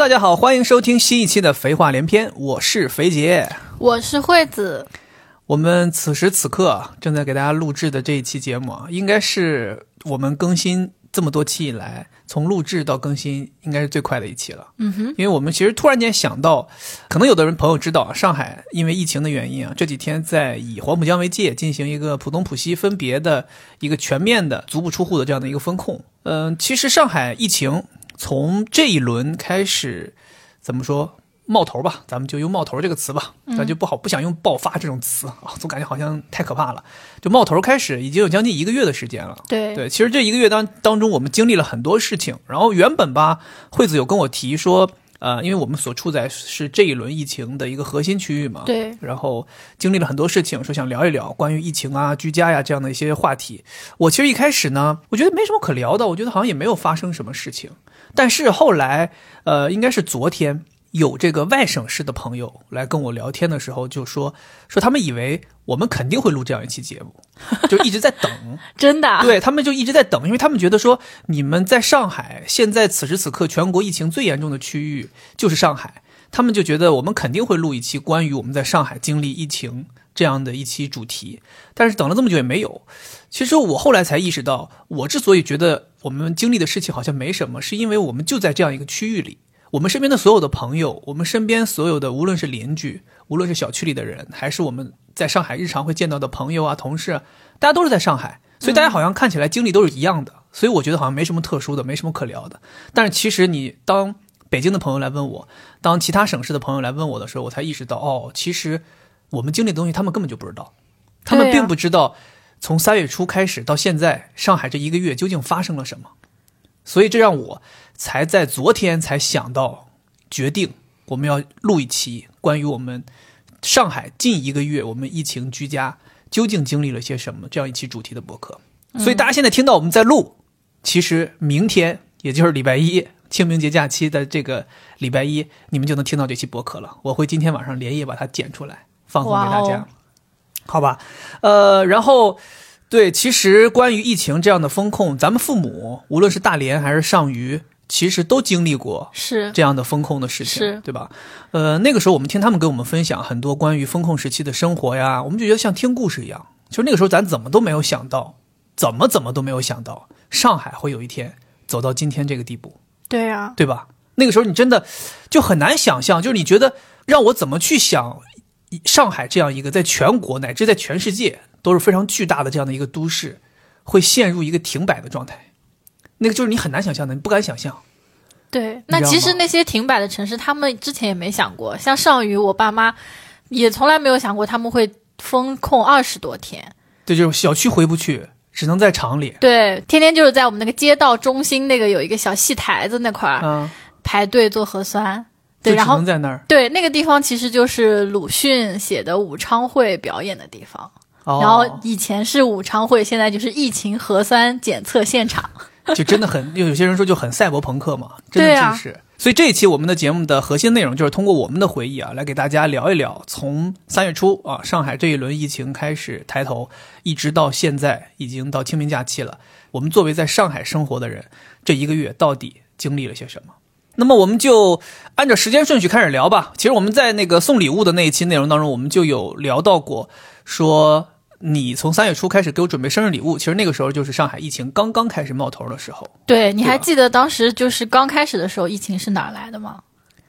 大家好，欢迎收听新一期的《肥话连篇》，我是肥杰，我是惠子。我们此时此刻正在给大家录制的这一期节目啊，应该是我们更新这么多期以来，从录制到更新应该是最快的一期了。嗯哼，因为我们其实突然间想到，可能有的人朋友知道，上海因为疫情的原因啊，这几天在以黄浦江为界进行一个浦东浦西分别的一个全面的足不出户的这样的一个风控。嗯，其实上海疫情从这一轮开始，怎么说？冒头吧，咱们就用冒头这个词吧，咱就不好不想用爆发这种词啊，总感觉好像太可怕了。就冒头开始已经有将近一个月的时间了。对对，其实这一个月当当中，我们经历了很多事情。然后原本吧，惠子有跟我提说，呃，因为我们所处在是这一轮疫情的一个核心区域嘛，对。然后经历了很多事情，说想聊一聊关于疫情啊、居家呀这样的一些话题。我其实一开始呢，我觉得没什么可聊的，我觉得好像也没有发生什么事情。但是后来，呃，应该是昨天。有这个外省市的朋友来跟我聊天的时候，就说说他们以为我们肯定会录这样一期节目，就一直在等，真的，对他们就一直在等，因为他们觉得说你们在上海，现在此时此刻全国疫情最严重的区域就是上海，他们就觉得我们肯定会录一期关于我们在上海经历疫情这样的一期主题，但是等了这么久也没有。其实我后来才意识到，我之所以觉得我们经历的事情好像没什么，是因为我们就在这样一个区域里。我们身边的所有的朋友，我们身边所有的，无论是邻居，无论是小区里的人，还是我们在上海日常会见到的朋友啊、同事，大家都是在上海，所以大家好像看起来经历都是一样的，所以我觉得好像没什么特殊的，没什么可聊的。但是其实你当北京的朋友来问我，当其他省市的朋友来问我的时候，我才意识到，哦，其实我们经历的东西他们根本就不知道，他们并不知道从三月初开始到现在，上海这一个月究竟发生了什么。所以这让我才在昨天才想到，决定我们要录一期关于我们上海近一个月我们疫情居家究竟经历了些什么这样一期主题的博客。所以大家现在听到我们在录，其实明天也就是礼拜一清明节假期的这个礼拜一，你们就能听到这期博客了。我会今天晚上连夜把它剪出来放送给大家，好吧？呃，然后。对，其实关于疫情这样的风控，咱们父母无论是大连还是上虞，其实都经历过是这样的风控的事情，是对吧？呃，那个时候我们听他们给我们分享很多关于风控时期的生活呀，我们就觉得像听故事一样。其实那个时候咱怎么都没有想到，怎么怎么都没有想到，上海会有一天走到今天这个地步。对呀，对吧？那个时候你真的就很难想象，就是你觉得让我怎么去想上海这样一个在全国乃至在全世界。都是非常巨大的这样的一个都市，会陷入一个停摆的状态，那个就是你很难想象的，你不敢想象。对，那其实那些停摆的城市，他们之前也没想过，像上虞，我爸妈也从来没有想过他们会封控二十多天。对，就是小区回不去，只能在厂里。对，天天就是在我们那个街道中心那个有一个小戏台子那块儿排队做核酸。对，然后在那儿。对，那个地方其实就是鲁迅写的武昌会表演的地方。然后以前是武昌会，现在就是疫情核酸检测现场，就真的很，有有些人说就很赛博朋克嘛，真的就是。所以这一期我们的节目的核心内容就是通过我们的回忆啊，来给大家聊一聊，从三月初啊上海这一轮疫情开始抬头，一直到现在已经到清明假期了，我们作为在上海生活的人，这一个月到底经历了些什么？那么我们就按照时间顺序开始聊吧。其实我们在那个送礼物的那一期内容当中，我们就有聊到过，说。你从三月初开始给我准备生日礼物，其实那个时候就是上海疫情刚刚开始冒头的时候。对，你还记得当时就是刚开始的时候，疫情是哪来的吗？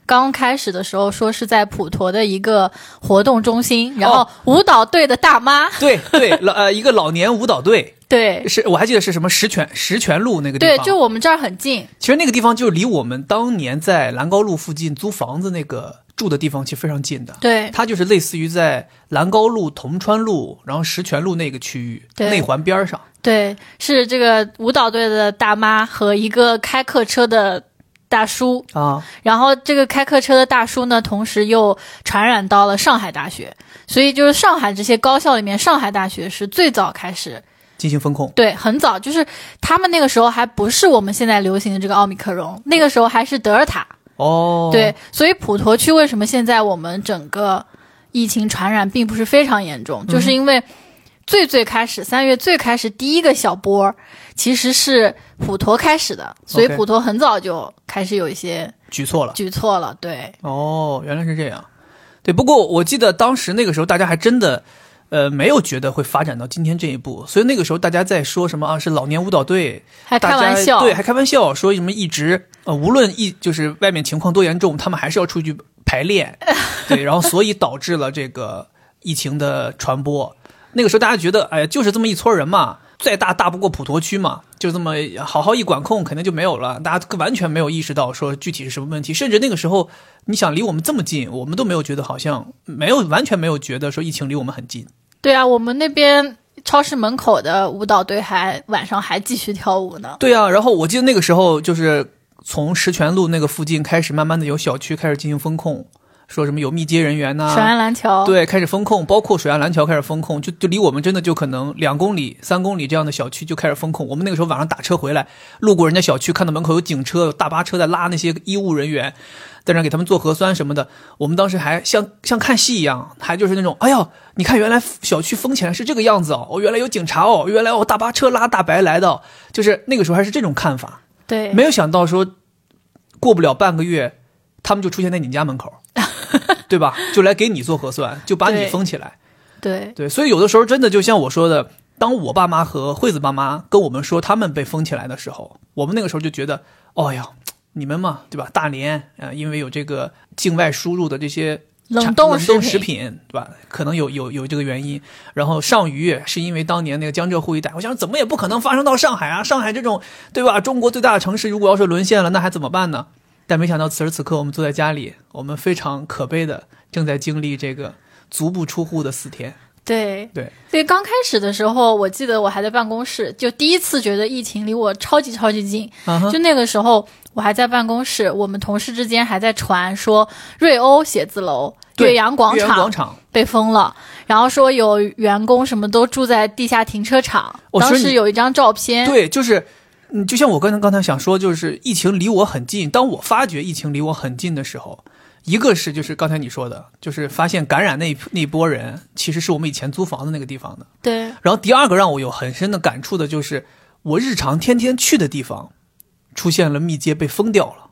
刚开始的时候说是在普陀的一个活动中心，然后舞蹈队的大妈，对对，老呃一个老年舞蹈队，对，是我还记得是什么石泉石泉路那个地方，对，就我们这儿很近。其实那个地方就是离我们当年在兰高路附近租房子那个。住的地方其实非常近的，对，它就是类似于在兰高路、铜川路，然后石泉路那个区域内环边上。对，是这个舞蹈队的大妈和一个开客车的大叔啊。然后这个开客车的大叔呢，同时又传染到了上海大学，所以就是上海这些高校里面，上海大学是最早开始进行风控。对，很早，就是他们那个时候还不是我们现在流行的这个奥密克戎，那个时候还是德尔塔。哦，对，所以普陀区为什么现在我们整个疫情传染并不是非常严重，就是因为最最开始三月最开始第一个小波其实是普陀开始的，所以普陀很早就开始有一些举措了。举措了。对，哦，原来是这样。对，不过我记得当时那个时候，大家还真的，呃，没有觉得会发展到今天这一步。所以那个时候大家在说什么啊？是老年舞蹈队，还开玩笑，对，还开玩笑说什么一直呃，无论一就是外面情况多严重，他们还是要出去排练。对，然后所以导致了这个疫情的传播。那个时候大家觉得，哎呀，就是这么一撮人嘛，再大大不过普陀区嘛，就这么好好一管控，肯定就没有了。大家完全没有意识到说具体是什么问题，甚至那个时候，你想离我们这么近，我们都没有觉得好像没有完全没有觉得说疫情离我们很近。对啊，我们那边超市门口的舞蹈队还晚上还继续跳舞呢。对啊，然后我记得那个时候就是从石泉路那个附近开始，慢慢的有小区开始进行风控，说什么有密接人员呐、水岸蓝桥，对，开始封控，包括水岸蓝桥开始封控，就就离我们真的就可能两公里、三公里这样的小区就开始封控。我们那个时候晚上打车回来，路过人家小区，看到门口有警车、有大巴车在拉那些医务人员，在那给他们做核酸什么的。我们当时还像像看戏一样，还就是那种，哎呦，你看原来小区封起来是这个样子哦，哦，原来有警察哦，原来哦大巴车拉大白来的哦，就是那个时候还是这种看法。对，没有想到说，过不了半个月，他们就出现在你家门口，对吧？就来给你做核酸，就把你封起来。对对，所以有的时候真的就像我说的，当我爸妈和惠子爸妈跟我们说他们被封起来的时候，我们那个时候就觉得，哦呀，你们嘛，对吧？大连呃，因为有这个境外输入的这些冷冻冷冻食品，对吧？可能有有有这个原因。然后上虞是因为当年那个江浙沪一带，我想怎么也不可能发生到上海啊！上海这种对吧？中国最大的城市，如果要是沦陷了，那还怎么办呢？但没想到此时此刻，我们坐在家里，我们非常可悲的正在经历这个足不出户的四天。对对对，刚开始的时候，我记得我还在办公室，就第一次觉得疫情离我超级超级近。就那个时候，我还在办公室，我们同事之间还在传说瑞欧写字楼、对岳阳广场广场，被封了，然后说有员工什么都住在地下停车场。当时有一张照片，对，就是，嗯，就像我刚才刚才想说，就是疫情离我很近。当我发觉疫情离我很近的时候，一个是就是刚才你说的，就是发现感染那那一波人其实是我们以前租房子那个地方的。对然后第二个让我有很深的感触的就是，我日常天天去的地方，出现了密接被封掉了。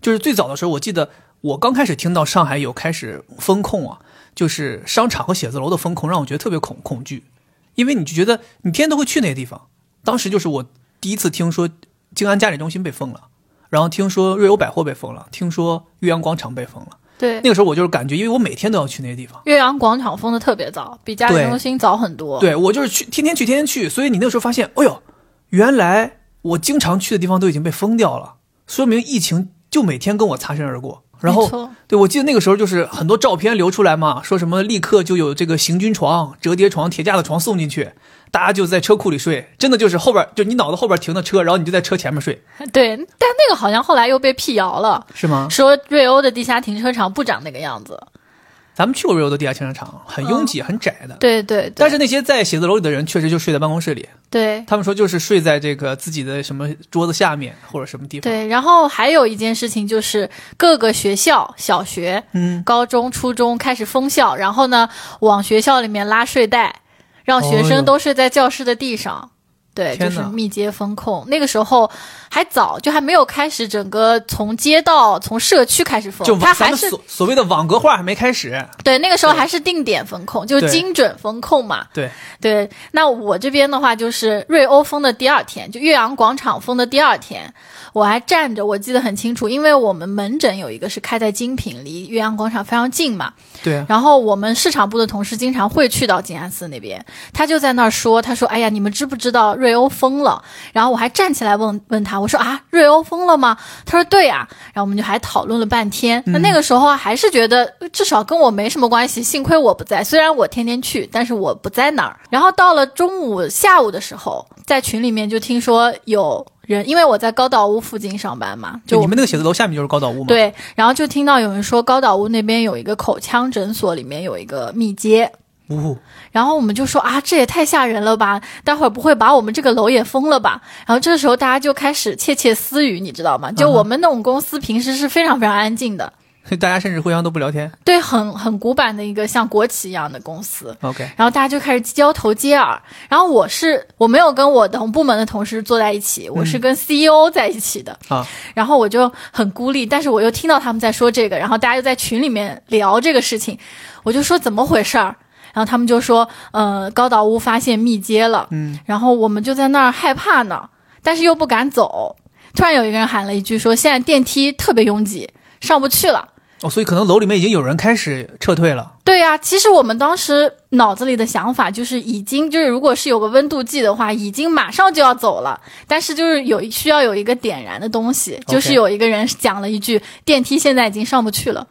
就是最早的时候，我记得我刚开始听到上海有开始封控啊，就是商场和写字楼的封控，让我觉得特别恐恐惧，因为你就觉得你天天都会去那些地方。当时就是我第一次听说静安嘉里中心被封了，然后听说瑞欧百货被封了，听说岳阳广场被封了。对那，个时候我就是感觉，因为我每天都要去那些地方。岳阳广场封的特别早，比嘉里中心早很多。对我就是去，天天去，天天去，所以你那个时候发现，哎呦，原来我经常去的地方都已经被封掉了，说明疫情就每天跟我擦身而过。然后，对我记得那个时候就是很多照片流出来嘛，说什么立刻就有这个行军床、折叠床、铁架的床送进去，大家就在车库里睡，真的就是后边就你脑子后边停的车，然后你就在车前面睡，对，但那个好像后来又被辟谣了，是吗？说瑞欧的地下停车场不长那个样子。咱们去过瑞欧的地下停车场，很拥挤、很窄的。对对对，但是那些在写字楼里的人，确实就睡在办公室里。对他们说就是睡在这个自己的什么桌子下面或者什么地方。对，然后还有一件事情就是各个学校，小学、嗯，高中、初中开始封校，然后呢往学校里面拉睡袋，让学生都睡在教室的地上。对，就是密接风控。那个时候还早，就还没有开始整个从街道、从社区开始封就，它还是所所谓的网格化还没开始。对那个时候还是定点风控，就精准风控嘛。对，对，那我这边的话就是瑞欧封的第二天，就岳阳广场封的第二天，我还站着，我记得很清楚，因为我们门诊有一个是开在精品，离岳阳广场非常近嘛。对，然后我们市场部的同事经常会去到静安寺那边，他就在那儿说，他说：“哎呀，你们知不知道瑞欧封了？”然后我还站起来问问他，我说：“啊，瑞欧疯了吗？”他说：“对呀、然后我们就还讨论了半天。那那个时候还是觉得至少跟我没什么关系，幸亏我不在，虽然我天天去，但是我不在那儿。然后到了中午、下午的时候，在群里面就听说有人，因为我在高岛屋附近上班嘛，就你们那个写字楼下面就是高岛屋嘛。，对，然后就听到有人说高岛屋那边有一个口腔诊所，里面有一个密接。呜、然后我们就说啊，这也太吓人了吧！待会儿不会把我们这个楼也封了吧？然后这时候大家就开始窃窃私语，你知道吗？就我们那种公司平时是非常非常安静的，大家甚至互相都不聊天。对，很很古板的一个像国企一样的公司。OK，然后大家就开始交头接耳。然后我是我没有跟我同部门的同事坐在一起，我是跟 CEO 在一起的。啊，然后我就很孤立，但是我又听到他们在说这个，然后大家又在群里面聊这个事情，我就说怎么回事儿。然后他们就说，呃，高岛屋发现密接了，嗯，然后我们就在那儿害怕呢，但是又不敢走。突然有一个人喊了一句说：“现在电梯特别拥挤，上不去了。”哦，所以可能楼里面已经有人开始撤退了。对呀、其实我们当时脑子里的想法就是，已经就是如果是有个温度计的话，已经马上就要走了，但是就是有需要有一个点燃的东西，就是有一个人讲了一句电梯现在已经上不去了。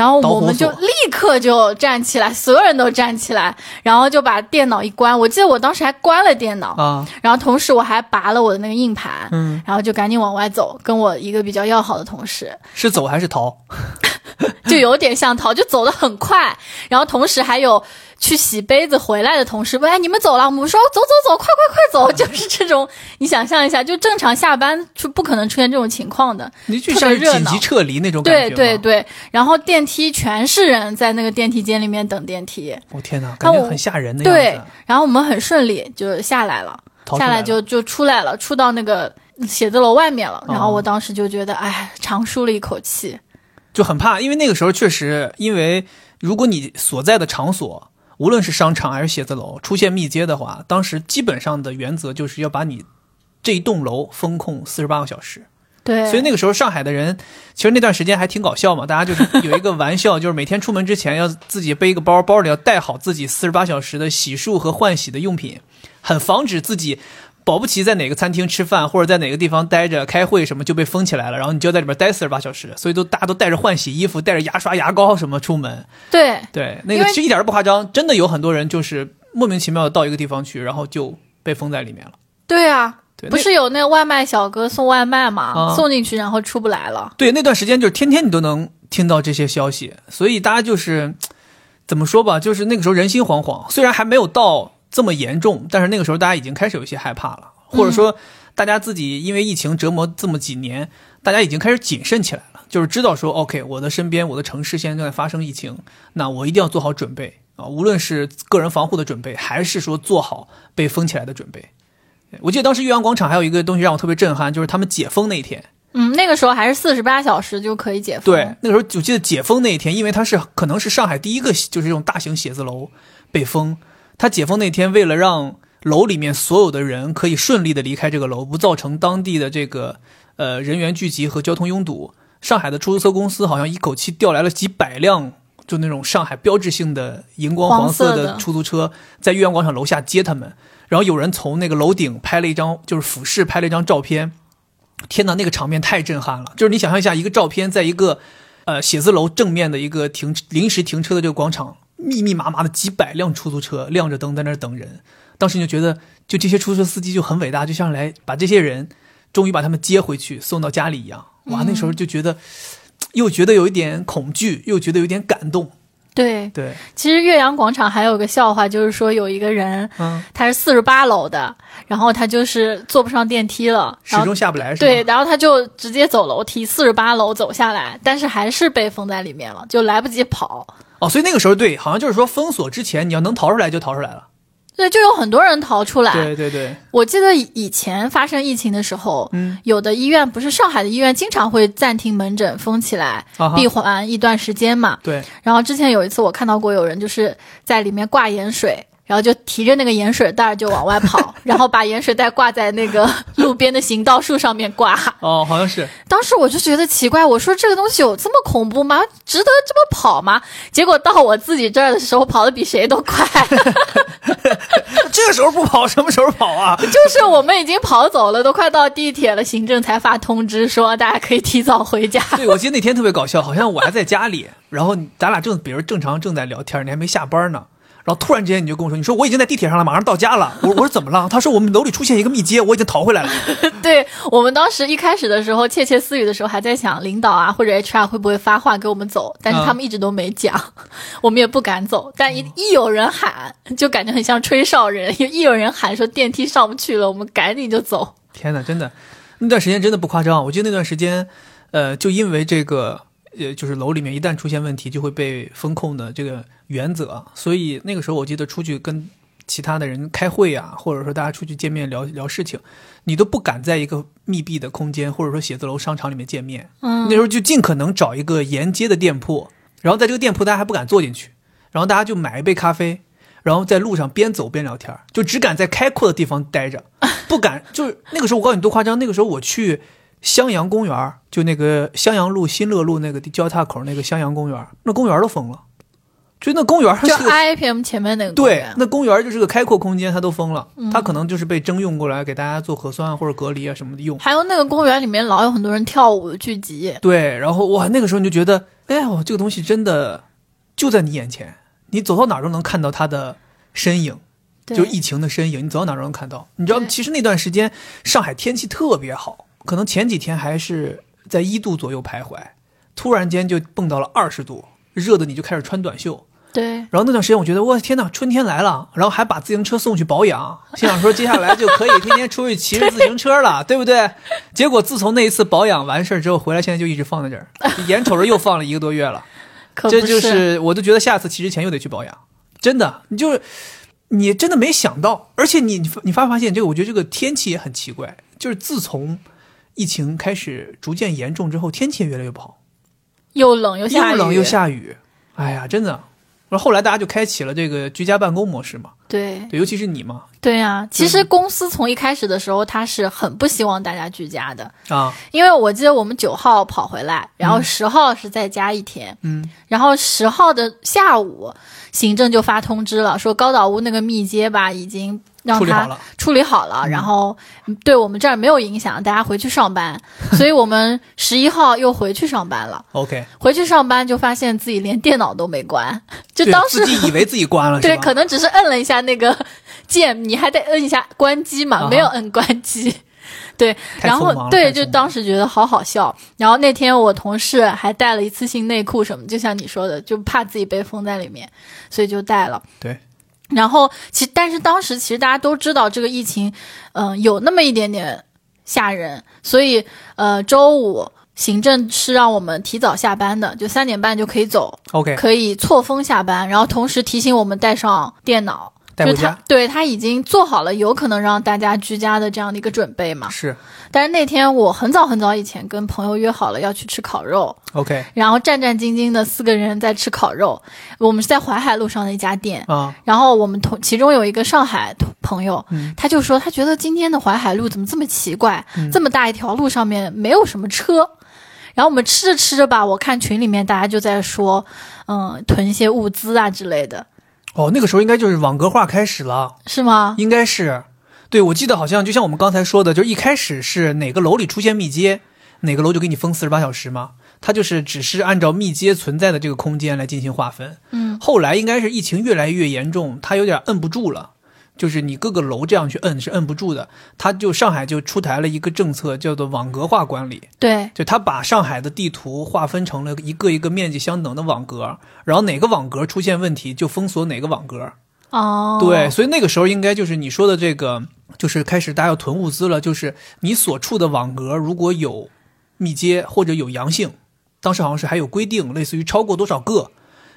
然后我们就立刻就站起来，所有人都站起来，然后就把电脑一关。我记得我当时还关了电脑，啊，然后同时我还拔了我的那个硬盘，嗯，然后就赶紧往外走，跟我一个比较要好的同事，是走还是逃？就有点像逃，就走得很快。然后同时还有去洗杯子回来的同事问：“哎，你们走了？”我们说：“走走走，快快快走！” 就是这种，你想象一下，就正常下班是不可能出现这种情况的。你就特别热闹紧急撤离那种感觉。对对对，然后电梯全是人在那个电梯间里面等电梯。我、哦天哪，感觉我很吓人的样对。，然后我们很顺利就下来了，来了下来就就出来了，出到那个写字楼外面了。哦然后我当时就觉得，哎，长舒了一口气。就很怕，因为那个时候确实，因为如果你所在的场所，无论是商场还是写字楼，出现密接的话，当时基本上的原则就是要把你这一栋楼封控四十八个小时。对，所以那个时候上海的人，其实那段时间还挺搞笑嘛，大家就是有一个玩笑，就是每天出门之前要自己背一个包，包里要带好自己四十八小时的洗漱和换洗的用品，很防止自己。保不齐在哪个餐厅吃饭，或者在哪个地方待着开会什么就被封起来了，然后你就要在里边待四十八小时，所以都大家都带着换洗衣服，带着牙刷、牙膏什么出门。对对，那个其实一点都不夸张，真的有很多人就是莫名其妙的到一个地方去，然后就被封在里面了。对啊，对，不是有那个外卖小哥送外卖嘛，啊送进去然后出不来了。对，那段时间就是天天你都能听到这些消息，所以大家就是怎么说吧，就是那个时候人心惶惶。虽然还没有到这么严重，但是那个时候大家已经开始有一些害怕了，或者说大家自己因为疫情折磨这么几年，大家已经开始谨慎起来了，就是知道说，OK，我的身边、我的城市现在正在发生疫情，那我一定要做好准备啊，无论是个人防护的准备，还是说做好被封起来的准备。我记得当时岳阳广场还有一个东西让我特别震撼，就是他们解封那一天。嗯，那个时候还是四十八小时就可以解封。对，那个时候我记得解封那一天，因为它是可能是上海第一个就是这种大型写字楼被封，它解封那天为了让楼里面所有的人可以顺利的离开这个楼，不造成当地的这个呃人员聚集和交通拥堵，上海的出租车公司好像一口气调来了几百辆。就那种上海标志性的荧光黄色的的出租车，在岳阳广场楼下接他们，然后有人从那个楼顶拍了一张，就是俯视拍了一张照片，天哪，那个场面太震撼了！就是你想象一下，一个照片在一个呃写字楼正面的一个停临时停车的这个广场，密密麻麻的几百辆出租车亮着灯在那儿等人。当时你就觉得，就这些出租车司机就很伟大，就像来把这些人终于把他们接回去送到家里一样。哇，那时候就觉得，又觉得有一点恐惧，又觉得有点感动。对，对，其实岳阳广场还有个笑话，就是说有一个人嗯，他是四十八楼的，然后他就是坐不上电梯了，始终下不来？对，然后他就直接走楼梯，四十八楼走下来，但是还是被封在里面了，就来不及跑。哦，所以那个时候对，好像就是说封锁之前，你要能逃出来就逃出来了。对，就有很多人逃出来。对对对，我记得以前发生疫情的时候，嗯，有的医院不是上海的医院经常会暂停门诊封起来，啊闭环一段时间嘛。对，然后之前有一次我看到过有人就是在里面挂盐水。然后就提着那个盐水袋就往外跑，然后把盐水袋挂在那个 路边的行道树上面挂。哦，好像是。当时我就觉得奇怪，我说这个东西有这么恐怖吗？值得这么跑吗？结果到我自己这儿的时候，跑得比谁都快。这个时候不跑，什么时候跑啊？就是我们已经跑走了，都快到地铁了，行政才发通知说大家可以提早回家。对，我记得那天特别搞笑，好像我还在家里，然后咱俩正，比如正常正在聊天，你还没下班呢。然后突然之间你就跟我说，你说我已经在地铁上了，马上到家了。我我说怎么了？他说我们楼里出现一个密接，我已经逃回来了。对我们当时一开始的时候窃窃私语的时候，还在想领导啊或者 HR 会不会发话给我们走，但是他们一直都没讲，我们也不敢走。但一一有人喊，就感觉很像吹哨人，一有人喊说电梯上不去了，我们赶紧就走。天哪，真的，那段时间真的不夸张。我记得那段时间，呃，就因为这个呃，就是楼里面一旦出现问题就会被风控的这个原则。所以那个时候我记得出去跟其他的人开会啊，或者说大家出去见面聊聊事情，你都不敢在一个密闭的空间或者说写字楼、商场里面见面。嗯那时候就尽可能找一个沿街的店铺，然后在这个店铺大家还不敢坐进去，然后大家就买一杯咖啡，然后在路上边走边聊天，就只敢在开阔的地方待着，不敢就是那个时候我告诉你多夸张，那个时候我去襄阳公园，就那个襄阳路新乐路那个交叉口那个襄阳公园，那公园都封了，就那公园就 IPM 前面那个公对，那公园就是个开阔空间，它都封了，嗯它可能就是被征用过来给大家做核酸或者隔离啊什么的用。还有那个公园里面老有很多人跳舞的聚集，对，然后哇，那个时候你就觉得，哎呦，这个东西真的就在你眼前，你走到哪儿都能看到它的身影，就疫情的身影，你走到哪儿都能看到。你知道，其实那段时间上海天气特别好，可能前几天还是在一度左右徘徊，突然间就蹦到了二十度，热的你就开始穿短袖。对，然后那段时间我觉得，我天哪，春天来了，然后还把自行车送去保养，心想说接下来就可以天天出去骑着自行车了，对不对？结果自从那一次保养完事儿之后，回来现在就一直放在这儿，眼瞅着又放了一个多月了。这就是我都觉得下次骑之前又得去保养，真的，你就是你真的没想到，而且你你你发没发现这个？我觉得这个天气也很奇怪，就是自从疫情开始逐渐严重之后，天气也越来越不好，又冷又下雨，又冷又下雨，哎呀，真的。然后后来大家就开启了这个居家办公模式嘛，对。对，尤其是你嘛，对呀、其实公司从一开始的时候，他是很不希望大家居家的，啊，因为我记得我们九号跑回来，然后十号是在家一天，嗯，然后十号的下午，行政就发通知了，说高岛屋那个密接吧已经让他处理好了，处理好了，然后对我们这儿没有影响，大家回去上班，所以我们十一号又回去上班了。OK，回去上班就发现自己连电脑都没关，就当时自己以为自己关了，对，可能只是摁了一下那个键，你还得摁一下关机嘛，啊没有摁关机。对，然后对，就当时觉得好好笑。然后那天我同事还带了一次性内裤什么，就像你说的，就怕自己被封在里面，所以就带了。对，然后其但是当时其实大家都知道这个疫情，嗯、有那么一点点吓人，所以呃周五行政是让我们提早下班的，就三点半就可以走，OK，可以错峰下班，然后同时提醒我们带上电脑。就他带回家对他已经做好了有可能让大家居家的这样的一个准备嘛。是但是那天我很早很早以前跟朋友约好了要去吃烤肉，OK 然后战战兢兢的四个人在吃烤肉。我们是在淮海路上的一家店，啊，然后我们同其中有一个上海朋友，嗯他就说他觉得今天的淮海路怎么这么奇怪，嗯这么大一条路上面没有什么车。然后我们吃着吃着吧，我看群里面大家就在说，嗯，囤一些物资啊之类的，哦，那个时候应该就是网格化开始了。是吗？应该是，对我记得好像就像我们刚才说的，就一开始是哪个楼里出现密接，哪个楼就给你封四十八小时嘛。它就是只是按照密接存在的这个空间来进行划分。嗯，后来应该是疫情越来越严重，它有点摁不住了。就是你各个楼这样去摁是摁不住的，他就上海就出台了一个政策，叫做网格化管理。对，就他把上海的地图划分成了一个一个面积相等的网格，然后哪个网格出现问题就封锁哪个网格。哦，对，，所以那个时候应该就是你说的这个，就是开始大家要囤物资了。就是你所处的网格如果有密接或者有阳性，当时好像是还有规定，类似于超过多少个，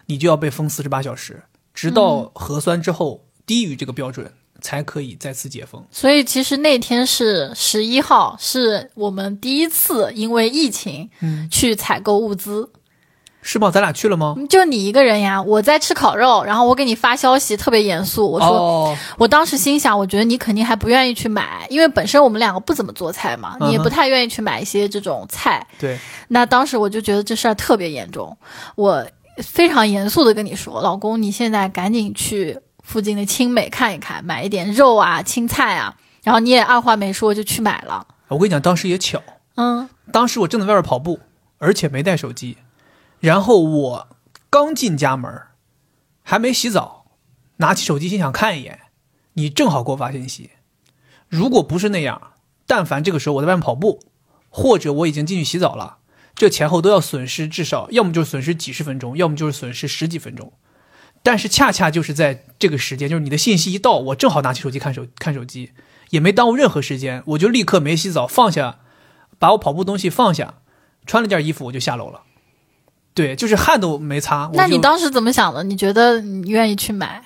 你就要被封四十八小时，直到核酸之后低于这个标准，才可以再次解封。所以其实那天是十一号，是我们第一次因为疫情嗯，去采购物资。是吗？咱俩去了吗？就你一个人呀，我在吃烤肉，然后我给你发消息，特别严肃。我说，哦，我当时心想，我觉得你肯定还不愿意去买，因为本身我们两个不怎么做菜嘛，你也不太愿意去买一些这种菜。对，那当时我就觉得这事儿特别严重，我非常严肃的跟你说，老公，你现在赶紧去附近的青美看一看，买一点肉啊、青菜啊。然后你也二话没说就去买了。我跟你讲，当时也巧，嗯，当时我正在外边跑步，而且没带手机，然后我刚进家门，还没洗澡，拿起手机心想看一眼，你正好给我发信息。如果不是那样，但凡这个时候我在外面跑步，或者我已经进去洗澡了，这前后都要损失至少，要么就是损失几十分钟，要么就是损失十几分钟。但是恰恰就是在这个时间，就是你的信息一到，我正好拿起手机看手看手机，也没耽误任何时间，我就立刻没洗澡，放下，把我跑步东西放下，穿了件衣服我就下楼了。对，就是汗都没擦。那你当时怎么想的？你觉得你愿意去买？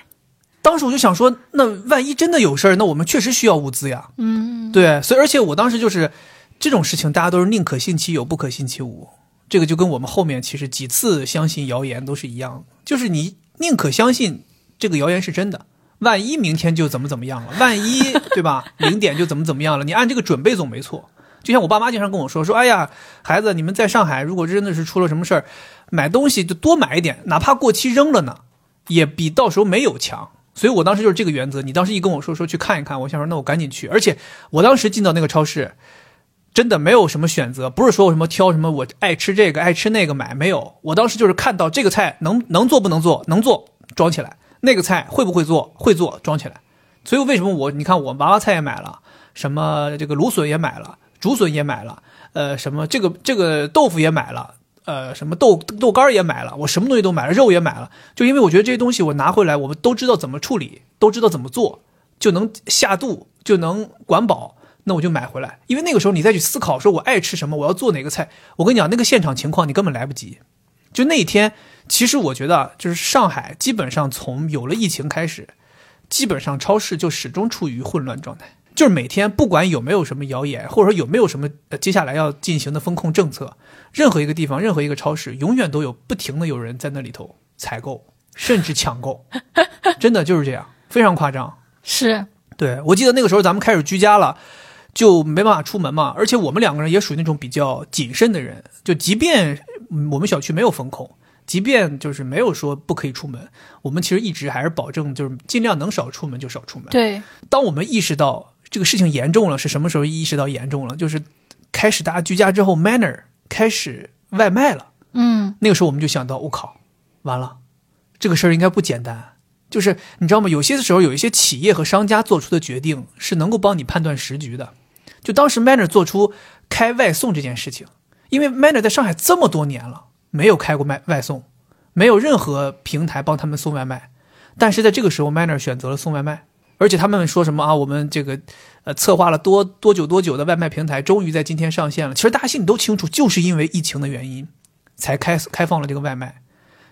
当时我就想说，那万一真的有事儿，那我们确实需要物资呀。嗯，对，所以而且我当时就是这种事情，大家都是宁可信其有，不可信其无。这个就跟我们后面其实几次相信谣言都是一样的，就是你宁可相信这个谣言是真的，万一明天就怎么怎么样了，万一对吧，零点就怎么怎么样了，你按这个准备总没错。就像我爸妈经常跟我说，说哎呀，孩子，你们在上海如果真的是出了什么事儿，买东西就多买一点，哪怕过期扔了呢，也比到时候没有强。所以我当时就是这个原则。你当时一跟我说说去看一看，我想说那我赶紧去。而且我当时进到那个超市，真的没有什么选择，不是说什么挑什么我爱吃这个爱吃那个买，没有。我当时就是看到这个菜能能做不能做，能做装起来；那个菜会不会做，会做装起来。所以为什么我你看我娃娃菜也买了，什么这个芦笋也买了，竹笋也买了，呃，什么这个这个豆腐也买了。呃，什么豆豆干也买了，我什么东西都买了，肉也买了，就因为我觉得这些东西我拿回来，我们都知道怎么处理，都知道怎么做，就能下肚，就能管饱，那我就买回来。因为那个时候你再去思考，说我爱吃什么，我要做哪个菜，我跟你讲，那个现场情况你根本来不及。就那一天，其实我觉得，就是上海基本上从有了疫情开始，基本上超市就始终处于混乱状态。就是每天不管有没有什么谣言，或者说有没有什么呃接下来要进行的风控政策，任何一个地方，任何一个超市，永远都有不停的有人在那里头采购，甚至抢购，真的就是这样，非常夸张。是对我记得那个时候咱们开始居家了，就没办法出门嘛，而且我们两个人也属于那种比较谨慎的人，就即便嗯我们小区没有封控，即便就是没有说不可以出门，我们其实一直还是保证就是尽量能少出门就少出门。对，当我们意识到这个事情严重了，是什么时候意识到严重了？就是开始大家居家之后，Manner 开始外卖了。嗯，那个时候我们就想到，我、靠，完了，这个事儿应该不简单。就是你知道吗？有些时候有一些企业和商家做出的决定是能够帮你判断时局的。就当时 Manner 做出开外送这件事情，因为 Manner 在上海这么多年了，没有开过外外送，没有任何平台帮他们送外卖，但是在这个时候，Manner 选择了送外卖。而且他们说什么啊？我们这个呃策划了多多久多久的外卖平台，终于在今天上线了。其实大家心里都清楚，就是因为疫情的原因，才开开放了这个外卖。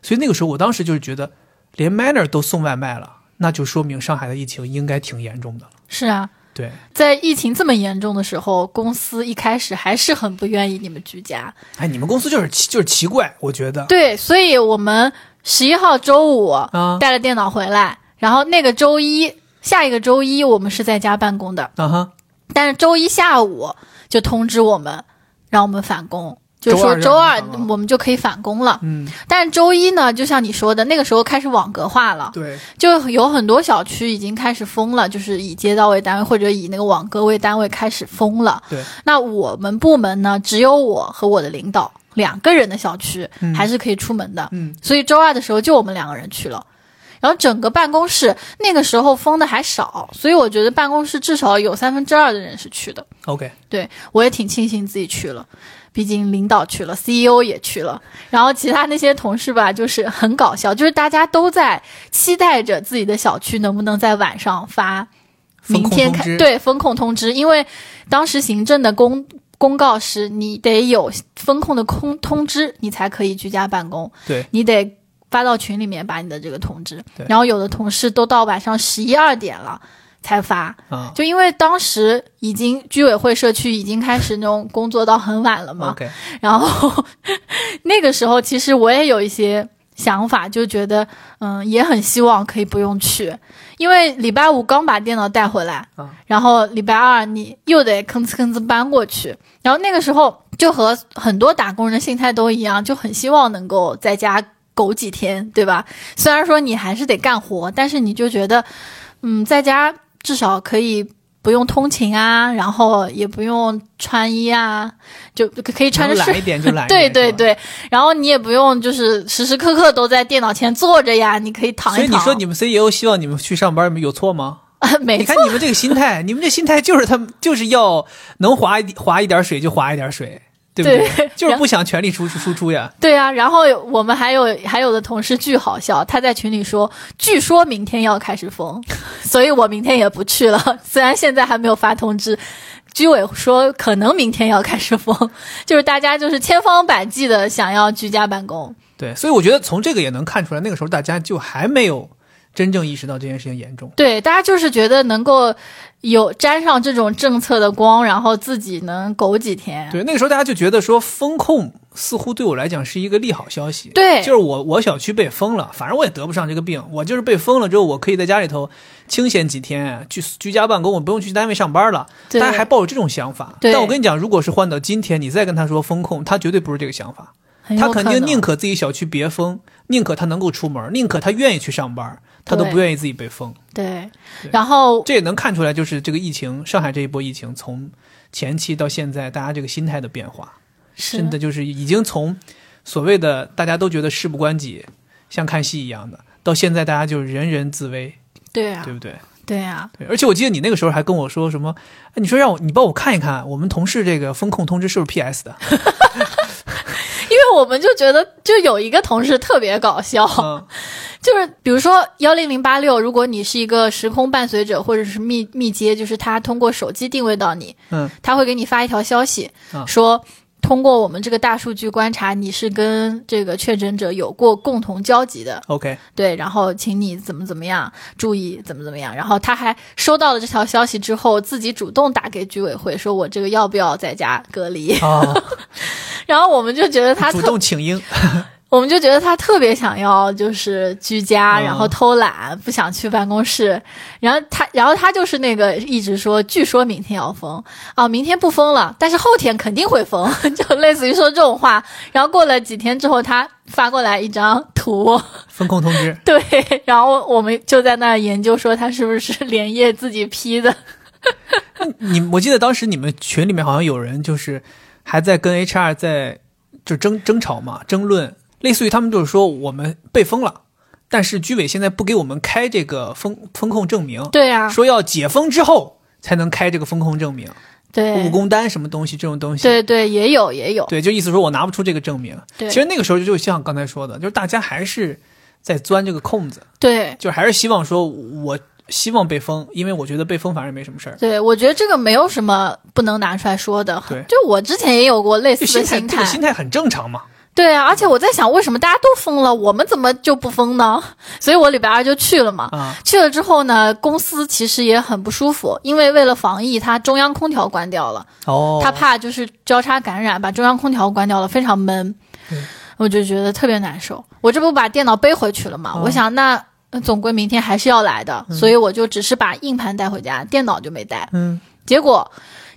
所以那个时候，我当时就是觉得，连 Manner 都送外卖了，那就说明上海的疫情应该挺严重的了。是啊，对，在疫情这么严重的时候，公司一开始还是很不愿意你们居家。哎，你们公司就是奇就是奇怪，我觉得。对，所以我们十一号周五啊带了电脑回来，然后那个周一下一个周一我们是在家办公的，啊哈，但是周一下午就通知我们，让我们返工。就是说周周二我们就可以返工了，嗯，但是周一呢，就像你说的，那个时候开始网格化了，对，就有很多小区已经开始封了，就是以街道为单位或者以那个网格为单位开始封了。对，那我们部门呢，只有我和我的领导两个人的小区嗯。还是可以出门的，嗯，所以周二的时候就我们两个人去了。然后整个办公室那个时候封的还少，所以我觉得办公室至少有三分之二的人是去的。OK，对我也挺庆幸自己去了，毕竟领导去了，CEO 也去了，然后其他那些同事吧，就是很搞笑，就是大家都在期待着自己的小区能不能在晚上发明天开对风控通知，因为当时行政的公公告是你得有风控的空通知，你才可以居家办公，对，你得发到群里面把你的这个通知。对，然后有的同事都到晚上十一二点了才发，啊。就因为当时已经居委会社区已经开始那种工作到很晚了嘛。然后 那个时候其实我也有一些想法，就觉得嗯也很希望可以不用去，因为礼拜五刚把电脑带回来，啊。然后礼拜二你又得吭哧吭哧搬过去，然后那个时候就和很多打工人的心态都一样，就很希望能够在家苟几天，对吧？虽然说你还是得干活，但是你就觉得嗯在家至少可以。不用通勤啊，然后也不用穿衣啊，就可以穿着睡懒一点就懒一点，对对。对，然后你也不用就是时时刻刻都在电脑前坐着呀，你可以躺一躺。所以你说你们 CEO 希望你们去上班有错吗？没错你看，你们这个心态，你们这心态就是他们就是要能划一划一点水就划一点水，对不对？对 就是不想全力输出输出呀。对啊，然后我们还有还有的同事巨好笑，他在群里说，据说明天要开始封，所以我明天也不去了。虽然现在还没有发通知，居委说可能明天要开始封，就是大家就是千方百计的想要居家办公。对，所以我觉得从这个也能看出来，那个时候大家就还没有真正意识到这件事情严重。对，大家就是觉得能够有沾上这种政策的光，然后自己能苟几天。对，那个时候大家就觉得说风控似乎对我来讲是一个利好消息。对就是我我小区被封了，反正我也得不上这个病，我就是被封了之后，我可以在家里头清闲几天，去居家办公，我不用去单位上班了。对大家还抱有这种想法。对但我跟你讲，如果是换到今天，你再跟他说风控，他绝对不是这个想法。他肯定宁可自己小区别封，宁可他能够出门，宁可他愿意去上班，他都不愿意自己被封。对对，然后这也能看出来，就是这个疫情，上海这一波疫情从前期到现在，大家这个心态的变化，真的就是已经从所谓的大家都觉得事不关己，像看戏一样的，到现在大家就人人自危，对啊对，不对？对啊，对，而且我记得你那个时候还跟我说什么，哎你说让我你帮我看一看我们同事这个风控通知是不是 PS 的？我们就觉得就有一个同事特别搞笑，嗯。就是比如说幺零零八六，如果你是一个时空伴随者或者是密密接，就是他通过手机定位到你，嗯，他会给你发一条消息，啊说通过我们这个大数据观察，你是跟这个确诊者有过共同交集的，，OK，对，然后请你怎么怎么样，注意怎么怎么样。然后他还收到了这条消息之后，自己主动打给居委会，说我这个要不要在家隔离？啊，然后我们就觉得他主动请缨，我们就觉得他特别想要就是居家，嗯然后偷懒，不想去办公室。然后他，然后他就是那个一直说，据说明天要封啊，明天不封了，但是后天肯定会封，就类似于说这种话。然后过了几天之后，他发过来一张图，风控通知。对，然后我们就在那儿研究说他是不是连夜自己批的。你我记得当时你们群里面好像有人就是还在跟 HR 在就争争吵嘛，争论，类似于他们就是说我们被封了，但是居委现在不给我们开这个封封控证明，对啊，说要解封之后才能开这个封控证明，对务工单什么东西这种东西。对对，也有也有，对，就意思说我拿不出这个证明。对其实那个时候就像刚才说的，就是大家还是在钻这个空子，对。就还是希望说我希望被封，因为我觉得被封反正也没什么事儿。对，我觉得这个没有什么不能拿出来说的。对就我之前也有过类似的心态，心态很正常嘛。对啊，而且我在想，为什么大家都封了，我们怎么就不封呢？所以我礼拜二就去了嘛。啊，去了之后呢，公司其实也很不舒服，因为为了防疫，它中央空调关掉了，哦，他怕就是交叉感染，把中央空调关掉了，非常闷嗯。我就觉得特别难受。我这不把电脑背回去了嘛？哦我想那呃总归明天还是要来的，所以我就只是把硬盘带回家，电脑就没带。嗯，结果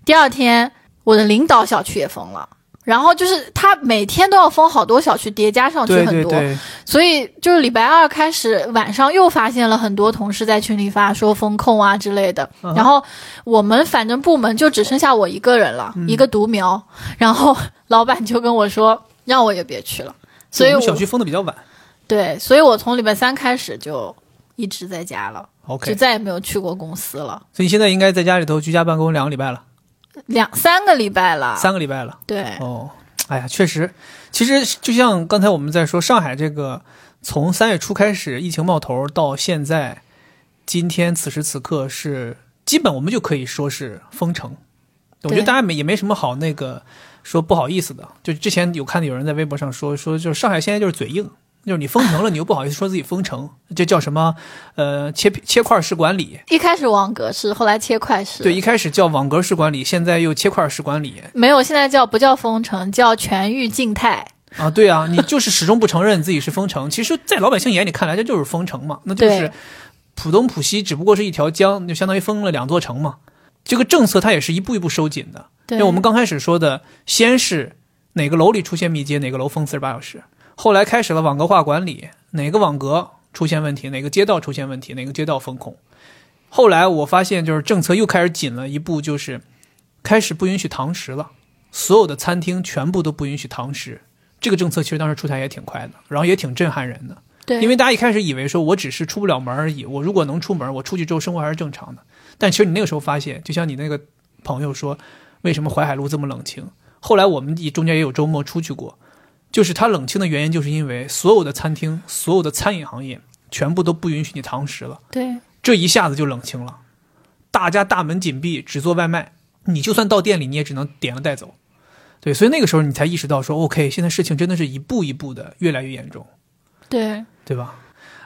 第二天我的领导小区也封了。然后就是他每天都要封好多小区叠加上去很多，对对，所以就是礼拜二开始晚上又发现了很多同事在群里发说风控啊之类的，嗯然后我们反正部门就只剩下我一个人了，嗯。一个独苗，然后老板就跟我说让我也别去了，所以我小区封的比较晚。对，所以我从礼拜三开始就一直在家了，就再也没有去过公司了，所以你现在应该在家里头居家办公两个礼拜了，两三个礼拜了，三个礼拜了。对哦，哎呀，确实，其实就像刚才我们在说上海这个，从三月初开始疫情冒头到现在，今天此时此刻是基本我们就可以说是封城。我觉得大家没也没什么好那个说不好意思的。就之前有看到有人在微博上说说，就是上海现在就是嘴硬，就是你封城了，你又不好意思说自己封城，这叫什么？呃，切切块式管理。一开始网格式，后来切块式，对，一开始叫网格式管理，现在又切块式管理。没有，现在叫不叫封城，叫全域静态。啊，对啊，你就是始终不承认自己是封城。其实，在老百姓眼里看来，这就是封城嘛，那就是浦东浦西只不过是一条江，就相当于封了两座城嘛。这个政策它也是一步一步收紧的。对，因为我们刚开始说的，先是哪个楼里出现密接，哪个楼封四十八小时，后来开始了网格化管理，哪个网格出现问题，哪个街道出现问题，哪个街道封控。后来我发现，就是政策又开始紧了一步，就是开始不允许堂食了，所有的餐厅全部都不允许堂食。这个政策其实当时出台也挺快的，然后也挺震撼人的。对，因为大家一开始以为说我只是出不了门而已，我如果能出门，我出去之后生活还是正常的。但其实你那个时候发现，就像你那个朋友说，为什么淮海路这么冷清？后来我们中间也有周末出去过，就是它冷清的原因，就是因为所有的餐厅、所有的餐饮行业全部都不允许你堂食了，对这一下子就冷清了，大家大门紧闭，只做外卖，你就算到店里，你也只能点了带走。对，所以那个时候你才意识到说，OK，现在事情真的是一步一步的越来越严重，对，对吧？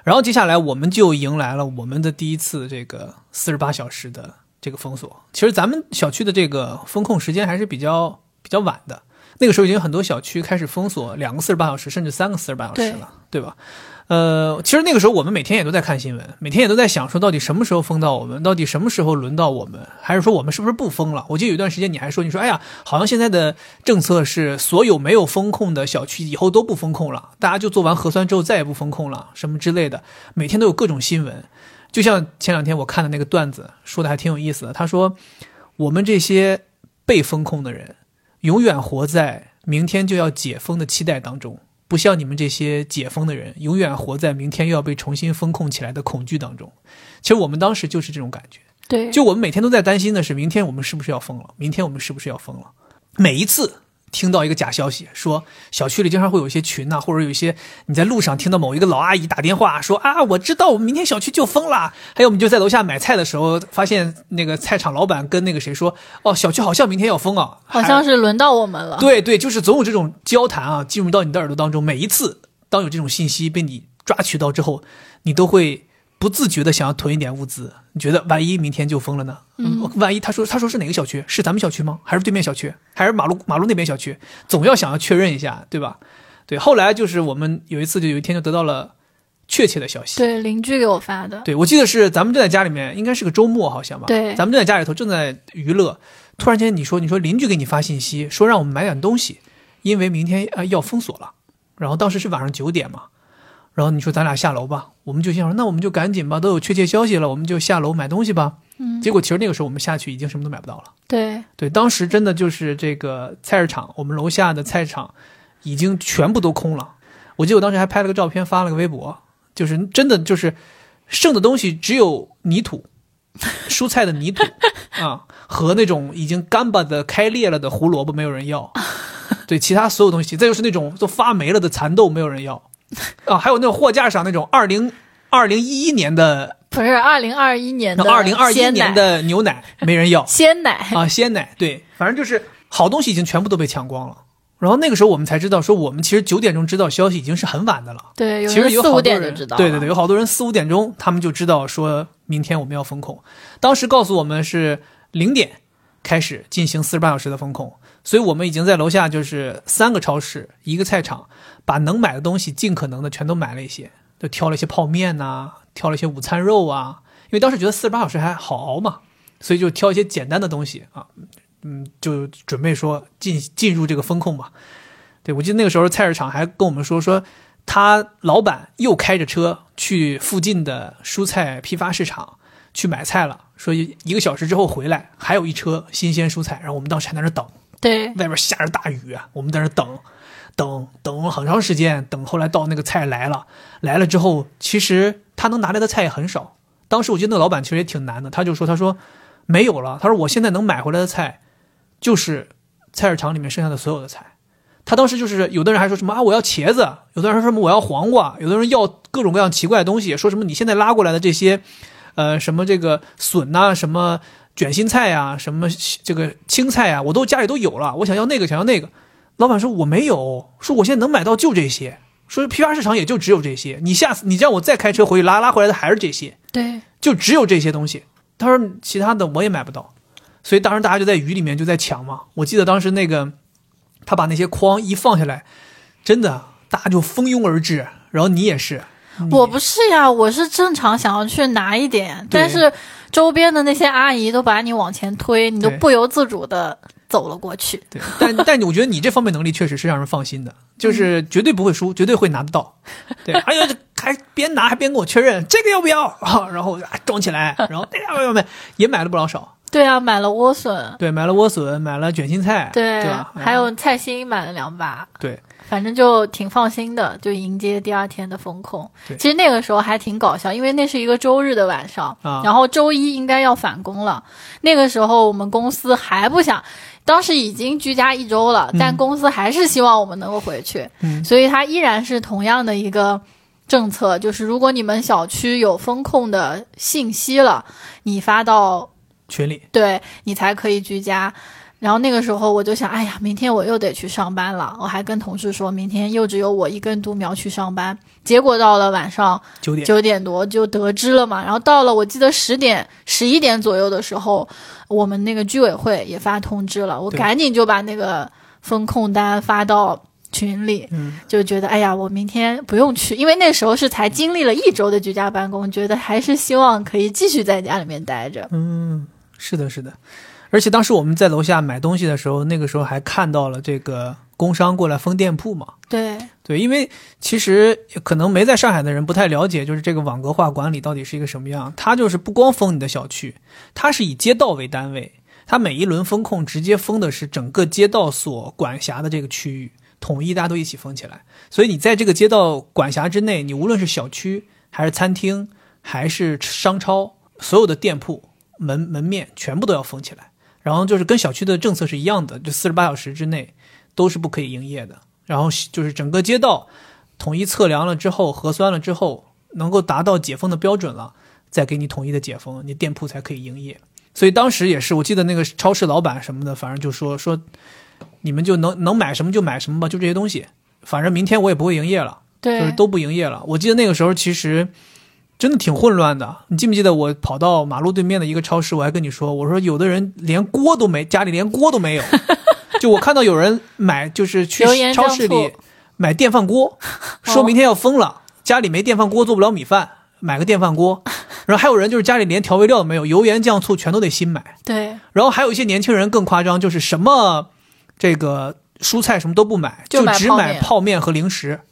然后接下来我们就迎来了我们的第一次这个四十八小时的这个封锁。其实咱们小区的这个封控时间还是比较比较晚的，那个时候已经很多小区开始封锁两个四十八小时，甚至三个四十八小时了，对吧？呃，其实那个时候我们每天也都在看新闻，每天也都在想说，到底什么时候封到我们？到底什么时候轮到我们？还是说我们是不是不封了？我记得有一段时间你还说，你说哎呀，好像现在的政策是所有没有封控的小区以后都不封控了，大家就做完核酸之后再也不封控了，什么之类的。每天都有各种新闻，就像前两天我看的那个段子说的还挺有意思的。他说，我们这些被封控的人，永远活在明天就要解封的期待当中。不像你们这些解封的人，永远活在明天又要被重新封控起来的恐惧当中。其实我们当时就是这种感觉，对，就我们每天都在担心的是，明天我们是不是要封了？明天我们是不是要封了？每一次。听到一个假消息，说小区里经常会有一些群呐，或者有一些你在路上听到某一个老阿姨打电话说啊，我知道我们明天小区就封了。还有我们就在楼下买菜的时候，发现那个菜场老板跟那个谁说，哦，小区好像明天要封啊，好像是轮到我们了。对对，就是总有这种交谈啊，进入到你的耳朵当中。每一次当有这种信息被你抓取到之后，你都会。不自觉的想要囤一点物资，你觉得万一明天就封了呢？嗯，万一他说他说是哪个小区？是咱们小区吗？还是对面小区？还是马路马路那边小区？总要想要确认一下，对吧？对，后来就是我们有一次就有一天就得到了确切的消息，对，邻居给我发的。对，我记得是咱们正在家里面，应该是个周末好像吧？对，咱们正在家里头正在娱乐，突然间你说你说邻居给你发信息说让我们买点东西，因为明天呃要封锁了，然后当时是晚上九点嘛。然后你说咱俩下楼吧，我们就想说那我们就赶紧吧，都有确切消息了，我们就下楼买东西吧。嗯，结果其实那个时候我们下去已经什么都买不到了。对对，当时真的就是这个菜市场，我们楼下的菜市场已经全部都空了。我记得我当时还拍了个照片发了个微博，就是真的就是剩的东西只有泥土，蔬菜的泥土啊和那种已经干巴的开裂了的胡萝卜没有人要。对，其他所有东西，再就是那种都发霉了的蚕豆没有人要。啊，还有那种货架上那种二零二零一一年的，不是二零二一年的二零二一年的牛奶没人要，鲜奶啊，鲜奶，对，反正就是好东西已经全部都被抢光了。然后那个时候我们才知道，说我们其实九点钟知道消息已经是很晚的了。对，其实有好多人知道。对对对，有好多人四五点钟他们就知道说明天我们要封控。当时告诉我们是零点开始进行四十八小时的封控。所以我们已经在楼下，就是三个超市，一个菜场，把能买的东西尽可能的全都买了一些，就挑了一些泡面呐，挑了一些午餐肉啊。因为当时觉得四十八小时还好熬嘛，所以就挑一些简单的东西啊，嗯，就准备说进进入这个风控嘛。对我记得那个时候菜市场还跟我们说说，他老板又开着车去附近的蔬菜批发市场去买菜了，说一个小时之后回来还有一车新鲜蔬菜，然后我们当时还在那等。对，外边下着大雨，我们在那等，等等了很长时间，等后来到那个菜来了，来了之后，其实他能拿来的菜也很少。当时我记得那个老板其实也挺难的，他就说：“他说没有了，他说我现在能买回来的菜，就是菜市场里面剩下的所有的菜。”他当时就是有的人还说什么啊，我要茄子；有的人说什么我要黄瓜；有的人要各种各样奇怪的东西，说什么你现在拉过来的这些，呃，什么这个笋呐，什么。卷心菜呀，什么这个青菜呀，我都家里都有了。我想要那个，想要那个。老板说我没有，说我现在能买到就这些。说批发市场也就只有这些。你下次你让我再开车回去拉拉回来的还是这些。对，就只有这些东西。他说其他的我也买不到。所以当时大家就在雨里面就在抢嘛。我记得当时那个他把那些筐一放下来，真的大家就蜂拥而至。然后你也是，我不是呀，我是正常想要去拿一点，但是。周边的那些阿姨都把你往前推，你都不由自主的走了过去。对，但但我觉得你这方面能力确实是让人放心的，就是绝对不会输，绝对会拿得到。对，哎呀，还边拿还边跟我确认这个要不要啊？然后装起来，然后哎呀，没有没有，也买了不老少。对啊，买了莴笋。对，买了莴笋，买了卷心菜。对，对吧？还有菜心买了两把。对。反正就挺放心的，就迎接第二天的风控。其实那个时候还挺搞笑，因为那是一个周日的晚上，然后周一应该要返工了。那个时候我们公司还不想，当时已经居家一周了，但公司还是希望我们能够回去。嗯，所以它依然是同样的一个政策，就是如果你们小区有风控的信息了，你发到群里，对你才可以居家。然后那个时候我就想，哎呀，明天我又得去上班了。我还跟同事说，明天又只有我一根独苗去上班。结果到了晚上九点，九点多就得知了嘛。然后到了我记得十点、十一点左右的时候，我们那个居委会也发通知了，我赶紧就把那个风控单发到群里，嗯，就觉得哎呀，我明天不用去，因为那时候是才经历了一周的居家办公，觉得还是希望可以继续在家里面待着。嗯，是的，是的。而且当时我们在楼下买东西的时候，那个时候还看到了这个工商过来封店铺嘛。对，对，因为其实可能没在上海的人不太了解，就是这个网格化管理到底是一个什么样。它就是不光封你的小区，它是以街道为单位，它每一轮风控直接封的是整个街道所管辖的这个区域，统一大家都一起封起来。所以你在这个街道管辖之内，你无论是小区还是餐厅还是商超，所有的店铺门门面全部都要封起来。然后就是跟小区的政策是一样的，就四十八小时之内都是不可以营业的。然后就是整个街道统一测量了之后，核酸了之后，能够达到解封的标准了，再给你统一的解封，你店铺才可以营业。所以当时也是，我记得那个超市老板什么的，反正就说说，你们就能能买什么就买什么吧，就这些东西，反正明天我也不会营业了，对，就是都不营业了。我记得那个时候其实真的挺混乱的。你记不记得我跑到马路对面的一个超市，我还跟你说，我说有的人连锅都没，家里连锅都没有。就我看到有人买，就是去超市里买电饭锅，说明天要封了，家里没电饭锅做不了米饭，买个电饭锅。然后还有人就是家里连调味料都没有，油盐酱醋全都得新买。对，然后还有一些年轻人更夸张，就是什么这个蔬菜什么都不买，就只买泡面和零食，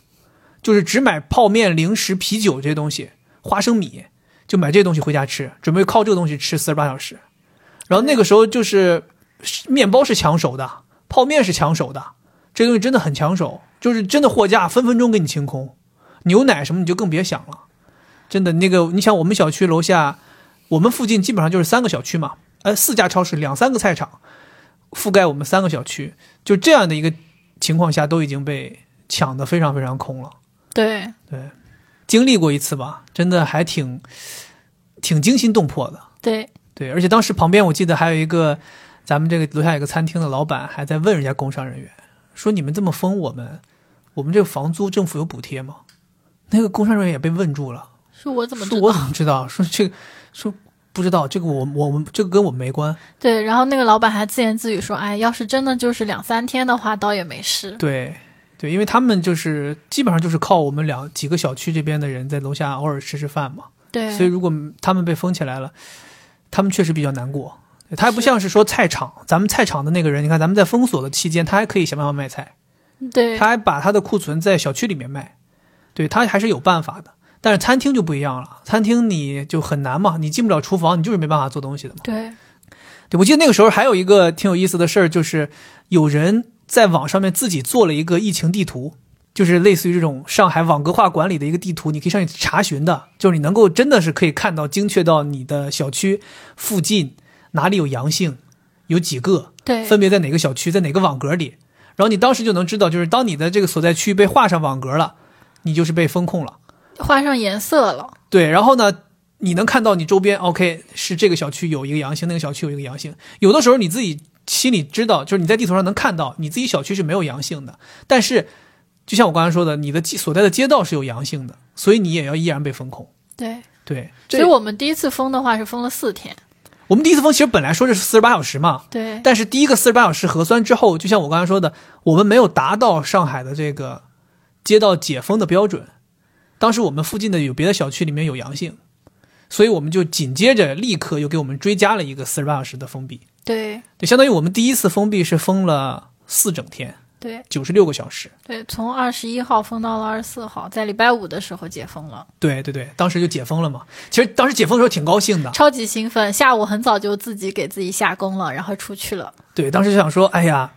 就是只买泡面、零食、啤酒这些东西，花生米就买这些东西回家吃，准备靠这个东西吃四十八小时。然后那个时候就是面包是抢手的，泡面是抢手的，这东西真的很抢手，就是真的货架分分钟给你清空，牛奶什么你就更别想了。真的那个，你想我们小区楼下，我们附近基本上就是三个小区嘛，呃，四家超市，两三个菜场，覆盖我们三个小区，就这样的一个情况下，都已经被抢的非常非常空了。对，对，经历过一次吧，真的还挺挺惊心动魄的。对，对，而且当时旁边我记得还有一个咱们这个楼下有个餐厅的老板还在问人家工商人员说：“你们这么封我们，我们这个房租政府有补贴吗？”那个工商人员也被问住了，说我怎么知说我怎？么知道？说这个说不知道，这个我我们这个跟我们没关。对，然后那个老板还自言自语说：“哎，要是真的就是两三天的话，倒也没事。对对，因为他们就是基本上就是靠我们两几个小区这边的人在楼下偶尔吃吃饭嘛。”对，所以如果他们被封起来了，他们确实比较难过。他还不像是说菜场，咱们菜场的那个人，你看咱们在封锁的期间，他还可以想办法卖菜，对他还把他的库存在小区里面卖，对他还是有办法的。但是餐厅就不一样了，餐厅你就很难嘛，你进不了厨房，你就是没办法做东西的嘛。对对，我记得那个时候还有一个挺有意思的事儿，就是有人在网上面自己做了一个疫情地图，就是类似于这种上海网格化管理的一个地图，你可以上去查询的，就是你能够真的是可以看到精确到你的小区附近哪里有阳性，有几个，对分别在哪个小区，在哪个网格里，然后你当时就能知道，就是当你的这个所在区被画上网格了，你就是被封控了。画上颜色了。对，然后呢，你能看到你周边，OK，是这个小区有一个阳性，那个小区有一个阳性。有的时候你自己心里知道，就是你在地图上能看到你自己小区是没有阳性的，但是就像我刚才说的，你的所在的街道是有阳性的，所以你也要依然被封控。对，对，所以我们第一次封的话是封了四天。我们第一次封其实本来说的是四十八小时嘛，对但是第一个四十八小时核酸之后，就像我刚才说的，我们没有达到上海的这个街道解封的标准。当时我们附近的有别的小区里面有阳性，所以我们就紧接着立刻又给我们追加了一个四十八小时的封闭。对对，相当于我们第一次封闭是封了四整天，对九十六个小时。对，从二十一号封到了二十四号，在礼拜五的时候解封了，对对对，当时就解封了嘛。其实当时解封的时候挺高兴的，超级兴奋。下午很早就自己给自己下工了，然后出去了。对，当时就想说，哎呀，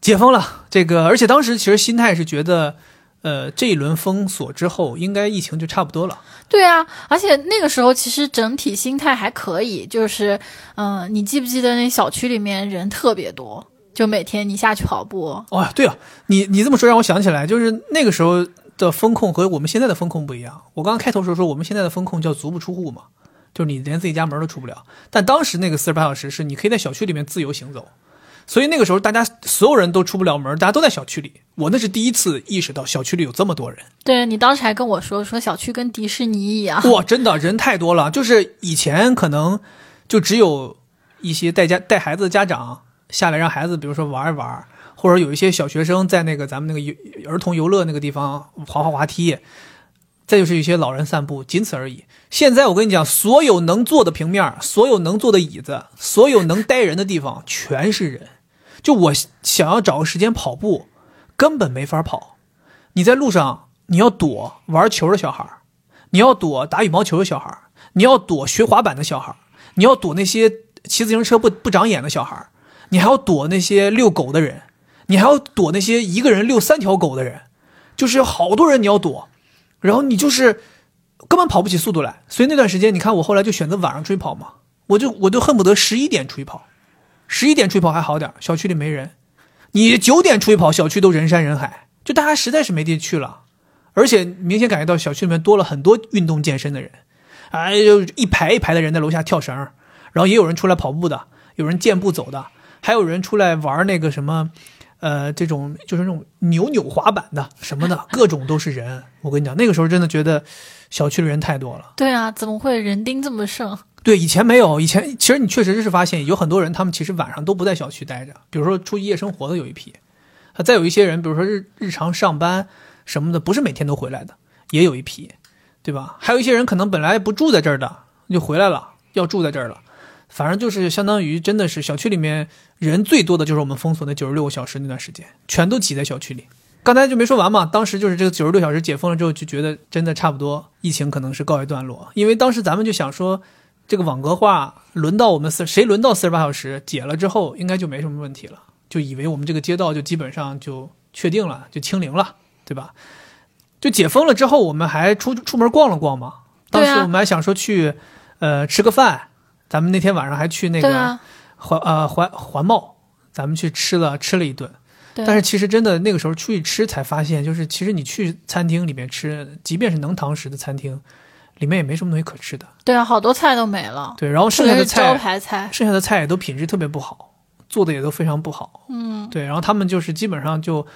解封了，这个，而且当时其实心态是觉得，呃，这一轮封锁之后，应该疫情就差不多了。对啊，而且那个时候其实整体心态还可以，就是，嗯、你记不记得那小区里面人特别多，就每天你下去跑步，哦，对啊，你你这么说让我想起来，就是那个时候的风控和我们现在的风控不一样。我刚刚开头时候说，我们现在的风控叫足不出户嘛，就是你连自己家门都出不了。但当时那个四十八小时是你可以在小区里面自由行走，所以那个时候大家所有人都出不了门，大家都在小区里。我那是第一次意识到小区里有这么多人。对你当时还跟我说，说小区跟迪士尼一样。哇，真的人太多了。就是以前可能就只有一些带家带孩子的家长下来让孩子，比如说玩一玩，或者有一些小学生在那个咱们那个游儿童游乐那个地方滑滑滑梯，再就是一些老人散步，仅此而已。现在我跟你讲，所有能坐的平面，所有能坐的椅子，所有能待人的地方，全是人。就我想要找个时间跑步，根本没法跑。你在路上，你要躲玩球的小孩，你要躲打羽毛球的小孩，你要躲学滑板的小孩，你要躲那些骑自行车不不长眼的小孩，你还要躲那些遛狗的人，你还要躲那些一个人遛三条狗的人，就是好多人你要躲，然后你就是根本跑不起速度来。所以那段时间，你看我后来就选择晚上出去跑嘛，我就我就恨不得十一点出去跑。十一点出去跑还好点，小区里没人。你九点出去跑，小区都人山人海，就大家实在是没地去了。而且明显感觉到小区里面多了很多运动健身的人，哎，就一排一排的人在楼下跳绳，然后也有人出来跑步的，有人健步走的，还有人出来玩那个什么，呃，这种就是那种扭扭滑板的什么的，各种都是人。我跟你讲，那个时候真的觉得小区的人太多了。对啊，怎么会人丁这么盛？对，以前没有，以前其实你确实是发现有很多人，他们其实晚上都不在小区待着，比如说出夜生活的有一批，再有一些人，比如说日日常上班什么的，不是每天都回来的，也有一批，对吧？还有一些人可能本来不住在这儿的，就回来了，要住在这儿了，反正就是相当于真的是小区里面人最多的就是我们封锁那九十六个小时那段时间，全都挤在小区里。刚才就没说完嘛，当时就是这个九十六小时解封了之后，就觉得真的差不多，疫情可能是告一段落，因为当时咱们就想说。这个网格化轮到我们四谁轮到四十八小时解了之后，应该就没什么问题了，就以为我们这个街道就基本上就确定了，就清零了，对吧？就解封了之后，我们还出出门逛了逛嘛。当时我们还想说去，呃，吃个饭。咱们那天晚上还去那个环呃环环贸，咱们去吃了吃了一顿。但是其实真的那个时候出去吃才发现，就是其实你去餐厅里面吃，即便是能堂食的餐厅。里面也没什么东西可吃的，对啊，好多菜都没了。对，然后剩下的菜，招牌菜，剩下的菜也都品质特别不好，做的也都非常不好。嗯，对，然后他们就是基本上就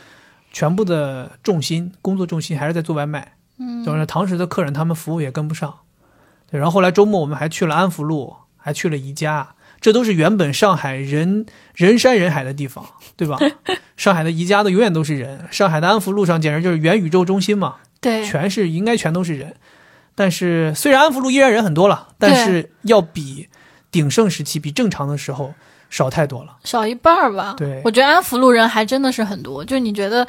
全部的重心，工作重心还是在做外卖。嗯，就是堂食的客人，他们服务也跟不上。对，然后后来周末我们还去了安福路，还去了宜家，这都是原本上海人人山人海的地方，对吧？上海的宜家的永远都是人，上海的安福路上简直就是元宇宙中心嘛。对，全是应该全都是人。但是虽然安福路依然人很多了，但是要比鼎盛时期、比正常的时候少太多了，少一半儿吧。对，我觉得安福路人还真的是很多。就你觉得，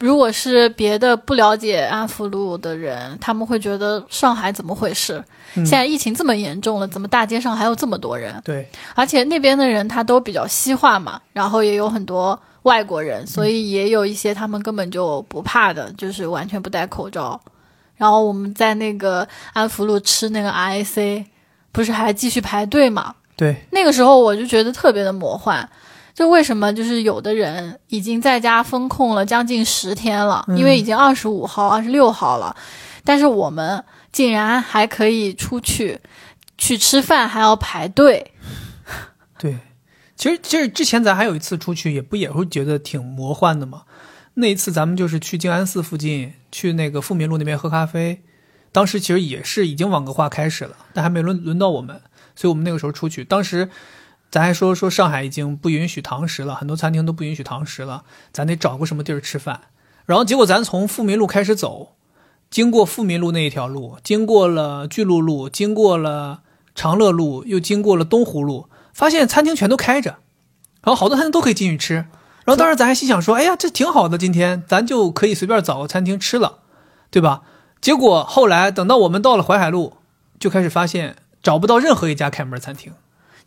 如果是别的不了解安福路的人，他们会觉得上海怎么回事？现在疫情这么严重了，怎么大街上还有这么多人？对，而且那边的人他都比较西化嘛，然后也有很多外国人，所以也有一些他们根本就不怕的，就是完全不戴口罩。然后我们在那个安福路吃那个 RAC，不是还继续排队嘛？对，那个时候我就觉得特别的魔幻。就为什么就是有的人已经在家封控了将近十天了，因为已经二十五号、二十六号了，但是我们竟然还可以出去去吃饭，还要排队。对，其实其实之前咱还有一次出去，也不也会觉得挺魔幻的嘛。那一次咱们就是去静安寺附近，去那个富民路那边喝咖啡。当时其实也是已经网格化开始了，但还没轮轮到我们，所以我们那个时候出去。当时咱还说说上海已经不允许堂食了，很多餐厅都不允许堂食了，咱得找个什么地儿吃饭。然后结果咱从富民路开始走，经过富民路那一条路，经过了巨鹿路，经过了长乐路，又经过了东湖路，发现餐厅全都开着，然后好多餐厅都可以进去吃。然后当时咱还心想说，哎呀，这挺好的，今天咱就可以随便找个餐厅吃了，对吧？结果后来等到我们到了淮海路，就开始发现找不到任何一家开门餐厅。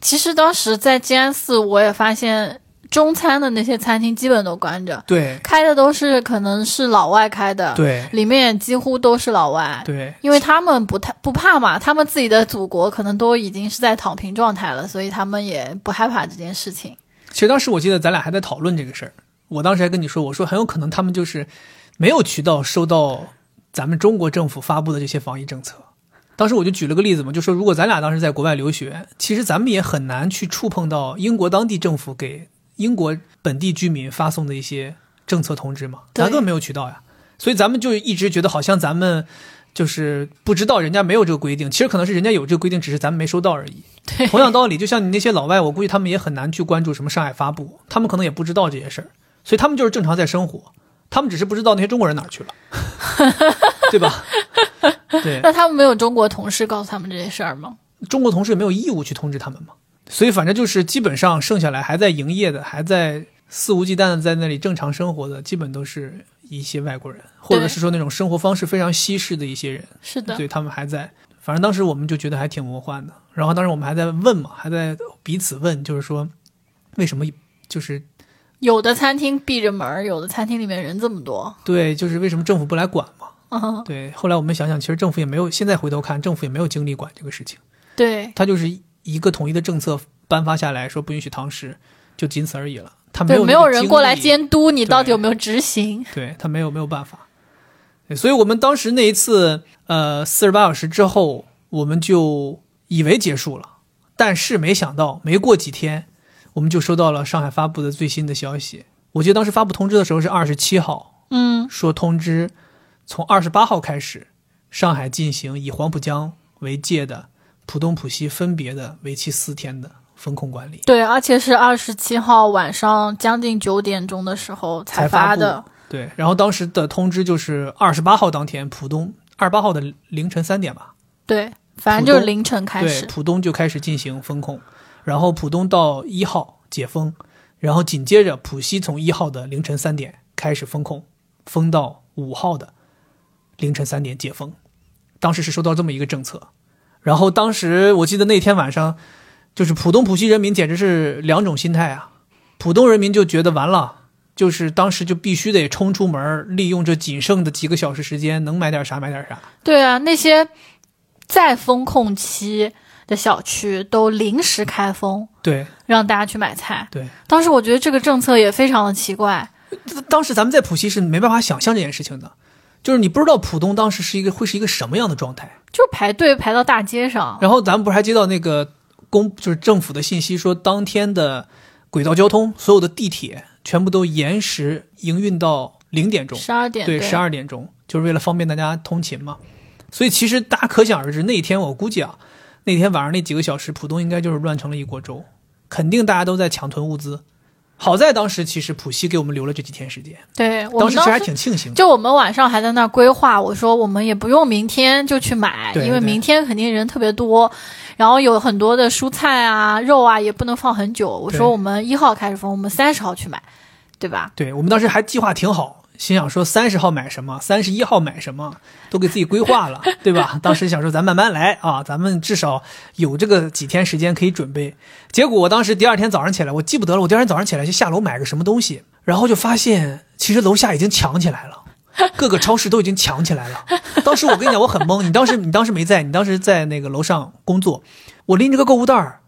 其实当时在静安寺，我也发现中餐的那些餐厅基本都关着，对，开的都是可能是老外开的，对，里面几乎都是老外，对，因为他们不太不怕嘛，他们自己的祖国可能都已经是在躺平状态了，所以他们也不害怕这件事情。其实当时我记得咱俩还在讨论这个事儿，我当时还跟你说，我说很有可能他们就是没有渠道收到咱们中国政府发布的这些防疫政策。当时我就举了个例子嘛，就说如果咱俩当时在国外留学，其实咱们也很难去触碰到英国当地政府给英国本地居民发送的一些政策通知嘛，咱根本没有渠道呀，所以咱们就一直觉得好像咱们就是不知道人家没有这个规定，其实可能是人家有这个规定，只是咱们没收到而已。对，同样道理，就像你那些老外，我估计他们也很难去关注什么上海发布，他们可能也不知道这些事儿，所以他们就是正常在生活，他们只是不知道那些中国人哪儿去了，对吧？对，那他们没有中国同事告诉他们这些事儿吗？中国同事也没有义务去通知他们嘛，所以反正就是基本上剩下来还在营业的，还在肆无忌惮的在那里正常生活的，基本都是一些外国人，或者是说那种生活方式非常西式的一些人，是的，对他们还在。反正当时我们就觉得还挺魔幻的，然后当时我们还在问嘛，还在彼此问，就是说为什么就是有的餐厅闭着门儿，有的餐厅里面人这么多。对，就是为什么政府不来管嘛？嗯，对，后来我们想想，其实政府也没有，现在回头看，政府也没有精力管这个事情，对，他就是一个统一的政策颁发下来说不允许堂食，就仅此而已了。他没对，有没有人过来监。督你到底有没有执行。对他没有没有办法，所以我们当时那一次，呃，四十八小时之后，我们就以为结束了，但是没想到，没过几天，我们就收到了上海发布的最新的消息。我记得当时发布通知的时候是二十七号，嗯，说通知从二十八号开始，上海进行以黄浦江为界的浦东、浦西分别的为期四天的风控管理。对，而且是二十七号晚上将近九点钟的时候才发的。对，然后当时的通知就是二十八号当天，浦东二十八号的凌晨三点吧，对，反正就是凌晨开对，始。浦东就开始进行风控，然后浦东到一号解封，然后紧接着浦西从一号的凌晨三点开始风控，封到五号的凌晨三点解封。当时是收到这么一个政策，然后当时我记得那天晚上，就是浦东浦西人民简直是两种心态啊，浦东人民就觉得完了。就是当时就必须得冲出门，利用这仅剩的几个小时时间，能买点啥买点啥。对啊，那些在封控期的小区都临时开封，对让大家去买菜。对，当时我觉得这个政策也非常的奇怪。当时咱们在浦西是没办法想象这件事情的，就是你不知道浦东当时是一个会是一个什么样的状态。就是排队排到大街上，然后咱们不是还接到那个公就是政府的信息说，当天的轨道交通所有的地铁全部都延时营运到零点钟，十二点对，十二点钟，就是为了方便大家通勤嘛。所以其实大家可想而知，那一天我估计啊，那天晚上那几个小时，浦东应该就是乱成了一锅粥，肯定大家都在抢囤物资。好在当时其实浦西给我们留了这几天时间，对我当时其实还挺庆幸的。就我们晚上还在那儿规划，我说我们也不用明天就去买，因为明天肯定人特别多，然后有很多的蔬菜啊、肉啊也不能放很久。我说我们一号开始封，我们三十号去买，对吧？对我们当时还计划挺好，心想说三十号买什么，三十一号买什么，都给自己规划了，对吧？当时想说咱慢慢来啊，咱们至少有这个几天时间可以准备。结果我当时第二天早上起来，我记不得了，我第二天早上起来就下楼买个什么东西，然后就发现其实楼下已经抢起来了。各个超市都已经抢起来了。当时我跟你讲，我很懵。你当时你当时没在，你当时在那个楼上工作。我拎着个购物袋儿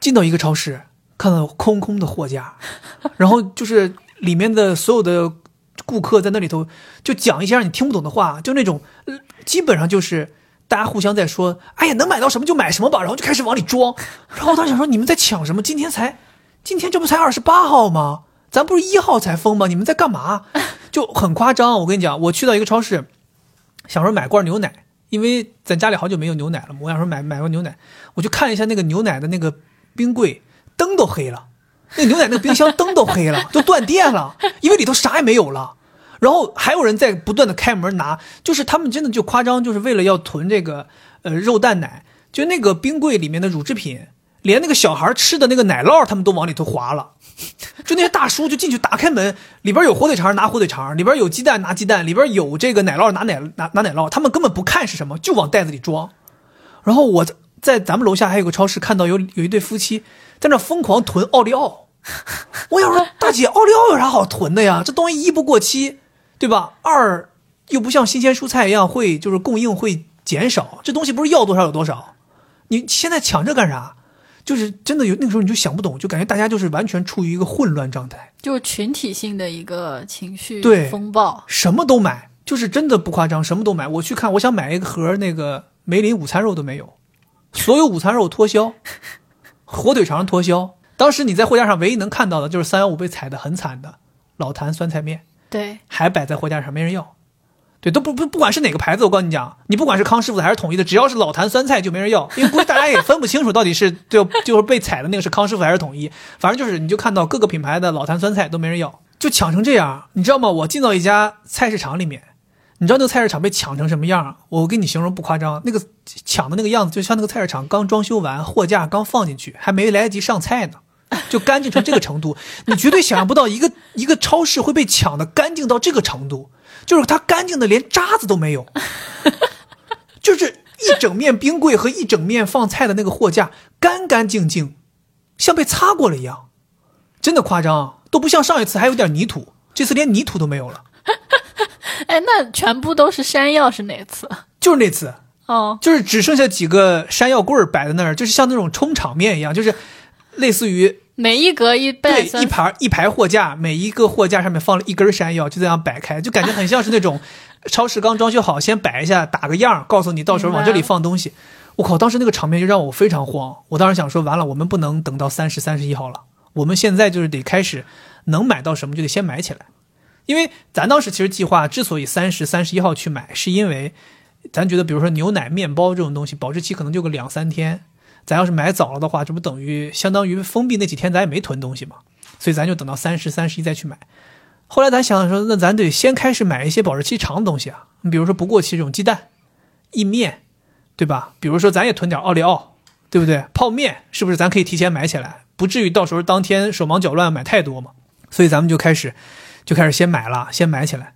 进到一个超市，看到空空的货架，然后就是里面的所有的顾客在那里头就讲一些让你听不懂的话，就那种基本上就是大家互相在说：“哎呀，能买到什么就买什么吧。”然后就开始往里装。然后我当时想说：“你们在抢什么？今天才今天这不才二十八号吗？咱不是一号才封吗？你们在干嘛？” 就很夸张。我跟你讲，我去到一个超市，想说买罐牛奶，因为咱家里好久没有牛奶了嘛，我想说买买罐牛奶，我就看一下那个牛奶的那个冰柜，灯都黑了，那牛奶那个冰箱灯都黑了，都断电了，因为里头啥也没有了。然后还有人在不断的开门拿，就是他们真的就夸张，就是为了要囤这个呃肉蛋奶，就那个冰柜里面的乳制品，连那个小孩吃的那个奶酪，他们都往里头划了。就那些大叔就进去打开门，里边有火腿肠拿火腿肠，里边有鸡蛋拿鸡蛋，里边有这个奶酪拿奶拿拿奶酪，他们根本不看是什么，就往袋子里装。然后我在咱们楼下还有个超市看到有有一对夫妻在那疯狂囤奥利奥，我想说大姐，奥利奥有啥好囤的呀？这东西一不过期，对吧？二又不像新鲜蔬菜一样会就是供应会减少，这东西不是要多少有多少，你现在抢这干啥？就是真的有那个时候你就想不懂，就感觉大家就是完全处于一个混乱状态，就是群体性的一个情绪对风暴。什么都买，就是真的不夸张，什么都买。我去看，我想买一个盒那个梅林午餐肉都没有，所有午餐肉脱销，火腿肠脱销。当当时你在货架上唯一能看到的就是三幺五被踩得很惨的老坛酸菜面，对，还摆在货架上，没人要。对，都不不不管是哪个牌子，我告诉你讲，你不管是康师傅的还是统一的，只要是老坛酸菜就没人要，因为估计大家也分不清楚到底是就就是被踩的那个是康师傅还是统一，反正就是你就看到各个品牌的老坛酸菜都没人要，就抢成这样，你知道吗？我进到一家菜市场里面，你知道那个菜市场被抢成什么样？我跟你形容不夸张，那个抢的那个样子，就像那个菜市场刚装修完，货架刚放进去，还没来得及上菜呢。就干净成这个程度，你绝对想象不到一个一个超市会被抢的干净到这个程度，就是它干净的连渣子都没有，就是一整面冰柜和一整面放菜的那个货架干干净净，像被擦过了一样，真的夸张，都不像上一次还有点泥土，这次连泥土都没有了。哎，那全部都是山药是哪次？就是那次，哦，就是只剩下几个山药棍儿摆在那儿，就是像那种冲场面一样，就是类似于。每一格一对袋一排一排货架，每一个货架上面放了一根山药，就这样摆开，就感觉很像是那种 超市刚装修好，先摆一下，打个样，告诉你到时候往这里放东西。我靠，当时那个场面就让我非常慌。我当时想说，完了，我们不能等到三十、三十一号了，我们现在就是得开始能买到什么就得先买起来，因为咱当时其实计划之所以三十、三十一号去买，是因为咱觉得，比如说牛奶、面包这种东西，保质期可能就个两三天。咱要是买早了的话，这不等于相当于封闭那几天咱也没囤东西嘛，所以咱就等到三十、三十一再去买。后来咱想说，那咱得先开始买一些保质期长的东西啊，你比如说不过期这种鸡蛋、意面，对吧？比如说咱也囤点奥利奥，对不对？泡面是不是咱可以提前买起来，不至于到时候当天手忙脚乱买太多嘛？所以咱们就开始就开始先买了，先买起来。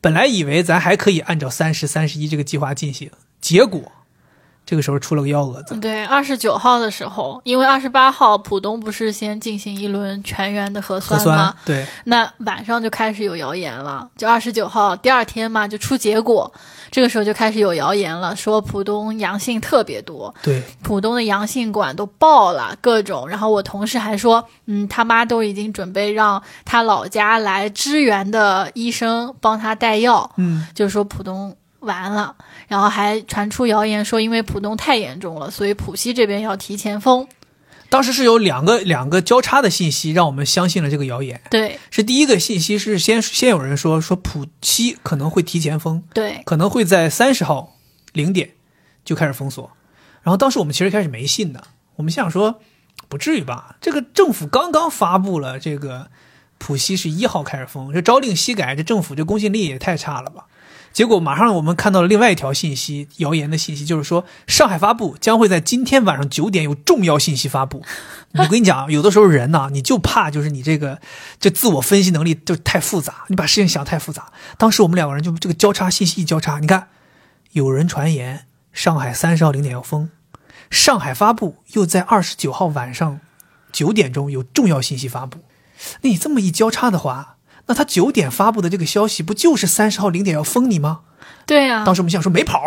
本来以为咱还可以按照三十、三十一这个计划进行，结果。这个时候出了个幺蛾子。对，二十九号的时候，因为二十八号浦东不是先进行一轮全员的核核酸吗？对，那晚上就开始有谣言了，就二十九号第二天嘛，就出结果，这个时候就开始有谣言了，说浦东阳性特别多，对，浦东的阳性馆都爆了，各种。然后我同事还说，嗯，他妈都已经准备让他老家来支援的医生帮他带药，嗯，就是说浦东完了。然后还传出谣言说，因为浦东太严重了，所以浦西这边要提前封。当时是有两个两个交叉的信息，让我们相信了这个谣言。对，是第一个信息是先先有人说说浦西可能会提前封，对，可能会在三十号零点就开始封锁。然后当时我们其实开始没信的，我们想说不至于吧？这个政府刚刚发布了这个浦西是一号开始封，这朝令夕改，这政府这公信力也太差了吧？结果马上我们看到了另外一条信息，谣言的信息，就是说上海发布将会在今天晚上九点有重要信息发布。我跟你讲，有的时候人呐，你就怕就是你这个这自我分析能力就太复杂，你把事情想太复杂。当时我们两个人就这个交叉信息一交叉，你看，有人传言上海三十号零点要封，上海发布又在二十九号晚上九点钟有重要信息发布。那你这么一交叉的话。那他九点发布的这个消息，不就是三十号零点要封你吗？对呀。当时我们想说没跑，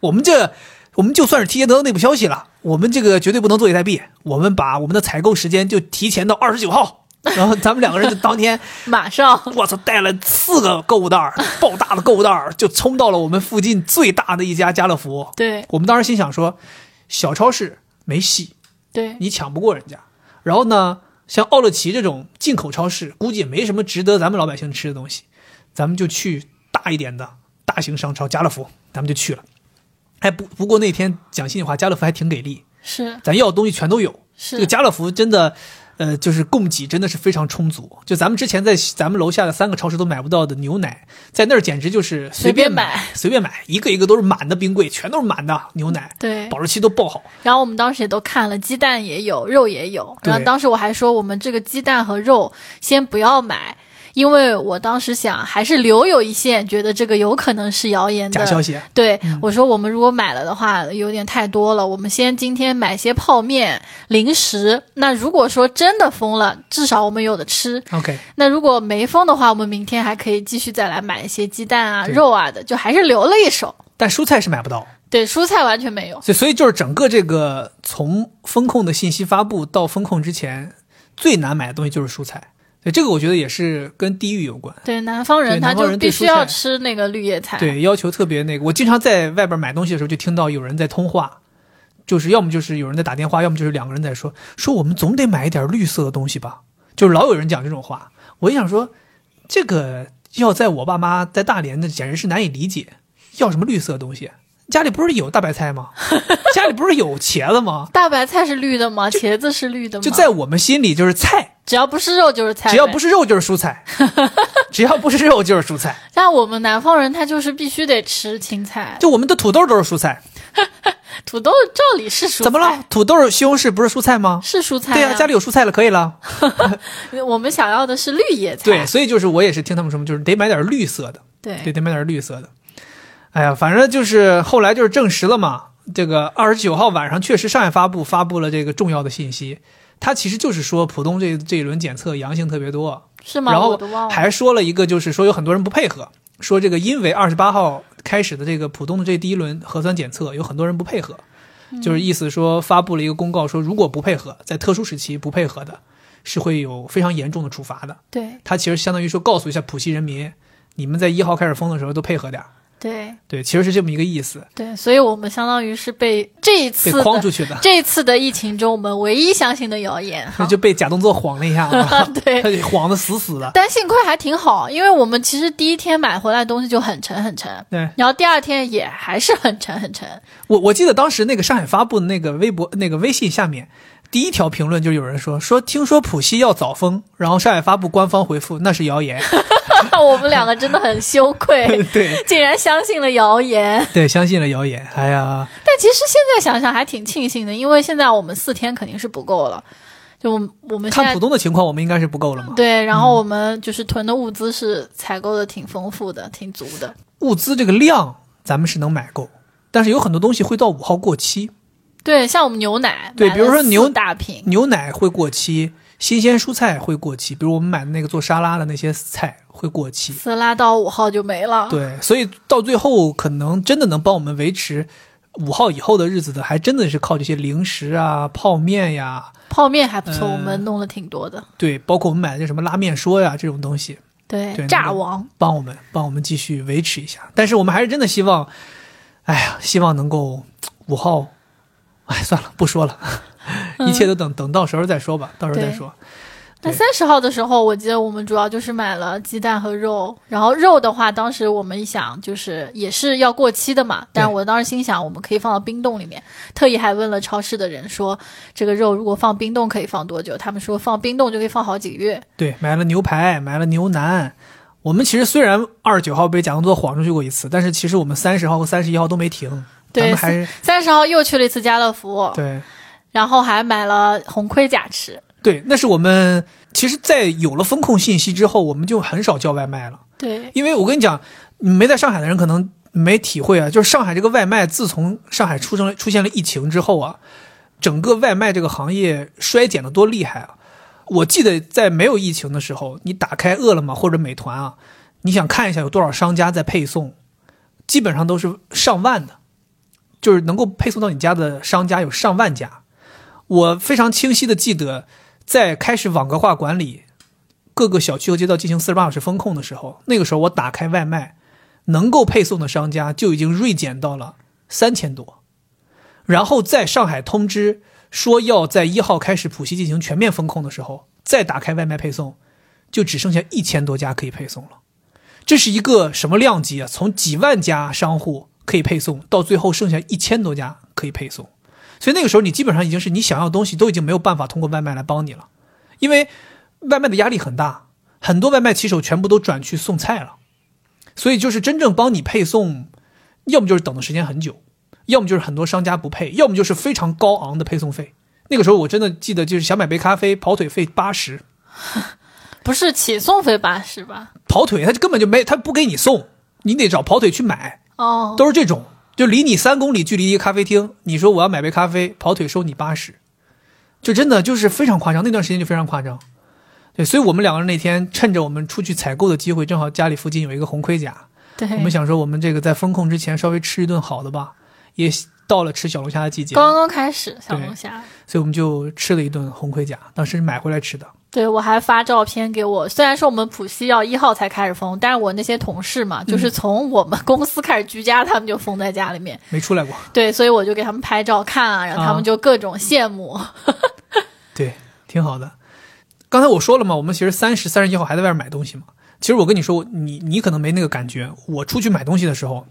我们这我们就算是提前得到内部消息了，我们这个绝对不能坐以待毙，我们把我们的采购时间就提前到二十九号，然后咱们两个人就当天 马上，我操，带了四个购物袋，爆大的购物袋，就冲到了我们附近最大的一家家乐福。对，我们当时心想说，小超市没戏，对你抢不过人家。然后呢？像奥乐奇这种进口超市，估计也没什么值得咱们老百姓吃的东西，咱们就去大一点的大型商超家乐福，咱们就去了。哎，不不过那天讲心里话，家乐福还挺给力，是咱要的东西全都有。是这个家乐福真的。呃，就是供给真的是非常充足。就咱们之前在咱们楼下的三个超市都买不到的牛奶，在那儿简直就是随便买，随便买，一个一个都是满的冰柜，全都是满的牛奶，对，保质期都爆好。然后我们当时也都看了，鸡蛋也有，肉也有。然后当时我还说，我们这个鸡蛋和肉先不要买。因为我当时想，还是留有一线，觉得这个有可能是谣言的假消息。对我说，我们如果买了的话，有点太多了。我们先今天买些泡面、零食。那如果说真的封了，至少我们有的吃。OK。那如果没封的话，我们明天还可以继续再来买一些鸡蛋啊、肉啊的，就还是留了一手。但蔬菜是买不到。对，蔬菜完全没有。所以，所以就是整个这个从风控的信息发布到风控之前，最难买的东西就是蔬菜。对这个，我觉得也是跟地域有关。对南方人，他就必须要吃那个绿叶菜。对，要求特别那个。我经常在外边买东西的时候，就听到有人在通话，就是要么就是有人在打电话，要么就是两个人在说，说我们总得买一点绿色的东西吧，就是老有人讲这种话。我就想说，这个要在我爸妈在大连，那简直是难以理解，要什么绿色的东西？家里不是有大白菜吗？家里不是有茄子吗？大白菜是绿的吗？茄子是绿的吗？就在我们心里就是菜，只要不是肉就是菜，只要不是肉就是蔬菜，只要不是肉就是蔬菜。像我们南方人，他就是必须得吃青菜，就我们的土豆都是蔬菜，土豆照理是蔬菜，怎么了？土豆、西红柿不是蔬菜吗？是蔬菜、对呀、家里有蔬菜了，可以了。我们想要的是绿叶菜，对，所以就是我也是听他们说，就是得买点绿色的，对对，得买点绿色的。哎呀，反正就是后来就是证实了嘛，这个二十九号晚上确实上海发布发布了这个重要的信息，它其实就是说浦东这这一轮检测阳性特别多，是吗？然后。还说了一个就是说有很多人不配合，说这个因为二十八号开始的这个浦东的这第一轮核酸检测有很多人不配合，就是意思说发布了一个公告说如果不配合，在特殊时期不配合的，是会有非常严重的处罚的。对他其实相当于说告诉一下浦西人民，你们在一号开始封的时候都配合点儿。对对，其实是这么一个意思，对，所以我们相当于是被这一次被框出去的，这一次的疫情中，我们唯一相信的谣言，那就被假动作晃了一下啊，对他晃的死死的。但幸亏还挺好，因为我们其实第一天买回来的东西就很沉很沉，对然后第二天也还是很沉很沉。我我记得当时那个上海发布的那个微博那个微信下面。第一条评论就有人说说听说浦西要早封，然后上海发布官方回复那是谣言，我们两个真的很羞愧，对竟然相信了谣言。对，相信了谣言。哎呀，但其实现在想想还挺庆幸的，因为现在我们四天肯定是不够了。就我们我们看浦东的情况，我们应该是不够了嘛。对，然后我们就是囤的物资是采购的挺丰富的，挺足的。物资这个量咱们是能买够，但是有很多东西会到五号过期，对，像我们牛奶，对比如说牛大瓶，牛奶会过期，新鲜蔬菜会过期，比如我们买的那个做沙拉的那些菜会过期。色拉到五号就没了。对，所以到最后可能真的能帮我们维持五号以后的日子的，还真的是靠这些零食啊、泡面呀，泡面还不错，嗯我们弄了挺多的。对，包括我们买的这什么拉面说呀这种东西，对，对炸王，帮我们帮我们继续维持一下。但是我们还是真的希望，哎呀，希望能够五号，哎，算了，不说了，一切都等等到时候再说吧，到时候再说。那对三十号的时候，我记得我们主要就是买了鸡蛋和肉。然后肉的话，当时我们一想，就是也是要过期的嘛。但是我当时心想，我们可以放到冰冻里面。特意还问了超市的人说，这个肉如果放冰冻可以放多久？他们说放冰冻就可以放好几个月。对，买了牛排，买了牛腩。我们其实虽然二十九号被贾工作晃出去过一次，但是其实我们三十号和三十一号都没停，咱对三十号又去了一次家乐福，对然后还买了红盔甲吃。对，那是我们其实，在有了风控信息之后，我们就很少叫外卖了，对，因为我跟你讲，没在上海的人可能没体会啊，就是上海这个外卖，自从上海出生出现了疫情之后啊，整个外卖这个行业衰减的多厉害啊！我记得在没有疫情的时候，你打开饿了么或者美团啊，你想看一下有多少商家在配送，基本上都是上万的，就是能够配送到你家的商家有上万家。我非常清晰的记得，在开始网格化管理各个小区和街道进行四十八小时风控的时候，那个时候我打开外卖，能够配送的商家就已经锐减到了三千多。然后在上海通知说要在一号开始浦西进行全面风控的时候，再打开外卖配送，就只剩下一千多家可以配送了。这是一个什么量级啊？从几万家商户可以配送，到最后剩下一千多家可以配送。所以那个时候，你基本上已经是你想要的东西都已经没有办法通过外卖来帮你了，因为外卖的压力很大，很多外卖骑手全部都转去送菜了，所以就是真正帮你配送，要么就是等的时间很久，要么就是很多商家不配，要么就是非常高昂的配送费。那个时候我真的记得，就是想买杯咖啡，跑腿费八十，不是起送费八十吧？跑腿他根本就没，他不给你送，你得找跑腿去买，哦，都是这种。就离你三公里距离一个咖啡厅，你说我要买杯咖啡，跑腿收你八十，就真的就是非常夸张。那段时间就非常夸张，对，所以我们两个人那天趁着我们出去采购的机会，正好家里附近有一个红盔甲，对，我们想说我们这个在风控之前稍微吃一顿好的吧，也到了吃小龙虾的季节，刚刚开始小龙虾。所以我们就吃了一顿红盔甲，当时买回来吃的。对，我还发照片给我。虽然说我们浦西要一号才开始封，但是我那些同事嘛，就是从我们公司开始居家，他们就封在家里面，没出来过。对，所以我就给他们拍照看啊，然后他们就各种羡慕。对，挺好的。刚才我说了嘛，我们其实三十、三十一号还在外面买东西嘛。其实我跟你说，你你可能没那个感觉。我出去买东西的时候，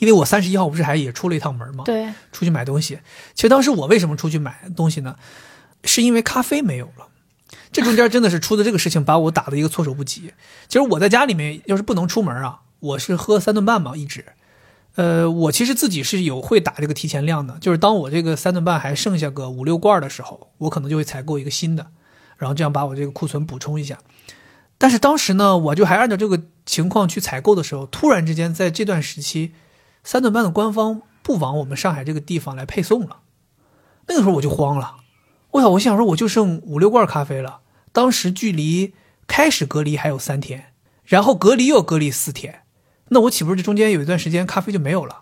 因为我三十一号不是还也出了一趟门嘛，对，出去买东西。其实当时我为什么出去买东西呢？是因为咖啡没有了。这中间真的是出的这个事情，把我打的一个措手不及。其实我在家里面要是不能出门啊，我是喝三顿半嘛，一直。呃，我其实自己是有会打这个提前量的，就是当我这个三顿半还剩下个五六罐的时候，我可能就会采购一个新的，然后这样把我这个库存补充一下。但是当时呢，我就还按照这个情况去采购的时候，突然之间在这段时期，三顿半的官方不往我们上海这个地方来配送了，那个时候我就慌了。我想，我想说，我就剩五六罐咖啡了。当时距离开始隔离还有三天，然后隔离又隔离四天，那我岂不是这中间有一段时间咖啡就没有了，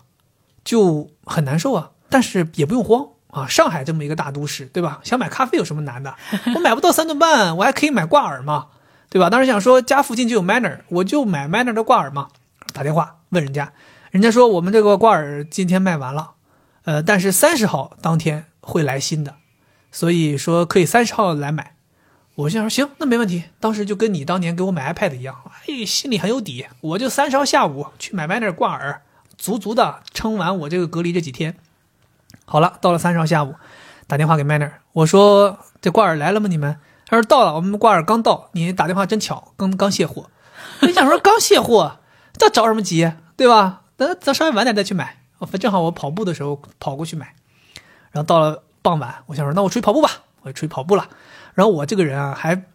就很难受啊？但是也不用慌啊，上海这么一个大都市，对吧？想买咖啡有什么难的？我买不到三顿半，我还可以买挂耳嘛，对吧？当时想说家附近就有 Manner，我就买 Manner 的挂耳嘛。打电话问人家，人家说我们这个挂耳今天卖完了，呃，但是三十号当天会来新的。所以说可以三十号来买，我心想说行，那没问题。当时就跟你当年给我买 iPad 一样，哎，心里很有底。我就三十号下午去买买点挂耳，足足的撑完我这个隔离这几天。好了，到了三十号下午，打电话给 Manner，我说这挂耳来了吗？你们？他说到了，我们挂耳刚到。你打电话真巧，刚刚卸货。你想说刚卸货，这着什么急，对吧？等咱稍微晚点再去买。正好我跑步的时候跑过去买，然后到了。傍晚，我想说，那我出去跑步吧，我出去跑步了。然后我这个人啊，还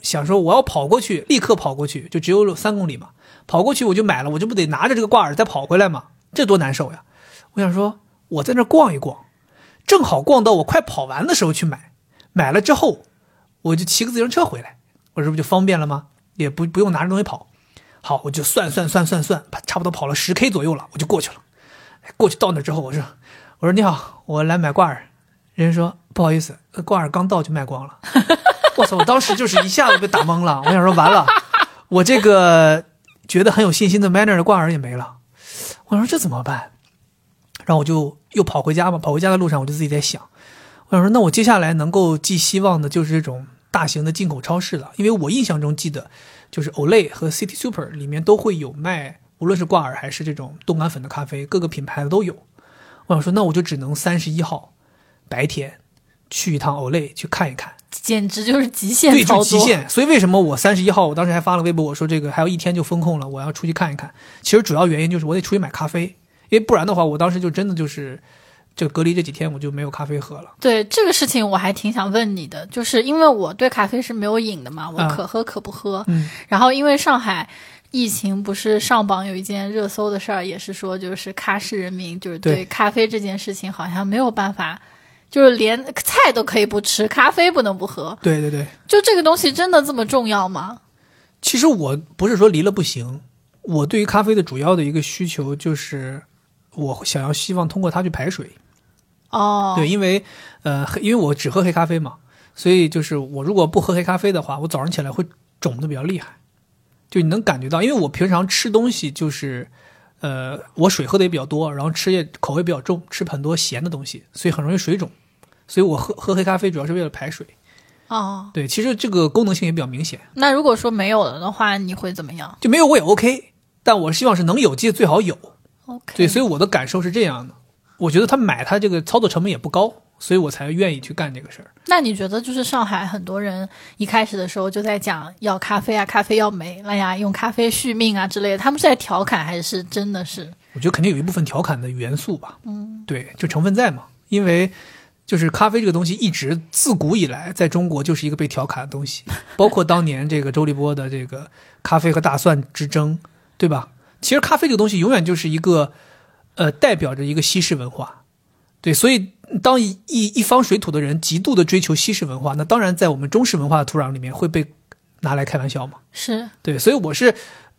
想说我要跑过去，立刻跑过去，就只有三公里嘛。跑过去我就买了，我就不得拿着这个挂耳再跑回来嘛？这多难受呀！我想说，我在那逛一逛，正好逛到我快跑完的时候去买。买了之后，我就骑个自行车回来，我这不就方便了吗？也不不用拿着东西跑。好，我就算算算算算，差不多跑了十 K 左右了，我就过去了。过去到那之后，我说，我说你好，我来买挂耳。人家说不好意思，挂耳刚到就卖光了。我操！我当时就是一下子被打懵了。我想说完了，我这个觉得很有信心的 Manner 的挂耳也没了。我说这怎么办？然后我就又跑回家嘛。跑回家的路上，我就自己在想，我想说那我接下来能够寄希望的就是这种大型的进口超市了，因为我印象中记得就是 Olay 和 City Super 里面都会有卖，无论是挂耳还是这种冻干粉的咖啡，各个品牌的都有。我想说那我就只能三十一号。白天去一趟 Olay 去看一看，简直就是极限对，就极限。所以为什么我三十一号，我当时还发了微博，我说这个还有一天就封控了，我要出去看一看。其实主要原因就是我得出去买咖啡，因为不然的话，我当时就真的就是这隔离这几天我就没有咖啡喝了。对这个事情，我还挺想问你的，就是因为我对咖啡是没有瘾的嘛，我可喝可不喝。嗯。然后因为上海疫情不是上榜有一件热搜的事儿，也是说就是喀什人民就是对咖啡这件事情好像没有办法。就是连菜都可以不吃，咖啡不能不喝。对对对，就这个东西真的这么重要吗？其实我不是说离了不行，我对于咖啡的主要的一个需求就是，我想要希望通过它去排水。哦，对，因为呃，因为我只喝黑咖啡嘛，所以就是我如果不喝黑咖啡的话，我早上起来会肿的比较厉害。就你能感觉到，因为我平常吃东西就是。呃，我水喝的也比较多，然后吃也口味比较重，吃很多咸的东西，所以很容易水肿。所以我喝喝黑咖啡主要是为了排水。哦，对，其实这个功能性也比较明显。那如果说没有了的话，你会怎么样？就没有我也 OK，但我希望是能有机最好有。OK，对，所以我的感受是这样的，我觉得他买它这个操作成本也不高。所以我才愿意去干这个事儿。那你觉得，就是上海很多人一开始的时候就在讲要咖啡啊，咖啡要没了呀，用咖啡续命啊之类的，他们是在调侃还是真的是？我觉得肯定有一部分调侃的元素吧。嗯，对，就成分在嘛。因为就是咖啡这个东西，一直自古以来在中国就是一个被调侃的东西，包括当年这个周立波的这个咖啡和大蒜之争，对吧？其实咖啡这个东西永远就是一个，呃，代表着一个西式文化。对，所以当一一一方水土的人极度的追求西式文化，那当然在我们中式文化的土壤里面会被拿来开玩笑嘛。是对，所以我是，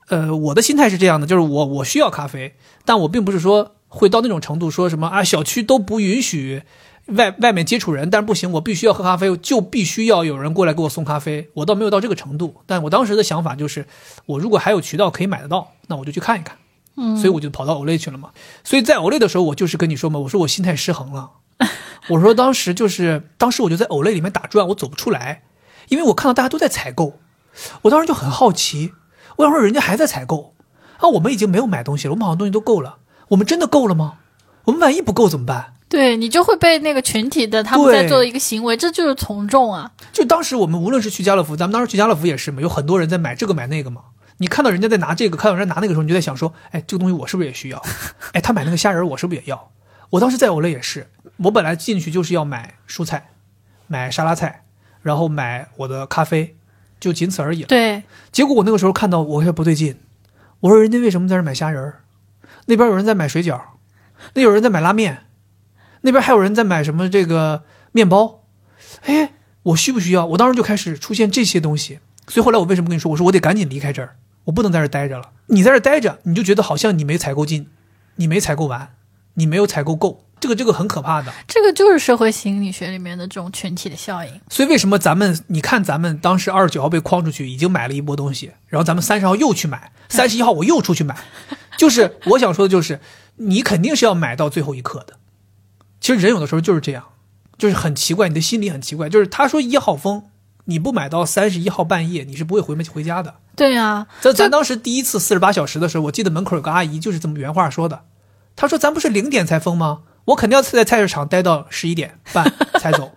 呃，我的心态是这样的，就是我我需要咖啡，但我并不是说会到那种程度，说什么啊，小区都不允许外外面接触人，但是不行，我必须要喝咖啡，就必须要有人过来给我送咖啡。我倒没有到这个程度，但我当时的想法就是，我如果还有渠道可以买得到，那我就去看一看。嗯，所以我就跑到 Olay 去了嘛。所以在 Olay 的时候，我就是跟你说嘛，我说我心态失衡了。我说当时就是当时我就在 Olay 里面打转，我走不出来，因为我看到大家都在采购，我当时就很好奇，我想说人家还在采购，啊，我们已经没有买东西了，我们好像东西都够了，我们真的够了吗？我们万一不够怎么办？对你就会被那个群体的他们在做的一个行为，这就是从众啊。就当时我们无论是去家乐福，咱们当时去家乐福也是嘛，有很多人在买这个买那个嘛。你看到人家在拿这个，看到人家拿那个的时候，你就在想说，哎，这个东西我是不是也需要？哎，他买那个虾仁，我是不是也要？我当时在 Olay 也是，我本来进去就是要买蔬菜，买沙拉菜，然后买我的咖啡，就仅此而已了。对，结果我那个时候看到，我说不对劲，我说人家为什么在这买虾仁儿？那边有人在买水饺，那有人在买拉面，那边还有人在买什么这个面包。哎，我需不需要？我当时就开始出现这些东西，所以后来我为什么跟你说，我说我得赶紧离开这儿，我不能在这儿待着了。你在这儿待着，你就觉得好像你没采购进，你没采购完，你没有采购够，这个这个很可怕的。这个就是社会心理学里面的这种群体的效应。所以为什么咱们你看咱们当时二十九号被框出去，已经买了一波东西，然后咱们三十号又去买，三十一号我又出去买，就是我想说的就是，你肯定是要买到最后一刻的。其实人有的时候就是这样，就是很奇怪，你的心理很奇怪，就是他说一号封，你不买到三十一号半夜，你是不会回门回家的。对啊，咱咱当时第一次四十八小时的时候，我记得门口有个阿姨就是这么原话说的，她说咱不是零点才封吗？我肯定要在菜市场待到十一点半 才走。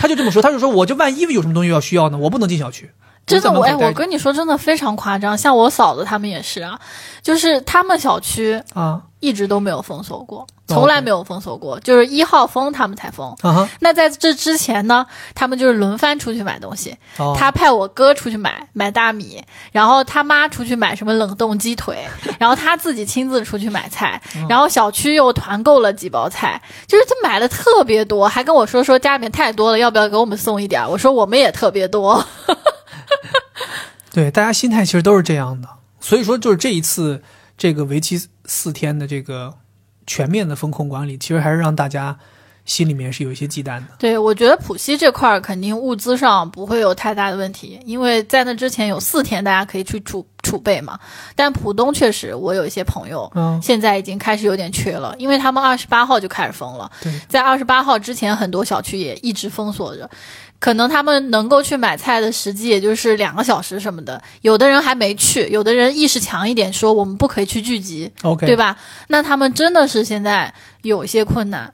他就这么说，他就说我这万一有什么东西要需要呢，我不能进小区。真的，我哎，我跟你说，真的非常夸张。像我嫂子他们也是啊，就是他们小区啊一直都没有封锁过，从来没有封锁过，就是一号封他们才封。那在这之前呢，他们就是轮番出去买东西。哦他派我哥出去买买大米，然后他妈出去买什么冷冻鸡腿，然后他自己亲自出去买菜，然后小区又团购了几包菜，就是他买的特别多，还跟我说说家里面太多了，要不要给我们送一点儿？我说我们也特别多。对，大家心态其实都是这样的，所以说就是这一次这个为期四天的这个全面的风控管理，其实还是让大家心里面是有一些忌惮的。对，我觉得浦西这块儿肯定物资上不会有太大的问题，因为在那之前有四天大家可以去储储备嘛。但浦东确实，我有一些朋友嗯，现在已经开始有点缺了，因为他们二十八号就开始封了，对，在二十八号之前，很多小区也一直封锁着。可能他们能够去买菜的时机，也就是两个小时什么的。有的人还没去，有的人意识强一点，说我们不可以去聚集。OK，对？吧？那他们真的是现在有一些困难，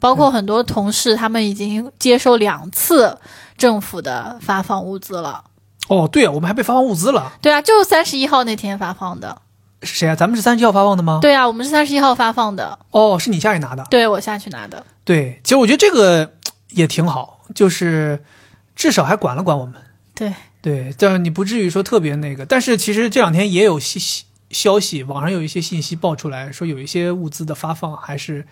包括很多同事，他们已经接受两次政府的发放物资了。哦，对啊，我们还被发放物资了，对啊，就是三十一号那天发放的。是谁啊？咱们是三十一号发放的吗？对啊，我们是三十一号发放的，哦，是你下去拿的。对我下去拿的。对，其实我觉得这个也挺好，就是至少还管了管我们。对，对，但是你不至于说特别那个。但是其实这两天也有信息消息，网上有一些信息爆出来说，有一些物资的发放还是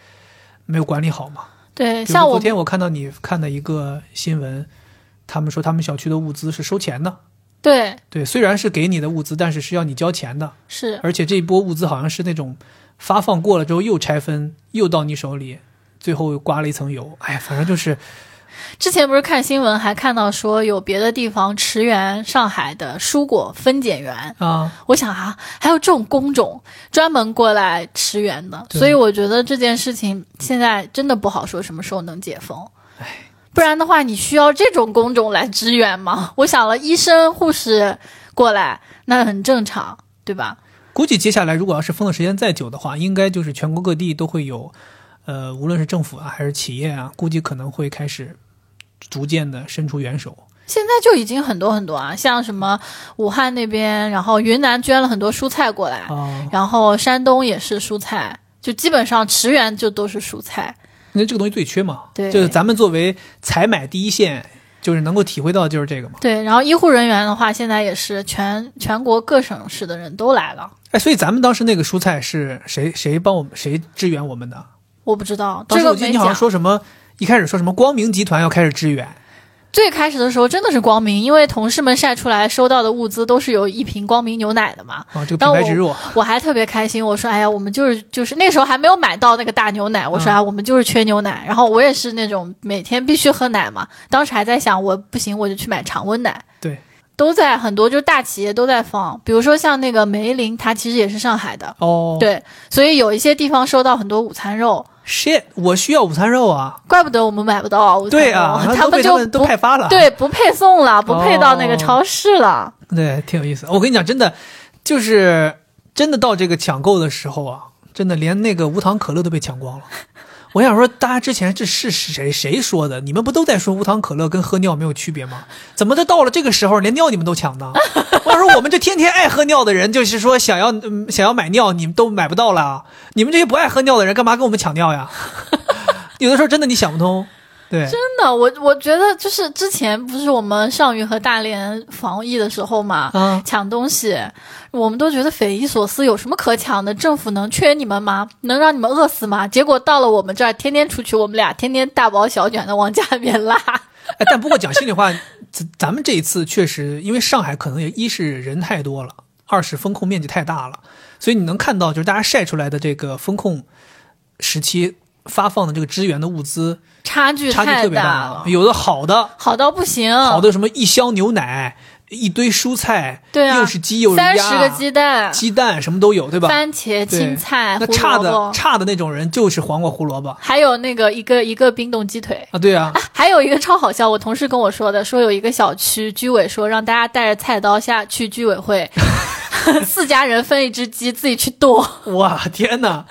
没有管理好嘛。对，像我昨天我看到你看的一个新闻，他们说他们小区的物资是收钱的。对对，虽然是给你的物资，但是是要你交钱的，是而且这一波物资好像是那种发放过了之后又拆分，又到你手里，最后又刮了一层油。哎呀，反正就是之前不是看新闻还看到说有别的地方驰援上海的蔬果分拣员，啊，我想啊，还有这种工种专门过来驰援的，所以我觉得这件事情现在真的不好说什么时候能解封。不然的话，你需要这种工种来支援吗？我想了，医生、护士过来那很正常，对吧？估计接下来如果要是封的时间再久的话，应该就是全国各地都会有，呃，无论是政府啊还是企业啊，估计可能会开始逐渐的伸出援手。现在就已经很多很多啊，像什么武汉那边，然后云南捐了很多蔬菜过来，啊，然后山东也是蔬菜，就基本上驰援就都是蔬菜。因为这个东西最缺嘛，对就是咱们作为采买第一线，就是能够体会到的就是这个嘛。对，然后医护人员的话，现在也是全全国各省市的人都来了。哎，所以咱们当时那个蔬菜是谁谁帮我们谁支援我们的？我不知道当这个没时我记得你好像。说什么，一开始说什么光明集团要开始支援，最开始的时候真的是光明，因为同事们晒出来收到的物资都是有一瓶光明牛奶的嘛。啊，这个品牌植入，我还特别开心，我说哎呀，我们就是就是那时候还没有买到那个大牛奶，我说嗯啊，我们就是缺牛奶。然后我也是那种每天必须喝奶嘛，当时还在想，我不行我就去买常温奶。对，都在很多就是大企业都在放，比如说像那个梅林，它其实也是上海的，哦，对，所以有一些地方收到很多午餐肉，，shit，我需要午餐肉啊，怪不得我们买不到午餐肉，对啊，他们就都派发了，对不配送了，不配到那个哦超市了。对，挺有意思。我跟你讲，真的就是真的到这个抢购的时候啊，真的连那个无糖可乐都被抢光了。我想说，大家之前这是谁谁说的？你们不都在说无糖可乐跟喝尿没有区别吗？怎么都到了这个时候，连尿你们都抢呢？我想说，我们这天天爱喝尿的人，就是说想要、想要买尿，你们都买不到了。你们这些不爱喝尿的人，干嘛跟我们抢尿呀？有的时候真的你想不通。对，真的，我我觉得就是之前不是我们上虞和大连防疫的时候嘛，啊，抢东西，我们都觉得匪夷所思，有什么可抢的？政府能缺你们吗？能让你们饿死吗？结果到了我们这儿，天天出去，我们俩天天大包小卷的往家里面拉。哎，但不过讲心里话，咱咱们这一次确实，因为上海可能也一是人太多了，二是风控面积太大了，所以你能看到就是大家晒出来的这个风控时期发放的这个支援的物资差距太差距特别大了，有的好的好到不行，好的什么一箱牛奶，一堆蔬菜，对啊又是鸡又是鸭，三十个鸡蛋、鸡蛋什么都有，对吧？番茄、青菜、胡那差的差的那种人就是黄瓜胡萝卜还有那个一个一个冰冻鸡腿。啊，对啊，还有一个超好笑，我同事跟我说的，说有一个小区居委说让大家带着菜刀下去居委会，四家人分一只鸡，自己去剁。哇天哪！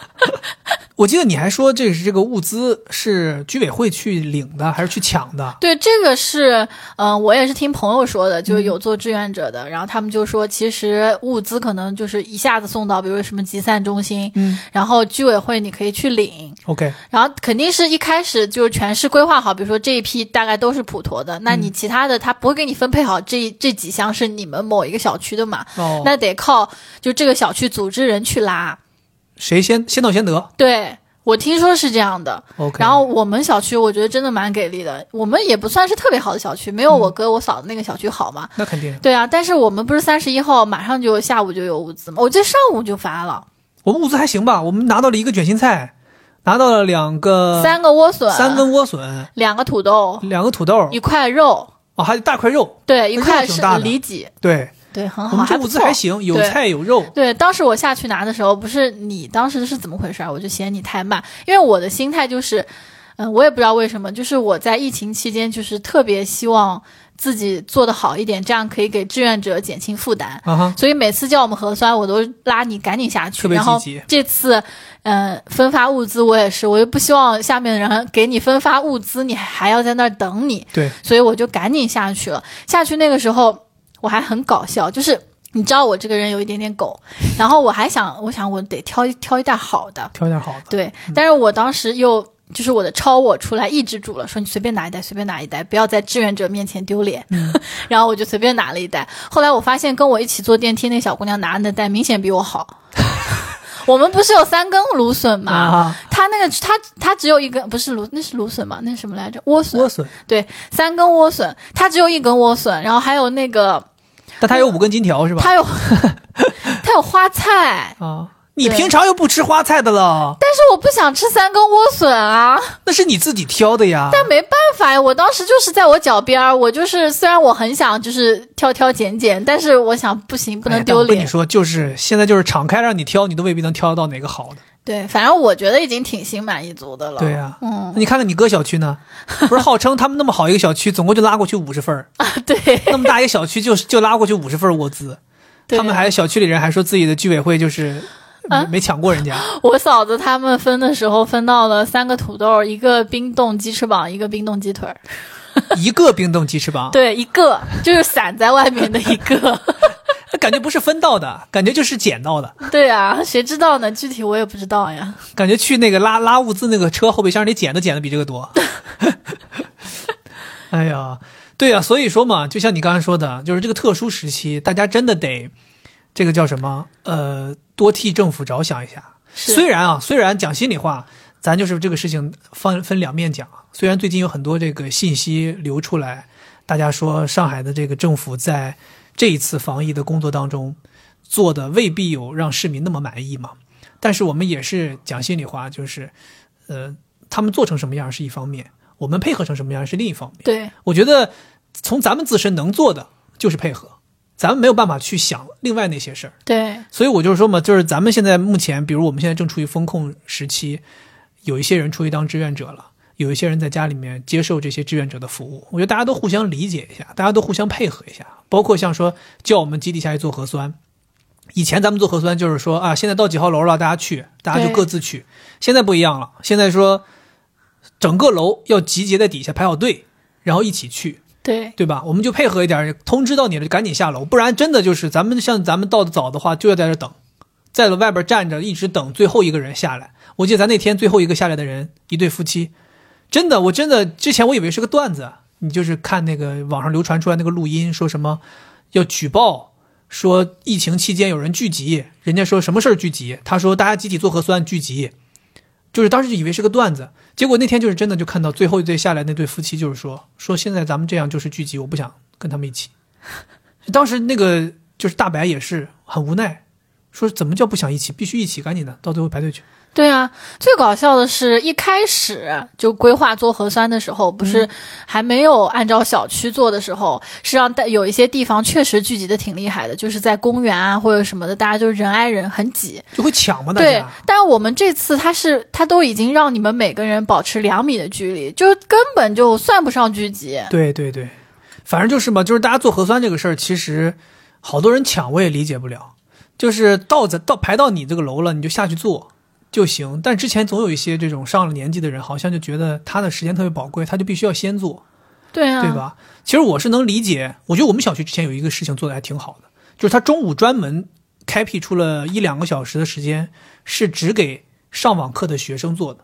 我记得你还说这是这个物资是居委会去领的还是去抢的？对，这个是，嗯、我也是听朋友说的，就是有做志愿者的，然后他们就说，其实物资可能就是一下子送到，比如什么集散中心，嗯。然后居委会你可以去领，，OK，然后肯定是一开始就是全市规划好，比如说这一批大概都是普陀的，那你其他的他不会给你分配好这这几箱是你们某一个小区的嘛，哦，那得靠就这个小区组织人去拉。谁先先到先得？对我听说是这样的，？OK，然后我们小区我觉得真的蛮给力的，我们也不算是特别好的小区，没有我哥我嫂子那个小区好嘛。那肯定，对啊，但是我们不是三十一号马上就下午就有物资吗？我记得上午就发了。我们物资还行吧，我们拿到了一个卷心菜，拿到了两个三个莴笋，三根莴笋，两个土豆，两个土豆，一块肉，哦，还有大块肉，对，一块是里脊，对，对，很好，我们这还不错物资还。行，有对菜有肉，对，当时我下去拿的时候，不是你当时是怎么回事儿？我就嫌你太慢，因为我的心态就是，嗯，我也不知道为什么，就是我在疫情期间，就是特别希望自己做的好一点，这样可以给志愿者减轻负担。所以每次叫我们核酸，我都拉你赶紧下去。特别然后这次，嗯、分发物资我也是，我又不希望下面的人给你分发物资，你还要在那儿等你，对，所以我就赶紧下去了。下去那个时候我还很搞笑，就是你知道我这个人有一点点狗，然后我还想，我想我得挑一挑一袋好的，挑点好的，对，但是我当时又。就是我的超我出来抑制住了，说你随便拿一袋，随便拿一袋，不要在志愿者面前丢脸。然后我就随便拿了一袋。后来我发现跟我一起坐电梯那小姑娘拿的那袋明显比我好。我们不是有三根芦笋吗？啊，她那个他他只有一根，不是芦，那是芦笋吗？那是什么来着？莴笋。莴笋，对，三根莴笋，他只有一根莴笋，然后还有那个但它有五根金条是吧？它有 它有花菜，啊，你平常又不吃花菜的了，但是我不想吃三根莴笋啊。那是你自己挑的呀。但没办法呀，我当时就是在我脚边儿，我就是虽然我很想就是挑挑拣拣，但是我想不行，不哎能丢脸。但我跟你说，就是现在就是敞开让你挑，你都未必能挑得到哪个好的。对，反正我觉得已经挺心满意足的了。对呀、嗯那你看看你哥小区呢，不是号称他们那么好一个小区，总共就拉过去五十份儿，啊，对，那么大一个小区就就拉过去五十份儿物资，他们还小区里人还说自己的居委会就是没,、抢过人家。我嫂子他们分的时候分到了三个土豆，一个冰冻鸡翅膀，一个冰冻鸡腿儿。一个冰冻鸡翅膀，对，一个就是散在外面的一个。感觉不是分到的，感觉就是捡到的，对啊，谁知道呢？具体我也不知道呀。感觉去那个拉拉物资那个车后备箱里捡的捡的比这个多。哎呀，对呀、所以说嘛，就像你刚才说的，就是这个特殊时期，大家真的得这个叫什么？呃，多替政府着想一下。虽然啊，虽然讲心里话，咱就是这个事情分分两面讲。虽然最近有很多这个信息流出来，大家说上海的这个政府在这一次防疫的工作当中做的未必有让市民那么满意嘛。但是我们也是讲心里话，就是，呃，他们做成什么样是一方面，我们配合成什么样是另一方面。对，我觉得从咱们自身能做的就是配合，咱们没有办法去想另外那些事儿。对，所以我就是说嘛，就是咱们现在目前，比如我们现在正处于风控时期，有一些人出去当志愿者了，有一些人在家里面接受这些志愿者的服务。我觉得大家都互相理解一下，大家都互相配合一下，包括像说叫我们基地下去做核酸。以前咱们做核酸就是说啊，现在到几号楼了，大家去，大家就各自去。现在不一样了，现在说整个楼要集结在底下排好队，然后一起去。对，对吧？我们就配合一点，通知到你了就赶紧下楼，不然真的就是咱们像咱们到的早的话，就要在这等，在外边站着一直等最后一个人下来。我记得咱那天最后一个下来的人，一对夫妻，真的，我真的之前我以为是个段子，你就是看那个网上流传出来那个录音，说什么要举报，说疫情期间有人聚集，人家说什么事儿聚集，他说大家集体做核酸聚集，就是当时就以为是个段子，结果那天就是真的，就看到最后一对下来那对夫妻，就是说说现在咱们这样就是聚集，我不想跟他们一起。当时那个就是大白也是很无奈，说怎么叫不想一起，必须一起，赶紧的到最后排队去。对啊，最搞笑的是一开始就规划做核酸的时候，不是还没有按照小区做的时候，是让大有一些地方确实聚集的挺厉害的，就是在公园啊或者什么的，大家就人挨人，很挤。就会抢嘛，大对。，但是我们这次他是他都已经让你们每个人保持两米的距离，就根本就算不上聚集。对对对，反正就是嘛，就是大家做核酸这个事儿，其实好多人抢，我也理解不了。就是到在到排到你这个楼了，你就下去做就行。但之前总有一些这种上了年纪的人，好像就觉得他的时间特别宝贵，他就必须要先做，对啊，对？吧？其实我是能理解，我觉得我们小区之前有一个事情做的还挺好的，就是他中午专门开辟出了一两个小时的时间，是只给上网课的学生做的，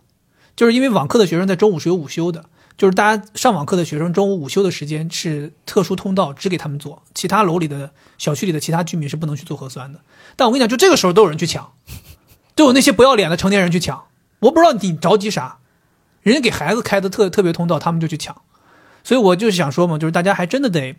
就是因为网课的学生在中午是有午休的，就是大家上网课的学生中午午休的时间是特殊通道，只给他们做，其他楼里的小区里的其他居民是不能去做核酸的。但我跟你讲，就这个时候都有人去抢，都有那些不要脸的成年人去抢，我不知道你着急啥，人家给孩子开的特特别通道，他们就去抢。所以我就是想说嘛，就是大家还真的得，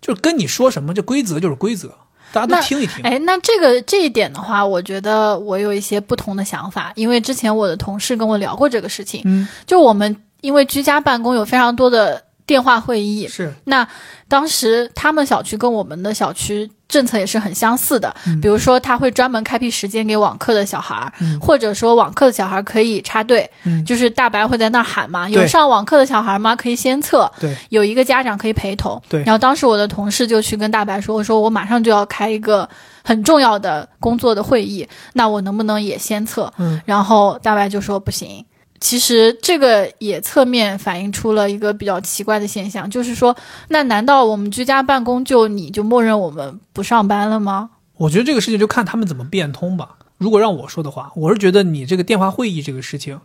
就是跟你说什么，这规则就是规则，大家都听一听。哎，那这个这一点的话，我觉得我有一些不同的想法，因为之前我的同事跟我聊过这个事情，嗯，就我们因为居家办公有非常多的电话会议，是，那当时他们小区跟我们的小区政策也是很相似的，嗯比如说他会专门开辟时间给网课的小孩儿，嗯或者说网课的小孩儿可以插队，嗯，就是大白会在那儿喊嘛，有上网课的小孩吗？可以先测，对，有一个家长可以陪同。对然后当时我的同事就去跟大白说：“我说我马上就要开一个很重要的工作的会议，那我能不能也先测？”嗯，然后大白就说不行。其实这个也侧面反映出了一个比较奇怪的现象，就是说，那难道我们居家办公就你就默认我们不上班了吗？我觉得这个事情就看他们怎么变通吧。如果让我说的话，我是觉得你这个电话会议这个事情，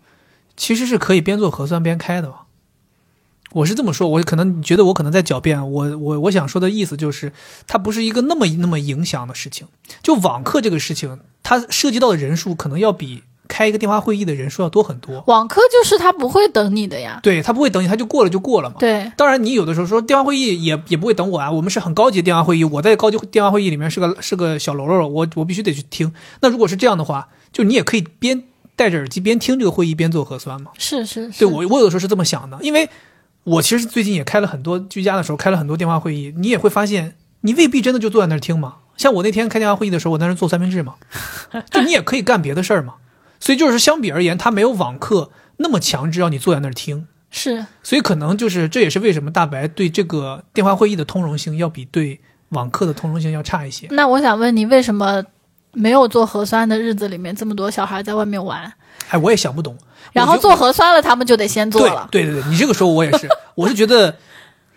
其实是可以边做核酸边开的。我是这么说，我可能觉得我可能在狡辩，我我我想说的意思就是，它不是一个那么那么影响的事情。就网课这个事情，它涉及到的人数可能要比开一个电话会议的人数要多很多。网课就是他不会等你的呀。对他不会等你，他就过了就过了嘛。对，当然，你有的时候说电话会议也也不会等我啊，我们是很高级的电话会议，我在高级电话会议里面是个是个小喽啰，我我必须得去听。那如果是这样的话，就你也可以边戴着耳机边听这个会议边做核酸嘛。是是是。对我我有的时候是这么想的，因为我其实最近也开了很多居家的时候开了很多电话会议，你也会发现你未必真的就坐在那儿听嘛。像我那天开电话会议的时候，我在那儿做三明治嘛，就你也可以干别的事儿嘛。所以就是相比而言，它没有网课那么强制让你坐在那儿听。是所以可能就是这也是为什么大白对这个电话会议的通融性要比对网课的通融性要差一些。那我想问你，为什么没有做核酸的日子里面，这么多小孩在外面玩，哎，我也想不懂。然后做核酸了，他们就得先做了？对对对对，你这个说我也是，我是觉得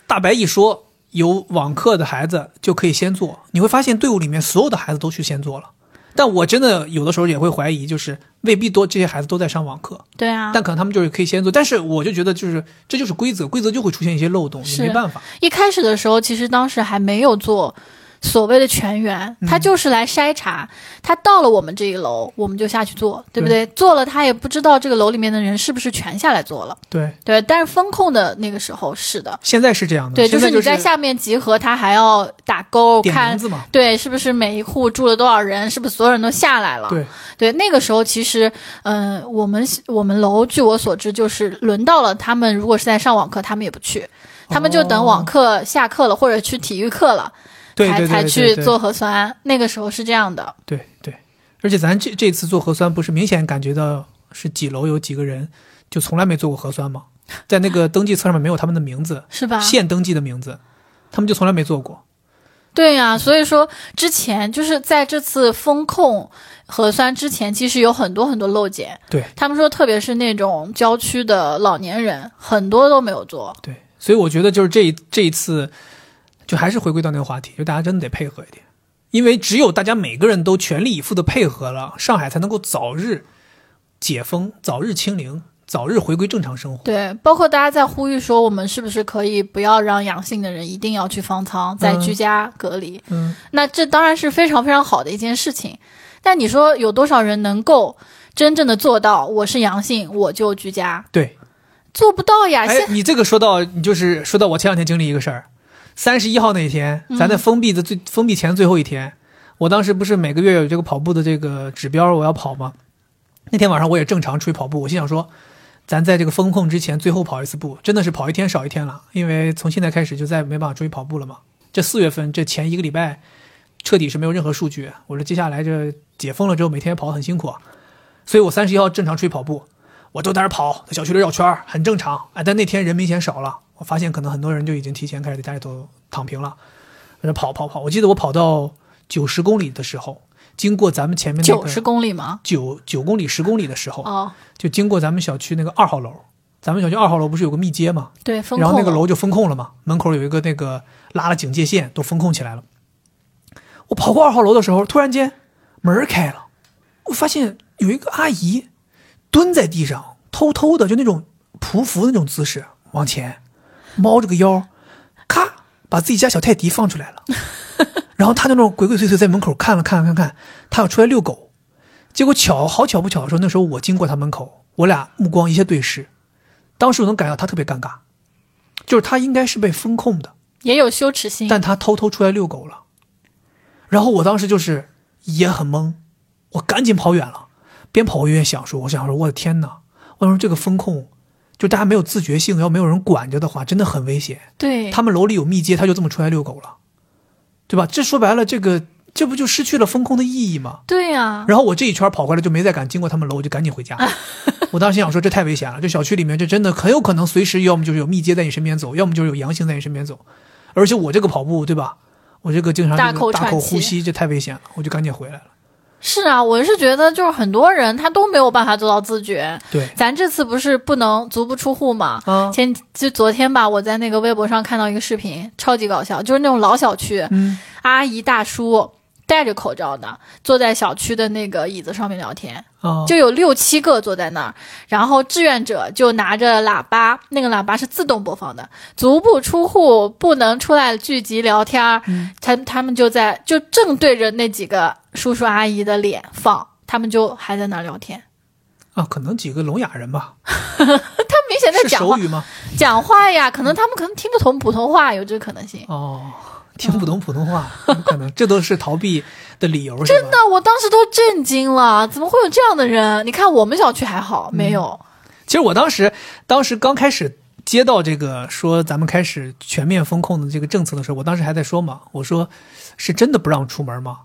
大白一说有网课的孩子就可以先做，你会发现队伍里面所有的孩子都去先做了。但我真的有的时候也会怀疑，就是未必多这些孩子都在上网课，对啊，但可能他们就是可以先做。但是我就觉得就是这就是规则，规则就会出现一些漏洞，你没办法。一开始的时候，其实当时还没有做所谓的全员，他就是来筛查。他到了我们这一楼，我们就下去做，对不对？做了，他也不知道这个楼里面的人是不是全下来做了。对对，但是风控的那个时候是的，现在是这样的。对，就是你在下面集合，他还要打勾看，对，是不是每一户住了多少人，是不是所有人都下来了？对对，那个时候其实，嗯，我们我们楼据我所知，就是轮到了他们，如果是在上网课，他们也不去，他们就等网课下课了，或者去体育课了。才才去做核酸，那个时候是这样的。对对，而且咱这这次做核酸，不是明显感觉到是几楼有几个人就从来没做过核酸吗？在那个登记册上面没有他们的名字，是吧？现登记的名字，他们就从来没做过。对呀，所以说之前就是在这次风控核酸之前，其实有很多很多漏检。对他们说，特别是那种郊区的老年人，很多都没有做。对，所以我觉得就是这这一次。就还是回归到那个话题，就大家真的得配合一点，因为只有大家每个人都全力以赴的配合了，上海才能够早日解封、早日清零、早日回归正常生活。对，包括大家在呼吁说，我们是不是可以不要让阳性的人一定要去方舱，在居家隔离？嗯，那这当然是非常非常好的一件事情。但你说有多少人能够真正的做到？我是阳性，我就居家？对，做不到呀。哎，你这个说到，你就是说到我前两天经历一个事儿。三十一号那一天，咱在封闭的最封闭前最后一天，我当时不是每个月有这个跑步的这个指标我要跑吗？那天晚上我也正常出去跑步，我心想说，咱在这个封控之前最后跑一次步，真的是跑一天少一天了，因为从现在开始就再也没办法出去跑步了嘛。这四月份这前一个礼拜，彻底是没有任何数据。我说接下来这解封了之后，每天跑很辛苦，所以我三十一号正常出去跑步，我都在那跑，在小区里绕圈很正常。哎，但那天人明显少了。我发现可能很多人就已经提前开始在家里头躺平了，在那跑跑跑。我记得我跑到九十公里的时候，经过咱们前面九十公里吗？九九公里十公里的时候，哦，就经过咱们小区那个二号楼。咱们小区二号楼不是有个密接吗？对，然后那个楼就封控了嘛，门口有一个那个拉了警戒线，都封控起来了。我跑过二号楼的时候，突然间门开了，我发现有一个阿姨蹲在地上，偷偷的就那种匍匐那种姿势往前。猫着个腰，咔，把自己家小泰迪放出来了，然后他就那种鬼鬼祟祟在门口看了看看看，他要出来遛狗，结果巧好巧不巧的时候，那时候我经过他门口，我俩目光一下对视，当时我能感觉到他特别尴尬，就是他应该是被风控的，也有羞耻心，但他偷偷出来遛狗了，然后我当时就是也很懵，我赶紧跑远了，边跑我越想说，我想说我的天哪，我说这个风控。就大家没有自觉性，要没有人管着的话，真的很危险。对他们楼里有密接，他就这么出来遛狗了，对吧？这说白了，这个这不就失去了风控的意义吗？对呀。然后我这一圈跑过来就没再敢经过他们楼，我就赶紧回家。我当时想说，这太危险了，这小区里面这真的很有可能随时要么就是有密接在你身边走，要么就是有阳性在你身边走。而且我这个跑步，对吧？我这个经常大口大口呼吸，这太危险了，我就赶紧回来了。是啊，我是觉得就是很多人他都没有办法做到自觉。对，咱这次不是不能足不出户嘛？嗯，前就昨天吧，我在那个微博上看到一个视频，超级搞笑，就是那种老小区，嗯，阿姨大叔戴着口罩的，坐在小区的那个椅子上面聊天。就有六七个坐在那儿，然后志愿者就拿着喇叭，那个喇叭是自动播放的，足不出户不能出来聚集聊天儿。他他们就在就正对着那几个叔叔阿姨的脸放，他们就还在那儿聊天。啊，可能几个聋哑人吧。他明显在讲话吗？讲话呀，可能他们可能听不懂普通话，有这个可能性。哦。听不懂普通话，可能这都是逃避的理由。真的，我当时都震惊了，怎么会有这样的人？你看我们小区还好，没有。其实我当时，当时刚开始接到这个说咱们开始全面封控的这个政策的时候，我当时还在说嘛，我说是真的不让出门吗？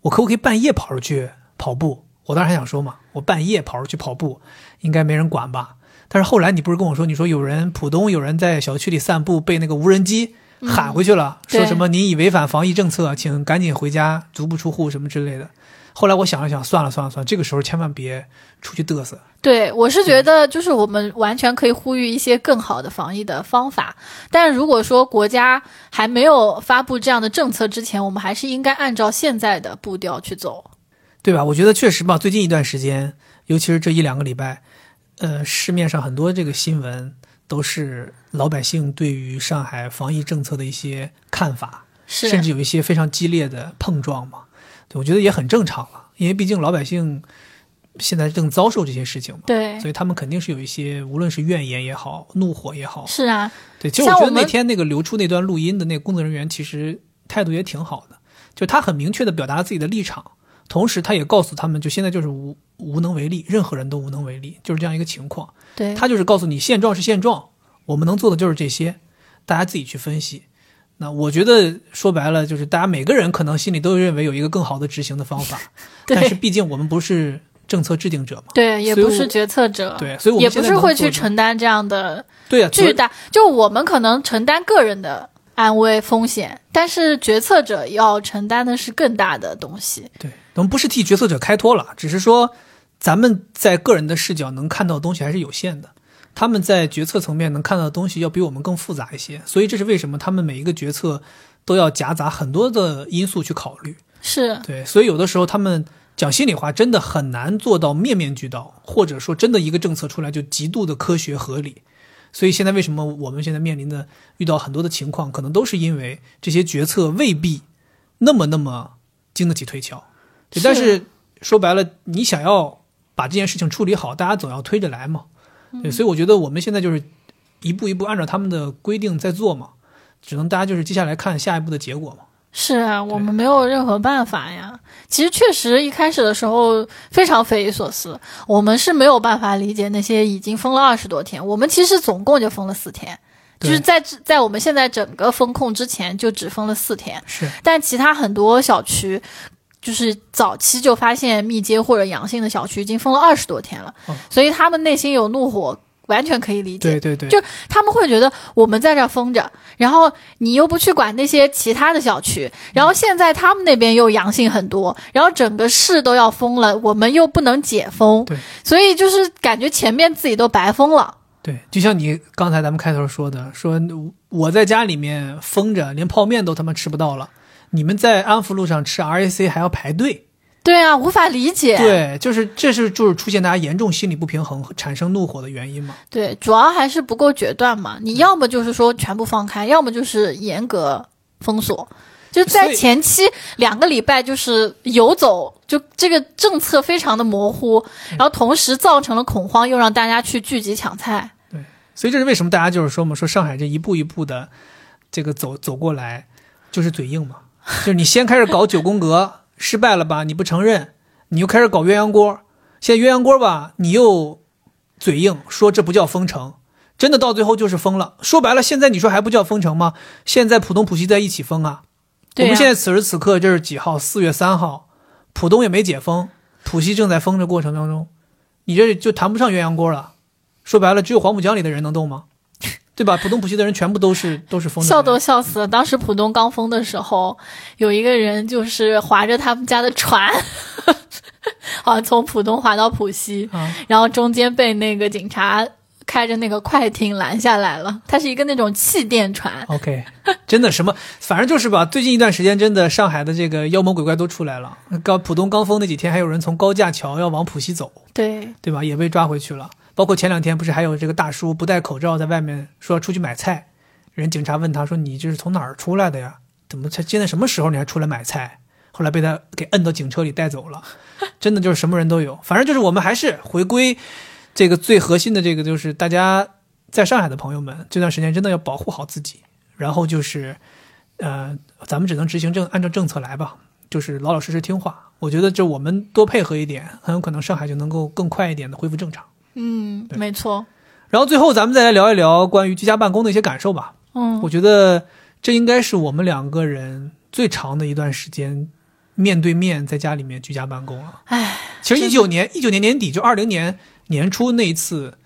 我可不可以半夜跑出去跑步？我当时还想说嘛，我半夜跑出去跑步，应该没人管吧？但是后来你不是跟我说，你说有人浦东有人在小区里散步，被那个无人机。喊回去了，说什么你已违反防疫政策，请赶紧回家，足不出户什么之类的。后来我想了想，算了算了算了，这个时候千万别出去嘚瑟。对，我是觉得就是我们完全可以呼吁一些更好的防疫的方法，但如果说国家还没有发布这样的政策之前，我们还是应该按照现在的步调去走，对吧？我觉得确实吧，最近一段时间，尤其是这一两个礼拜，呃，市面上很多这个新闻。都是老百姓对于上海防疫政策的一些看法，是甚至有一些非常激烈的碰撞嘛。对，我觉得也很正常了，因为毕竟老百姓现在正遭受这些事情嘛，对所以他们肯定是有一些，无论是怨言也好，怒火也好。是啊，对，其实我觉得那天那个流出那段录音的那个工作人员，其实态度也挺好的，就他很明确的表达了自己的立场，同时他也告诉他们，就现在就是无无能为力，任何人都无能为力，就是这样一个情况。对，他就是告诉你现状是现状，我们能做的就是这些，大家自己去分析。那我觉得说白了，就是大家每个人可能心里都认为有一个更好的执行的方法，但是毕竟我们不是政策制定者嘛，对，也不是决策者，对，所以我也不是会去承担这样的对啊，巨大，就我们可能承担个人的安危风险，但是决策者要承担的是更大的东西。对，我们不是替决策者开脱了，只是说咱们在个人的视角能看到的东西还是有限的，他们在决策层面能看到的东西要比我们更复杂一些，所以这是为什么他们每一个决策都要夹杂很多的因素去考虑。是，对，所以有的时候他们讲心里话，真的很难做到面面俱到，或者说真的一个政策出来就极度的科学合理。所以现在为什么我们现在面临的遇到很多的情况，可能都是因为这些决策未必那么那么经得起推敲。对，但是说白了，你想要把这件事情处理好，大家总要推着来嘛。对，所以我觉得我们现在就是一步一步按照他们的规定在做嘛，只能大家就是接下来看下一步的结果嘛。是啊，我们没有任何办法呀。其实确实一开始的时候非常匪夷所思，我们是没有办法理解那些已经封了二十多天，我们其实总共就封了四天，就是在在我们现在整个封控之前就只封了四天，是，但其他很多小区。就是早期就发现密接或者阳性的小区已经封了二十多天了，哦。所以他们内心有怒火，完全可以理解。对对对，就他们会觉得我们在这儿封着，然后你又不去管那些其他的小区，然后现在他们那边又阳性很多，然后整个市都要封了，我们又不能解封。对，所以就是感觉前面自己都白封了。对，就像你刚才咱们开头说的，说我在家里面封着，连泡面都他妈吃不到了，你们在安福路上吃 RAC 还要排队。对啊，无法理解。对，就是这是就是出现大家严重心理不平衡、产生怒火的原因嘛。对，主要还是不够决断嘛。你要么就是说全部放开，要么就是严格封锁。就在前期两个礼拜，就是游走，就这个政策非常的模糊，然后同时造成了恐慌，又让大家去聚集抢菜。对所以这是为什么大家就是说嘛，说上海这一步一步的这个走走过来，就是嘴硬嘛，就是你先开始搞九宫格失败了吧，你不承认，你又开始搞鸳鸯锅，现在鸳鸯锅吧，你又嘴硬说这不叫封城，真的到最后就是封了。说白了，现在你说还不叫封城吗？现在浦东、浦西在一起封啊。我们现在此时此刻这是几号？四月三号，浦东也没解封，浦西正在封的过程当中，你这就谈不上鸳鸯锅了。说白了，只有黄浦江里的人能动吗？对吧？浦东、浦西的人全部都是都是疯的，笑都笑死了。当时浦东刚封的时候，有一个人就是划着他们家的船，好像从浦东划到浦西，啊，然后中间被那个警察开着那个快艇拦下来了。它是一个那种气垫船，OK，真的什么，反正就是吧。最近一段时间，真的上海的这个妖魔鬼怪都出来了。刚浦东刚封那几天，还有人从高架桥要往浦西走，对对吧？也被抓回去了。包括前两天不是还有这个大叔不戴口罩在外面说要出去买菜，人警察问他说：“你这是从哪儿出来的呀？怎么才现在什么时候你还出来买菜？”后来被他给摁到警车里带走了。真的就是什么人都有，反正就是我们还是回归这个最核心的这个，就是大家在上海的朋友们这段时间真的要保护好自己，然后就是呃，咱们只能执行政按照政策来吧，就是老老实实听话。我觉得这我们多配合一点，很有可能上海就能够更快一点的恢复正常。嗯，没错，然后最后咱们再来聊一聊关于居家办公的一些感受吧。嗯，我觉得这应该是我们两个人最长的一段时间面对面在家里面居家办公了。唉，其实一九年一九年年底就二零年年初那一次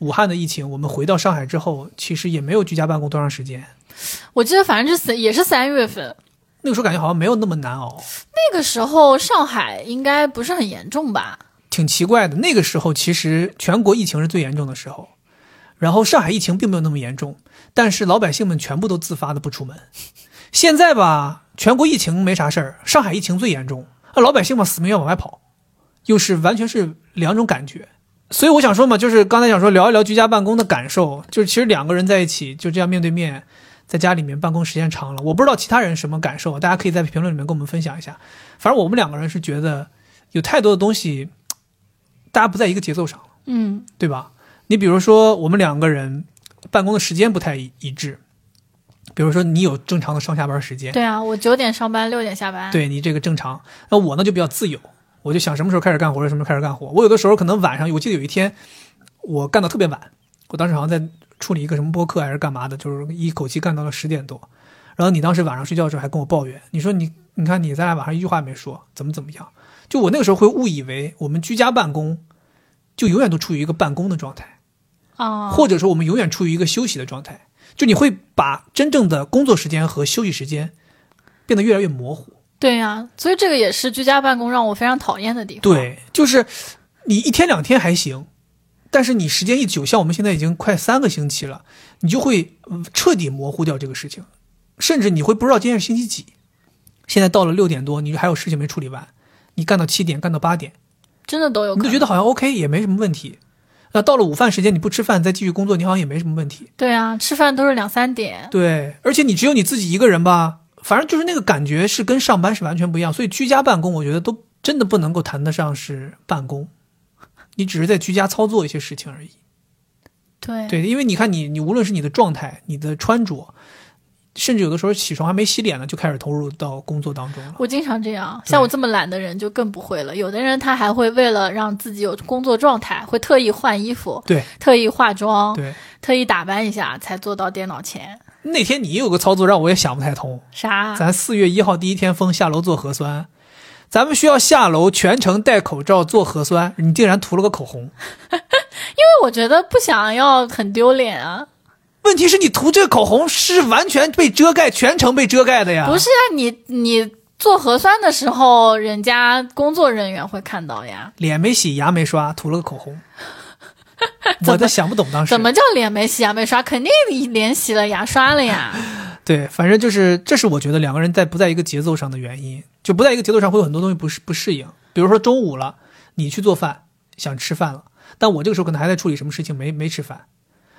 武汉的疫情，我们回到上海之后，其实也没有居家办公多长时间。我记得反正是三也是三月份，那个时候感觉好像没有那么难熬，那个时候上海应该不是很严重吧？挺奇怪的。那个时候其实全国疫情是最严重的时候，然后上海疫情并没有那么严重，但是老百姓们全部都自发的不出门。现在吧，全国疫情没啥事儿，上海疫情最严重，啊老百姓嘛死命要往外跑，又是完全是两种感觉。所以我想说嘛，就是刚才想说聊一聊居家办公的感受，就是其实两个人在一起就这样面对面，在家里面办公时间长了，我不知道其他人什么感受，大家可以在评论里面跟我们分享一下。反正我们两个人是觉得有太多的东西，大家不在一个节奏上了，嗯，对吧？你比如说我们两个人办公的时间不太一一致，比如说你有正常的上下班时间，对啊，我九点上班，六点下班。，对你这个正常。那我呢就比较自由，我就想什么时候开始干活就什么时候开始干活。我有的时候可能晚上，我记得有一天我干到特别晚，我当时好像在处理一个什么播客还是干嘛的，就是一口气干到了十点多。然后你当时晚上睡觉的时候还跟我抱怨，你说你你看你咱俩晚上一句话没说，怎么怎么样？就我那个时候会误以为我们居家办公就永远都处于一个办公的状态。啊，或者说我们永远处于一个休息的状态，就你会把真正的工作时间和休息时间变得越来越模糊。对呀、所以这个也是居家办公让我非常讨厌的地方。，对，就是你一天两天还行，但是你时间一久，像我们现在已经快三个星期了，你就会嗯彻底模糊掉这个事情，甚至你会不知道今天是星期几。现在到了六点多，你还有事情没处理完，你干到七点，干到八点，真的都有。你就觉得好像 OK 也没什么问题。那到了午饭时间，你不吃饭再继续工作，你好像也没什么问题。对啊，吃饭都是两三点。对，而且你只有你自己一个人吧，反正就是那个感觉是跟上班是完全不一样。所以居家办公，我觉得都真的不能够谈得上是办公，你只是在居家操作一些事情而已。对对，因为你看你，你无论是你的状态、你的穿着，甚至有的时候起床还没洗脸呢，就开始投入到工作当中了。我经常这样，像我这么懒的人就更不会了。有的人他还会为了让自己有工作状态，会特意换衣服，对特意化妆，对，特意打扮一下才坐到电脑前。那天你有个操作让我也想不太通。啥？咱四月一号第一天封下楼做核酸，咱们需要下楼全程戴口罩做核酸，你竟然涂了个口红。因为我觉得不想要很丢脸啊。问题是你涂这个口红是完全被遮盖，全程被遮盖的呀。不是啊，你你做核酸的时候，人家工作人员会看到呀。脸没洗，牙没刷，涂了个口红。我都想不懂当时怎么叫脸没洗牙没刷？肯定脸洗了，牙刷了呀。对，反正就是这是我觉得两个人在不在一个节奏上的原因，就不在一个节奏上会有很多东西不适不适应。比如说中午了，你去做饭想吃饭了，但我这个时候可能还在处理什么事情没没吃饭，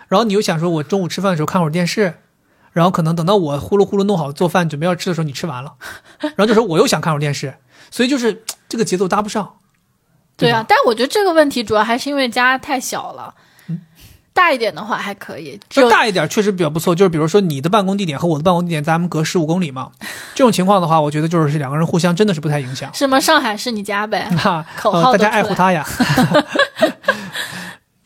然后你又想说我中午吃饭的时候看会儿电视，然后可能等到我呼噜呼噜弄好做饭准备要吃的时候你吃完了，然后这时候我又想看会儿电视，所以就是这个节奏搭不上。对啊吧，但我觉得这个问题主要还是因为家太小了。大一点的话还可以，就大一点确实比较不错，就是比如说你的办公地点和我的办公地点咱们隔十五公里嘛，这种情况的话，我觉得就是两个人互相真的是不太影响。是吗上海是你家呗？哈，口呃大家爱护他呀。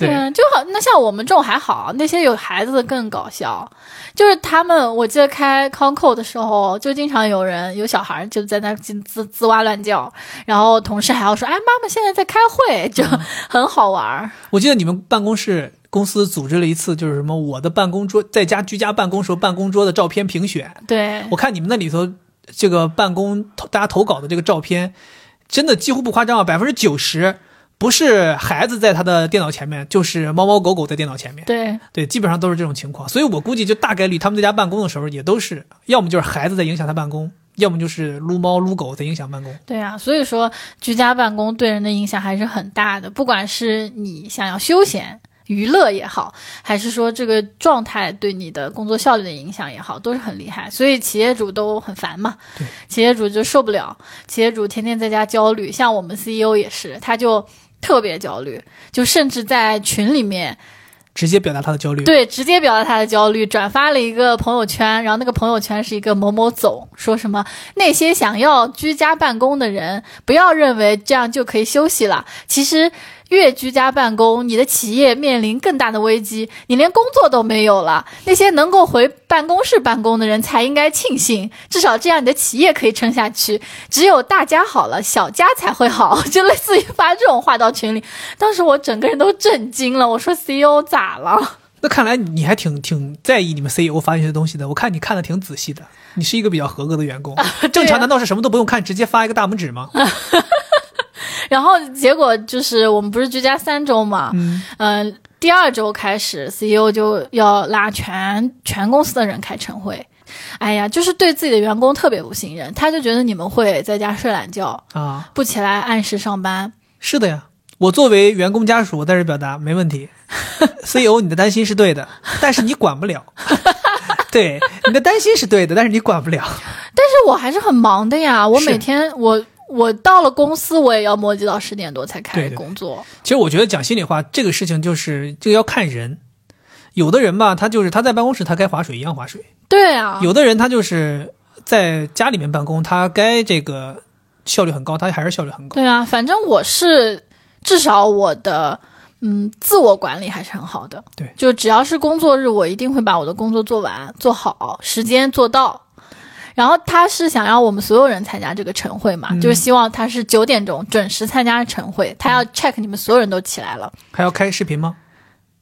对，啊，就好。那像我们这种还好，那些有孩子的更搞笑。就是他们，我记得开 Conco 的时候，就经常有人有小孩就在那吱吱吱哇乱叫，然后同事还要说：“哎，妈妈现在在开会，就嗯很好玩儿。我记得你们办公室公司组织了一次，就是什么我的办公桌在家居家办公时候办公桌的照片评选。对，我看你们那里头这个办公投大家投稿的这个照片，真的几乎不夸张啊，百分之九十不是孩子在他的电脑前面，就是猫猫狗狗在电脑前面。对，对，基本上都是这种情况，所以我估计就大概率他们在家办公的时候，也都是要么就是孩子在影响他办公，要么就是撸猫撸狗在影响办公。对啊，所以说居家办公对人的影响还是很大的，不管是你想要休闲。娱乐也好，还是说这个状态对你的工作效率的影响也好，都是很厉害。所以企业主都很烦嘛对，企业主就受不了，企业主天天在家焦虑。像我们 CEO 也是，他就特别焦虑，就甚至在群里面直接表达他的焦虑。对，直接表达他的焦虑，转发了一个朋友圈，然后那个朋友圈是一个某某总，说什么那些想要居家办公的人，不要认为这样就可以休息了，其实。越居家办公，你的企业面临更大的危机，你连工作都没有了。那些能够回办公室办公的人才应该庆幸，至少这样你的企业可以撑下去。只有大家好了，小家才会好，就类似于发这种话到群里。当时我整个人都震惊了，我说 CEO 咋了？那看来你还挺挺在意你们 CEO 发一些东西的，我看你看的挺仔细的，你是一个比较合格的员工。正常难道是什么都不用看，直接发一个大拇指吗？然后结果就是我们不是居家三周嘛，嗯，嗯、第二周开始，CEO 就要拉全全公司的人开晨会。哎呀，就是对自己的员工特别不信任，他就觉得你们会在家睡懒觉，啊，不起来按时上班。是的呀。我作为员工家属，我在这表达没问题。CEO，你的担心是对的，但是你管不了。对，你的担心是对的，但是你管不了。但是我还是很忙的呀，我每天我我到了公司，我也要磨叽到十点多才开始对对工作。其实我觉得讲心里话，这个事情就是这个要看人。有的人吧，他就是他在办公室，他该划水一样划水；对啊，有的人他就是在家里面办公，他该这个效率很高，他还是效率很高。对啊，反正我是至少我的嗯自我管理还是很好的。对就只要是工作日，我一定会把我的工作做完做好，时间做到。然后他是想要我们所有人参加这个晨会嘛，嗯就是希望他是九点钟准时参加晨会，他要 check 你们所有人都起来了。还要开视频吗？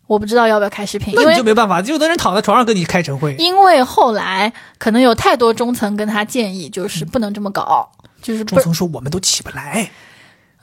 我不知道要不要开视频，那因为你就没办法，有的人躺在床上跟你开晨会。因为后来可能有太多中层跟他建议，就是不能这么搞，就是不中层说我们都起不来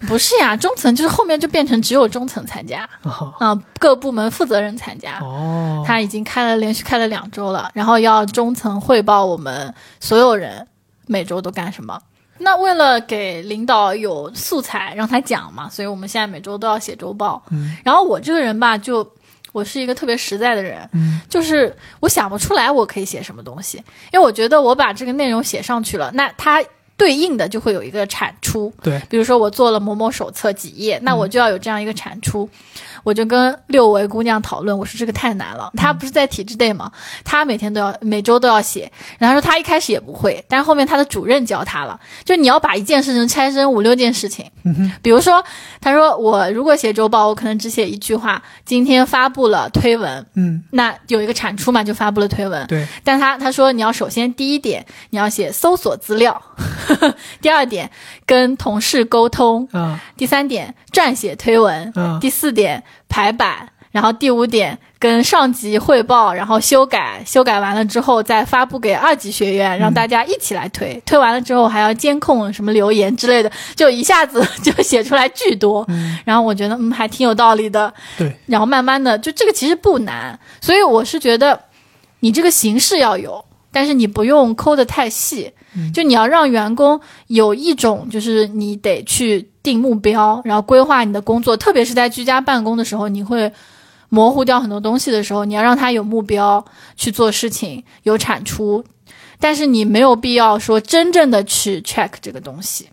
不是呀，中层就是后面就变成只有中层参加啊。啊、各部门负责人参加。哦，他已经开了连续开了两周了，然后要中层汇报我们所有人每周都干什么。那为了给领导有素材让他讲嘛，所以我们现在每周都要写周报。嗯然后我这个人吧，就我是一个特别实在的人，嗯就是我想不出来我可以写什么东西，因为我觉得我把这个内容写上去了，那它对应的就会有一个产出。对，比如说我做了某某手册几页，那我就要有这样一个产出。我就跟六维姑娘讨论，我说这个太难了。她不是在体制内吗？她每天都要，每周都要写。然后说她一开始也不会，但是后面她的主任教她了，就你要把一件事情拆成五六件事情。比如说，她说我如果写周报，我可能只写一句话：今天发布了推文，嗯，那有一个产出嘛，就发布了推文。对，但她她说你要首先第一点你要写搜索资料，第二点跟同事沟通，啊，第三点撰写推文，嗯第四点排版，然后第五点跟上级汇报，然后修改，修改完了之后再发布给二级学院，让大家一起来推，推完了之后还要监控什么留言之类的，就一下子就写出来巨多。然后我觉得嗯还挺有道理的，对，然后慢慢的就这个其实不难，所以我是觉得你这个形式要有，但是你不用抠得太细，就你要让员工有一种就是你得去定目标，然后规划你的工作，特别是在居家办公的时候，你会。模糊掉很多东西的时候，你要让他有目标去做事情，有产出，但是你没有必要说真正的去 check 这个东西。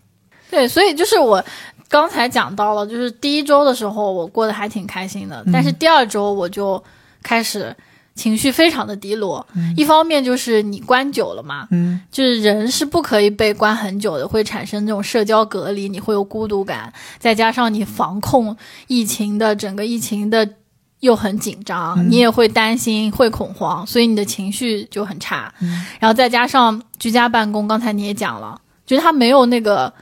对，所以就是我刚才讲到了，就是第一周的时候我过得还挺开心的，但是第二周我就开始情绪非常的低落。一方面就是你关久了嘛，嗯，就是人是不可以被关很久的，会产生这种社交隔离，你会有孤独感，再加上你防控疫情的整个疫情的。又很紧张，你也会担心，会恐慌，所以你的情绪就很差。然后再加上居家办公，刚才你也讲了，就是它没有那个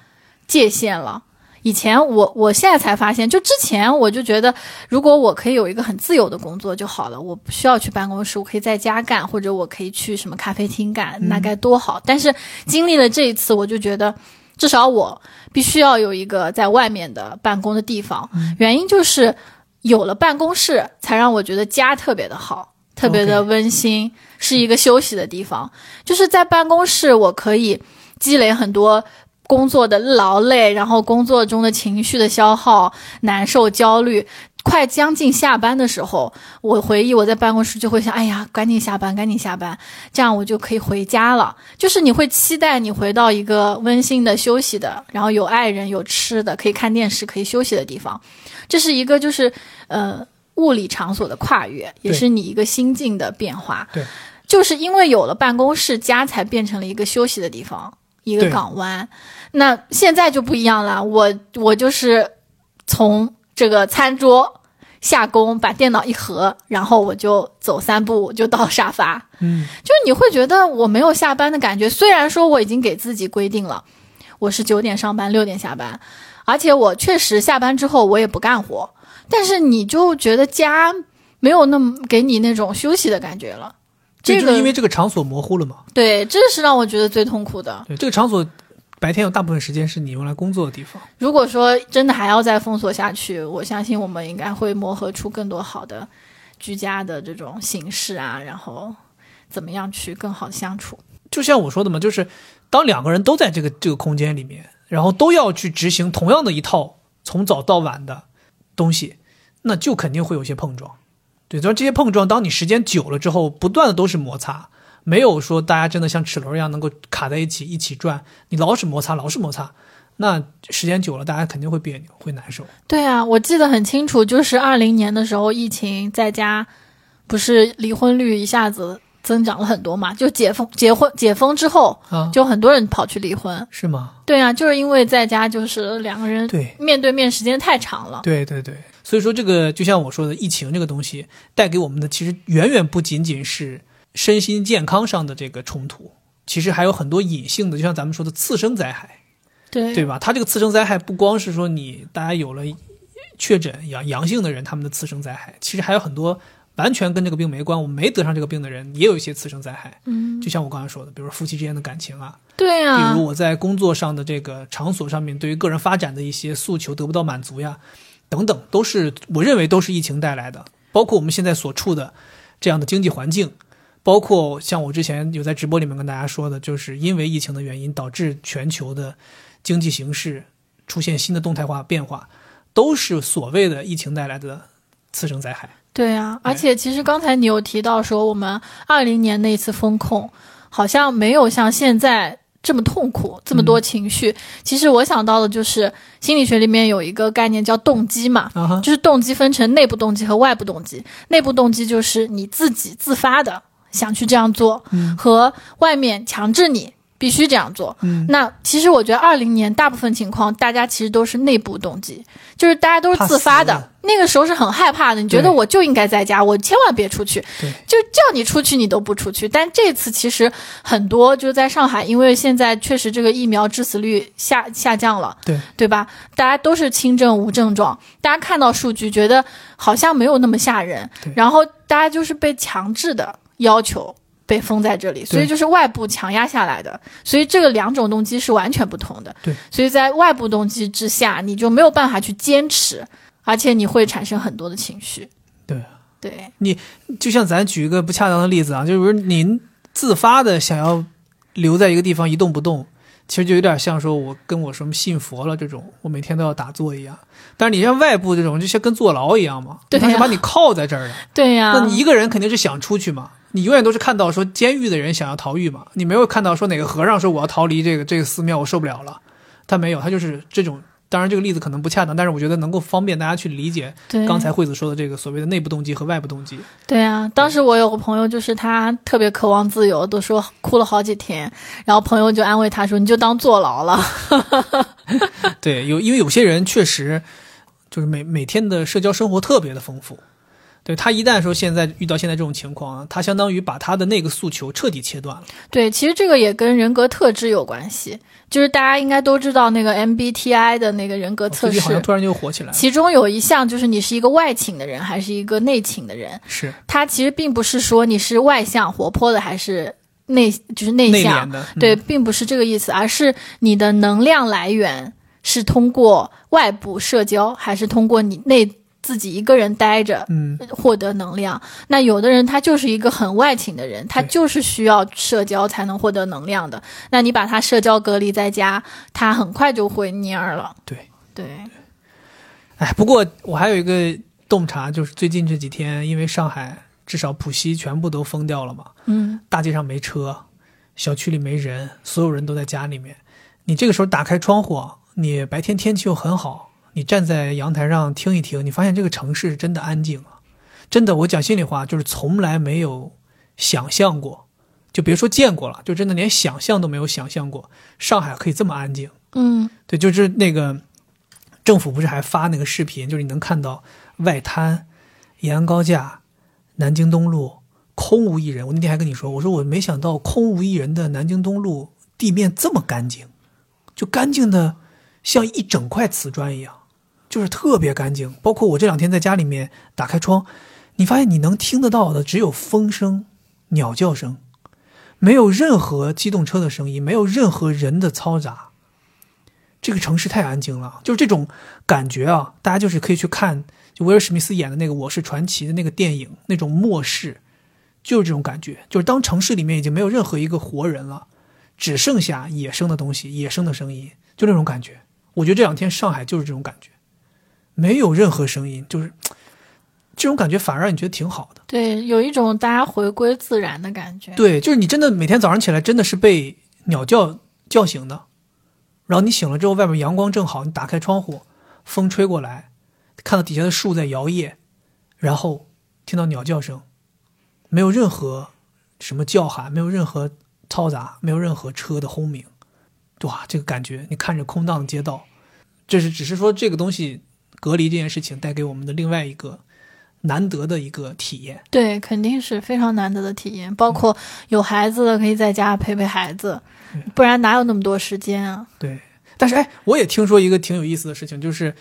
界限了。以前我我现在才发现，就之前我就觉得，如果我可以有一个很自由的工作就好了，我不需要去办公室，我可以在家干，或者我可以去什么咖啡厅干，那该多好。但是经历了这一次，我就觉得，至少我必须要有一个在外面的办公的地方。原因就是有了办公室，才让我觉得家特别的好，特别的温馨是一个休息的地方。就是在办公室，我可以积累很多工作的劳累，然后工作中的情绪的消耗、难受、焦虑。快将近下班的时候，我回忆我在办公室就会想，哎呀，赶紧下班，赶紧下班，这样我就可以回家了。就是你会期待你回到一个温馨的、休息的，然后有爱人、有吃的，可以看电视、可以休息的地方。这是一个就是呃物理场所的跨越，也是你一个心境的变化。对，就是因为有了办公室，家才变成了一个休息的地方，一个港湾。那现在就不一样了，我我就是从这个餐桌下工，把电脑一合，然后我就走三步就到沙发。嗯，就是你会觉得我没有下班的感觉，虽然说我已经给自己规定了，我是九点上班，六点下班，而且我确实下班之后我也不干活，但是你就觉得家没有那么给你那种休息的感觉了。这个就是因为这个场所模糊了嘛。对，这是让我觉得最痛苦的。对，这个场所白天有大部分时间是你用来工作的地方。如果说真的还要再封锁下去，我相信我们应该会磨合出更多好的居家的这种形式啊，然后怎么样去更好的相处。就像我说的嘛，就是当两个人都在这个这个空间里面，然后都要去执行同样的一套从早到晚的东西，那就肯定会有些碰撞。对，然后这些碰撞，当你时间久了之后，不断的都是摩擦，没有说大家真的像齿轮一样能够卡在一起一起转，你老是摩擦，老是摩擦，那时间久了，大家肯定会别扭，会难受。对啊，我记得很清楚，就是二零年的时候，疫情在家，不是离婚率一下子增长了很多嘛？就解封、结婚、解封之后，啊，就很多人跑去离婚。是吗？对啊，就是因为在家，就是两个人对面对面时间太长了。对对对，所以说这个就像我说的，疫情这个东西带给我们的，其实远远不仅仅是身心健康上的这个冲突，其实还有很多隐性的，就像咱们说的次生灾害。对对吧？它这个次生灾害不光是说你大家有了确诊阳阳性的人他们的次生灾害，其实还有很多完全跟这个病没关，我没得上这个病的人也有一些次生灾害。嗯，就像我刚才说的，比如说夫妻之间的感情啊，比对啊如，我在工作上的这个场所上面对于个人发展的一些诉求得不到满足呀，等等，都是我认为都是疫情带来的。包括我们现在所处的这样的经济环境，包括像我之前有在直播里面跟大家说的，就是因为疫情的原因导致全球的经济形势出现新的动态化变化，都是所谓的疫情带来的次生灾害。对啊，而且其实刚才你有提到说，我们二零年那一次风控好像没有像现在这么痛苦，这么多情绪。其实我想到的就是心理学里面有一个概念叫动机嘛，啊，就是动机分成内部动机和外部动机。内部动机就是你自己自发的想去这样做，嗯和外面强制你必须这样做。嗯，那其实我觉得二零年大部分情况，大家其实都是内部动机，就是大家都是自发的。那个时候是很害怕的，你觉得我就应该在家，我千万别出去，对，就叫你出去你都不出去。但这次其实很多就是在上海，因为现在确实这个疫苗致死率下下降了，对对吧？大家都是轻症无症状，大家看到数据觉得好像没有那么吓人，然后大家就是被强制的要求。被封在这里，所以就是外部强压下来的，所以这个两种动机是完全不同的。对，所以在外部动机之下，你就没有办法去坚持，而且你会产生很多的情绪。对对你，就像咱举一个不恰当的例子啊，就是您自发的想要留在一个地方一动不动，其实就有点像说我跟我什么信佛了这种，我每天都要打坐一样。但是你像外部这种，就像跟坐牢一样嘛，对呀他是把你铐在这儿的。对呀、那你一个人肯定是想出去嘛，你永远都是看到说监狱的人想要逃狱嘛，你没有看到说哪个和尚说我要逃离这个这个寺庙，我受不了了，他没有，他就是这种。当然这个例子可能不恰当，但是我觉得能够方便大家去理解刚才惠子说的这个所谓的内部动机和外部动机。对啊，当时我有个朋友，就是他特别渴望自由，都说哭了好几天，然后朋友就安慰他说：“你就当坐牢了。对，有因为有些人确实就是每每天的社交生活特别的丰富，对他一旦说现在遇到现在这种情况啊，他相当于把他的那个诉求彻底切断了。”对，其实这个也跟人格特质有关系，就是大家应该都知道那个 MBTI 的那个人格测试好像，突然就火起来了。其中有一项就是你是一个外倾的人还是一个内倾的人。是它其实并不是说你是外向活泼的还是内就是内内向，对，并不是这个意思，而是你的能量来源是通过外部社交，还是通过你内自己一个人待着嗯，获得能量？那有的人他就是一个很外倾的人，他就是需要社交才能获得能量的。那你把他社交隔离在家，他很快就会蔫儿了。对对，哎，不过我还有一个洞察，就是最近这几天，因为上海至少浦西全部都封掉了嘛，嗯，大街上没车，小区里没人，所有人都在家里面。你这个时候打开窗户，你白天天气又很好，你站在阳台上听一听，你发现这个城市真的安静啊！真的，我讲心里话，就是从来没有想象过，就别说见过了，就真的连想象都没有想象过，上海可以这么安静。嗯，对，就是那个政府不是还发那个视频，就是你能看到外滩、延安高架、南京东路空无一人。我那天还跟你说，我说我没想到空无一人的南京东路地面这么干净，就干净的像一整块瓷砖一样，就是特别干净。包括我这两天在家里面打开窗，你发现你能听得到的只有风声、鸟叫声，没有任何机动车的声音，没有任何人的嘈杂。这个城市太安静了，就是这种感觉啊！大家就是可以去看，就威尔史密斯演的那个《我是传奇》的那个电影，那种末世，就是这种感觉。就是当城市里面已经没有任何一个活人了，只剩下野生的东西、野生的声音，就那种感觉。我觉得这两天上海就是这种感觉，没有任何声音，就是这种感觉反而让你觉得挺好的。对，有一种大家回归自然的感觉。对，就是你真的每天早上起来真的是被鸟叫叫醒的，然后你醒了之后，外面阳光正好，你打开窗户，风吹过来，看到底下的树在摇曳，然后听到鸟叫声，没有任何什么叫喊，没有任何嘈杂，没有任何车的轰鸣，哇，这个感觉，你看着空荡的街道，这是只是说这个东西隔离这件事情带给我们的另外一个难得的一个体验。对，肯定是非常难得的体验。包括有孩子的可以在家陪陪孩子，不然哪有那么多时间啊？对，但是哎，我也听说一个挺有意思的事情，就是，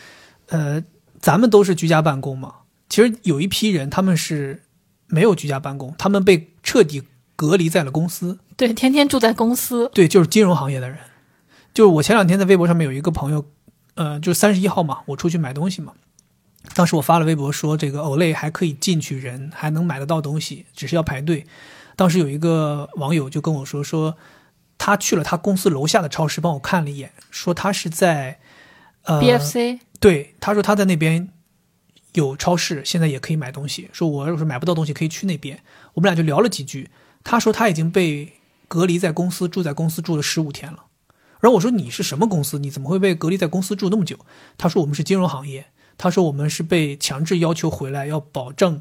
呃，咱们都是居家办公嘛。其实有一批人他们是没有居家办公，他们被彻底隔离在了公司。对，天天住在公司。对，就是金融行业的人。就是我前两天在微博上面有一个朋友，呃，就是三十一号嘛，我出去买东西嘛。当时我发了微博说，这个 Olay 还可以进去人，还能买得到东西，只是要排队。当时有一个网友就跟我说，说他去了他公司楼下的超市，帮我看了一眼，说他是在呃 BFC 对，他说他在那边有超市，现在也可以买东西。说我要是买不到东西，可以去那边。我们俩就聊了几句。他说他已经被隔离在公司，住在公司住了十五天了。然后我说你是什么公司？你怎么会被隔离在公司住那么久？他说我们是金融行业。他说我们是被强制要求回来，要保证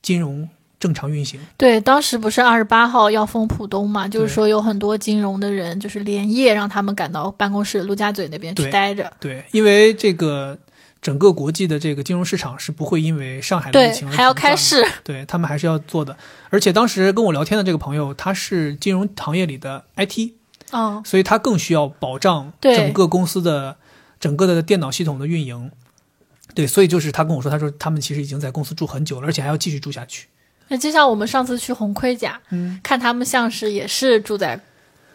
金融正常运行。对，当时不是二十八号要封浦东嘛，就是说有很多金融的人就是连夜让他们赶到办公室陆家嘴那边去待着。对，因为这个整个国际的这个金融市场是不会因为上海的疫情，而还要开市。对他们还是要做的。而且当时跟我聊天的这个朋友，他是金融行业里的 IT，嗯，所以他更需要保障整个公司的整个的电脑系统的运营。对，所以就是他跟我说，他说他们其实已经在公司住很久了，而且还要继续住下去。那就像我们上次去红盔甲，嗯，看他们像是也是住在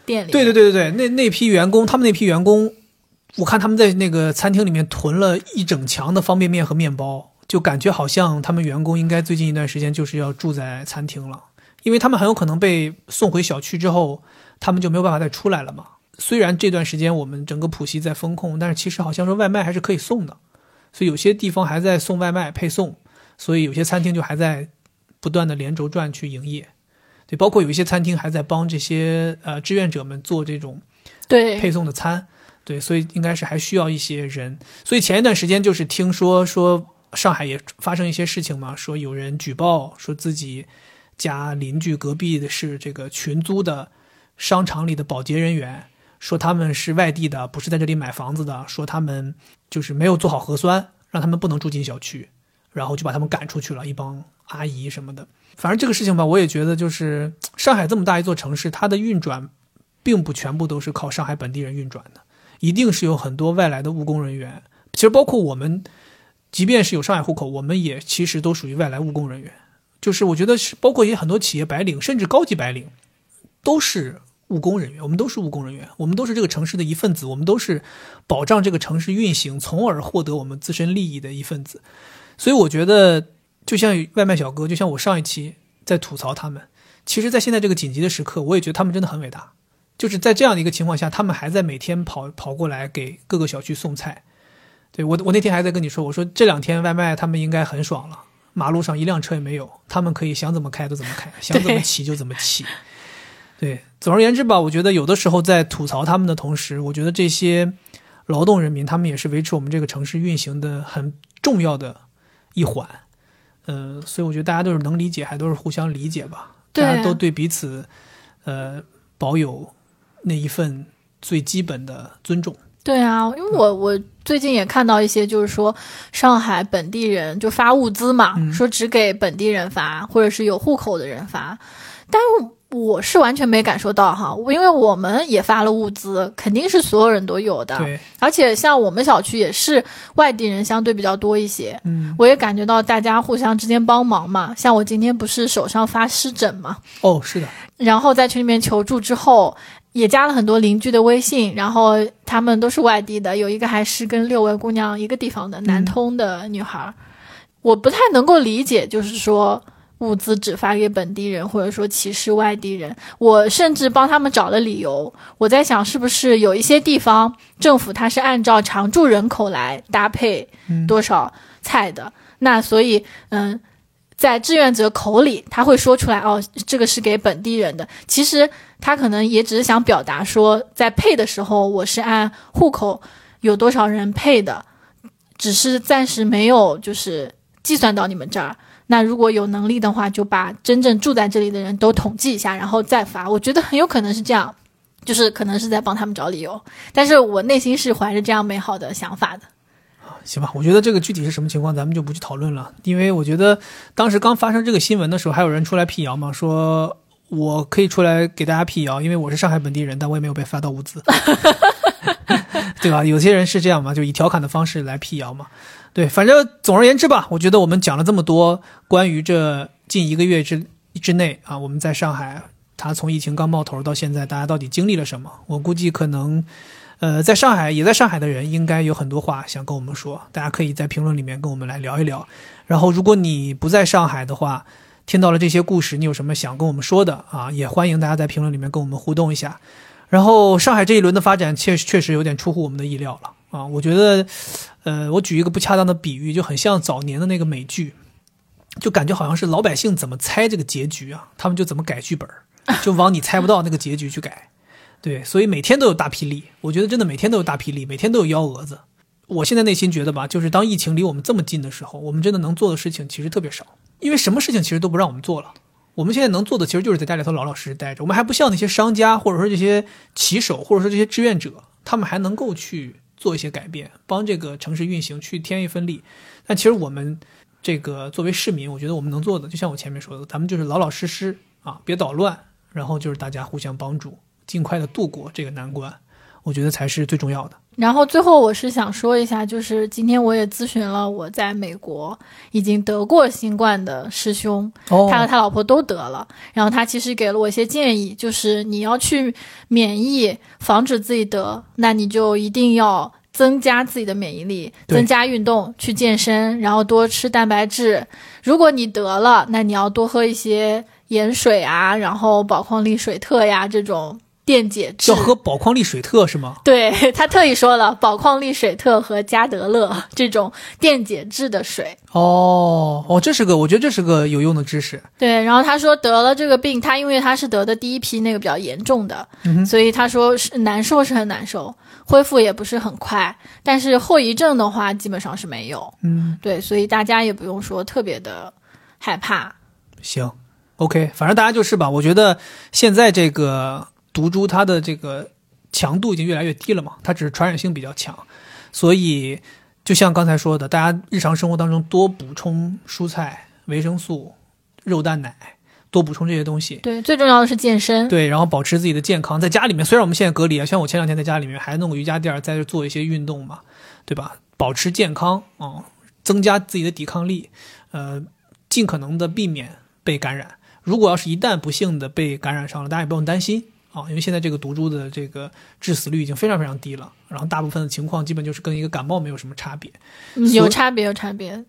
店里。对对对对对，那那批员工，他们那批员工，我看他们在那个餐厅里面囤了一整墙的方便面和面包，就感觉好像他们员工应该最近一段时间就是要住在餐厅了，因为他们很有可能被送回小区之后，他们就没有办法再出来了嘛。虽然这段时间我们整个浦西在封控，但是其实好像说外卖还是可以送的，所以有些地方还在送外卖配送，所以有些餐厅就还在不断的连轴转去营业。对，包括有一些餐厅还在帮这些呃志愿者们做这种对配送的餐，对，所以应该是还需要一些人。所以前一段时间就是听说说上海也发生一些事情嘛，说有人举报说自己家邻居隔壁的是这个群租的商场里的保洁人员，说他们是外地的，不是在这里买房子的，说他们就是没有做好核酸，让他们不能住进小区，然后就把他们赶出去了，一帮阿姨什么的。反正这个事情吧，我也觉得就是上海这么大一座城市，它的运转并不全部都是靠上海本地人运转的，一定是有很多外来的务工人员。其实包括我们，即便是有上海户口，我们也其实都属于外来务工人员。就是我觉得是包括一些很多企业白领，甚至高级白领，都是务工人员。我们都是务工人员，我们都是这个城市的一份子，我们都是保障这个城市运行，从而获得我们自身利益的一份子。所以我觉得，就像外卖小哥，就像我上一期在吐槽他们，其实，在现在这个紧急的时刻，我也觉得他们真的很伟大。就是在这样的一个情况下，他们还在每天跑跑过来给各个小区送菜。对我，我那天还在跟你说，我说这两天外卖他们应该很爽了，马路上一辆车也没有，他们可以想怎么开就怎么开，想怎么骑就怎么骑。对，总而言之吧，我觉得有的时候在吐槽他们的同时，我觉得这些劳动人民他们也是维持我们这个城市运行的很重要的一环。呃，所以我觉得大家都是能理解，还都是互相理解吧。大家都对彼此，呃，保有那一份最基本的尊重。对啊，因为我我最近也看到一些，就是说上海本地人就发物资嘛，嗯。说只给本地人发，或者是有户口的人发，但是我是完全没感受到哈，因为我们也发了物资，肯定是所有人都有的，对，而且像我们小区也是外地人相对比较多一些，嗯，我也感觉到大家互相之间帮忙嘛，像我今天不是手上发湿疹嘛，哦，是的，然后在群里面求助之后，也加了很多邻居的微信，然后他们都是外地的，有一个还是跟六位姑娘一个地方的南通的女孩儿。我不太能够理解，就是说物资只发给本地人，或者说歧视外地人。我甚至帮他们找了理由，我在想是不是有一些地方政府它是按照常住人口来搭配嗯多少菜的。那所以，嗯，在志愿者口里，他会说出来哦，这个是给本地人的。其实他可能也只是想表达说，在配的时候，我是按户口有多少人配的，只是暂时没有就是计算到你们这儿。那如果有能力的话，就把真正住在这里的人都统计一下，然后再发。我觉得很有可能是这样，就是可能是在帮他们找理由。但是我内心是怀着这样美好的想法的。行吧，我觉得这个具体是什么情况，咱们就不去讨论了。因为我觉得当时刚发生这个新闻的时候，还有人出来辟谣嘛，说我可以出来给大家辟谣，因为我是上海本地人，但我也没有被发到物资，对吧？有些人是这样嘛，就以调侃的方式来辟谣嘛。对，反正总而言之吧，我觉得我们讲了这么多关于这近一个月之之内啊，我们在上海，它从疫情刚冒头到现在，大家到底经历了什么？我估计可能。呃，在上海也在上海的人应该有很多话想跟我们说，大家可以在评论里面跟我们来聊一聊。然后，如果你不在上海的话，听到了这些故事，你有什么想跟我们说的啊？也欢迎大家在评论里面跟我们互动一下。然后，上海这一轮的发展确实确实有点出乎我们的意料了啊！我觉得，呃，我举一个不恰当的比喻，就很像早年的那个美剧，就感觉好像是老百姓怎么猜这个结局啊，他们就怎么改剧本，就往你猜不到那个结局去改。对，所以每天都有大霹雳，我觉得真的每天都有大霹雳，每天都有幺蛾子。我现在内心觉得吧，就是当疫情离我们这么近的时候，我们真的能做的事情其实特别少，因为什么事情其实都不让我们做了。我们现在能做的其实就是在家里头老老实实待着。我们还不像那些商家，或者说这些骑手，或者说这些志愿者，他们还能够去做一些改变，帮这个城市运行去添一份力。但其实我们这个作为市民，我觉得我们能做的，就像我前面说的，咱们就是老老实实啊，别捣乱，然后就是大家互相帮助。尽快的度过这个难关，我觉得才是最重要的。然后最后我是想说一下，就是今天我也咨询了我在美国已经得过新冠的师兄，他和他老婆都得了。然后他其实给了我一些建议，就是你要去免疫，防止自己得，那你就一定要增加自己的免疫力，增加运动，去健身，然后多吃蛋白质。如果你得了，那你要多喝一些盐水啊，然后宝矿力水特呀这种。电解质要喝宝矿力水特是吗？对他特意说了，宝矿力水特和加德乐 这种电解质的水。哦哦，这是个，我觉得这是个有用的知识。对，然后他说得了这个病，他因为他是得的第一批那个比较严重的，所以他说是难受是很难受，恢复也不是很快，但是后遗症的话基本上是没有。嗯，对，所以大家也不用说特别的害怕。行，OK，反正大家就是吧，我觉得现在这个。毒株它的这个强度已经越来越低了嘛，它只是传染性比较强，所以就像刚才说的，大家日常生活当中多补充蔬菜、维生素、肉蛋奶，多补充这些东西。对，最重要的是健身。对，然后保持自己的健康，在家里面，虽然我们现在隔离啊，像我前两天在家里面还弄个瑜伽垫，在这做一些运动嘛，对吧？保持健康啊，增加自己的抵抗力，呃，尽可能的避免被感染。如果要是一旦不幸的被感染上了，大家也不用担心。啊，因为现在这个毒株的这个致死率已经非常非常低了，然后大部分的情况基本就是跟一个感冒没有什么差别，有差别有差别，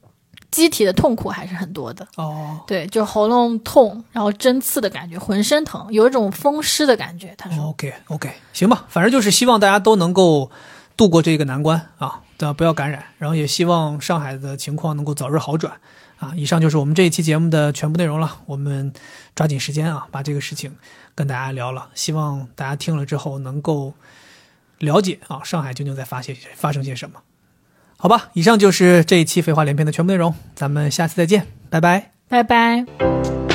机体的痛苦还是很多的。哦，对，就喉咙痛，然后针刺的感觉，浑身疼，有一种风湿的感觉。他说：“OK OK，行吧，反正就是希望大家都能够度过这个难关啊，不要感染，然后也希望上海的情况能够早日好转。”啊，以上就是我们这一期节目的全部内容了。我们抓紧时间啊，把这个事情跟大家聊了。希望大家听了之后能够了解啊，上海究竟在发些发生些什么？好吧，以上就是这一期废话连篇的全部内容。咱们下次再见，拜拜，拜拜。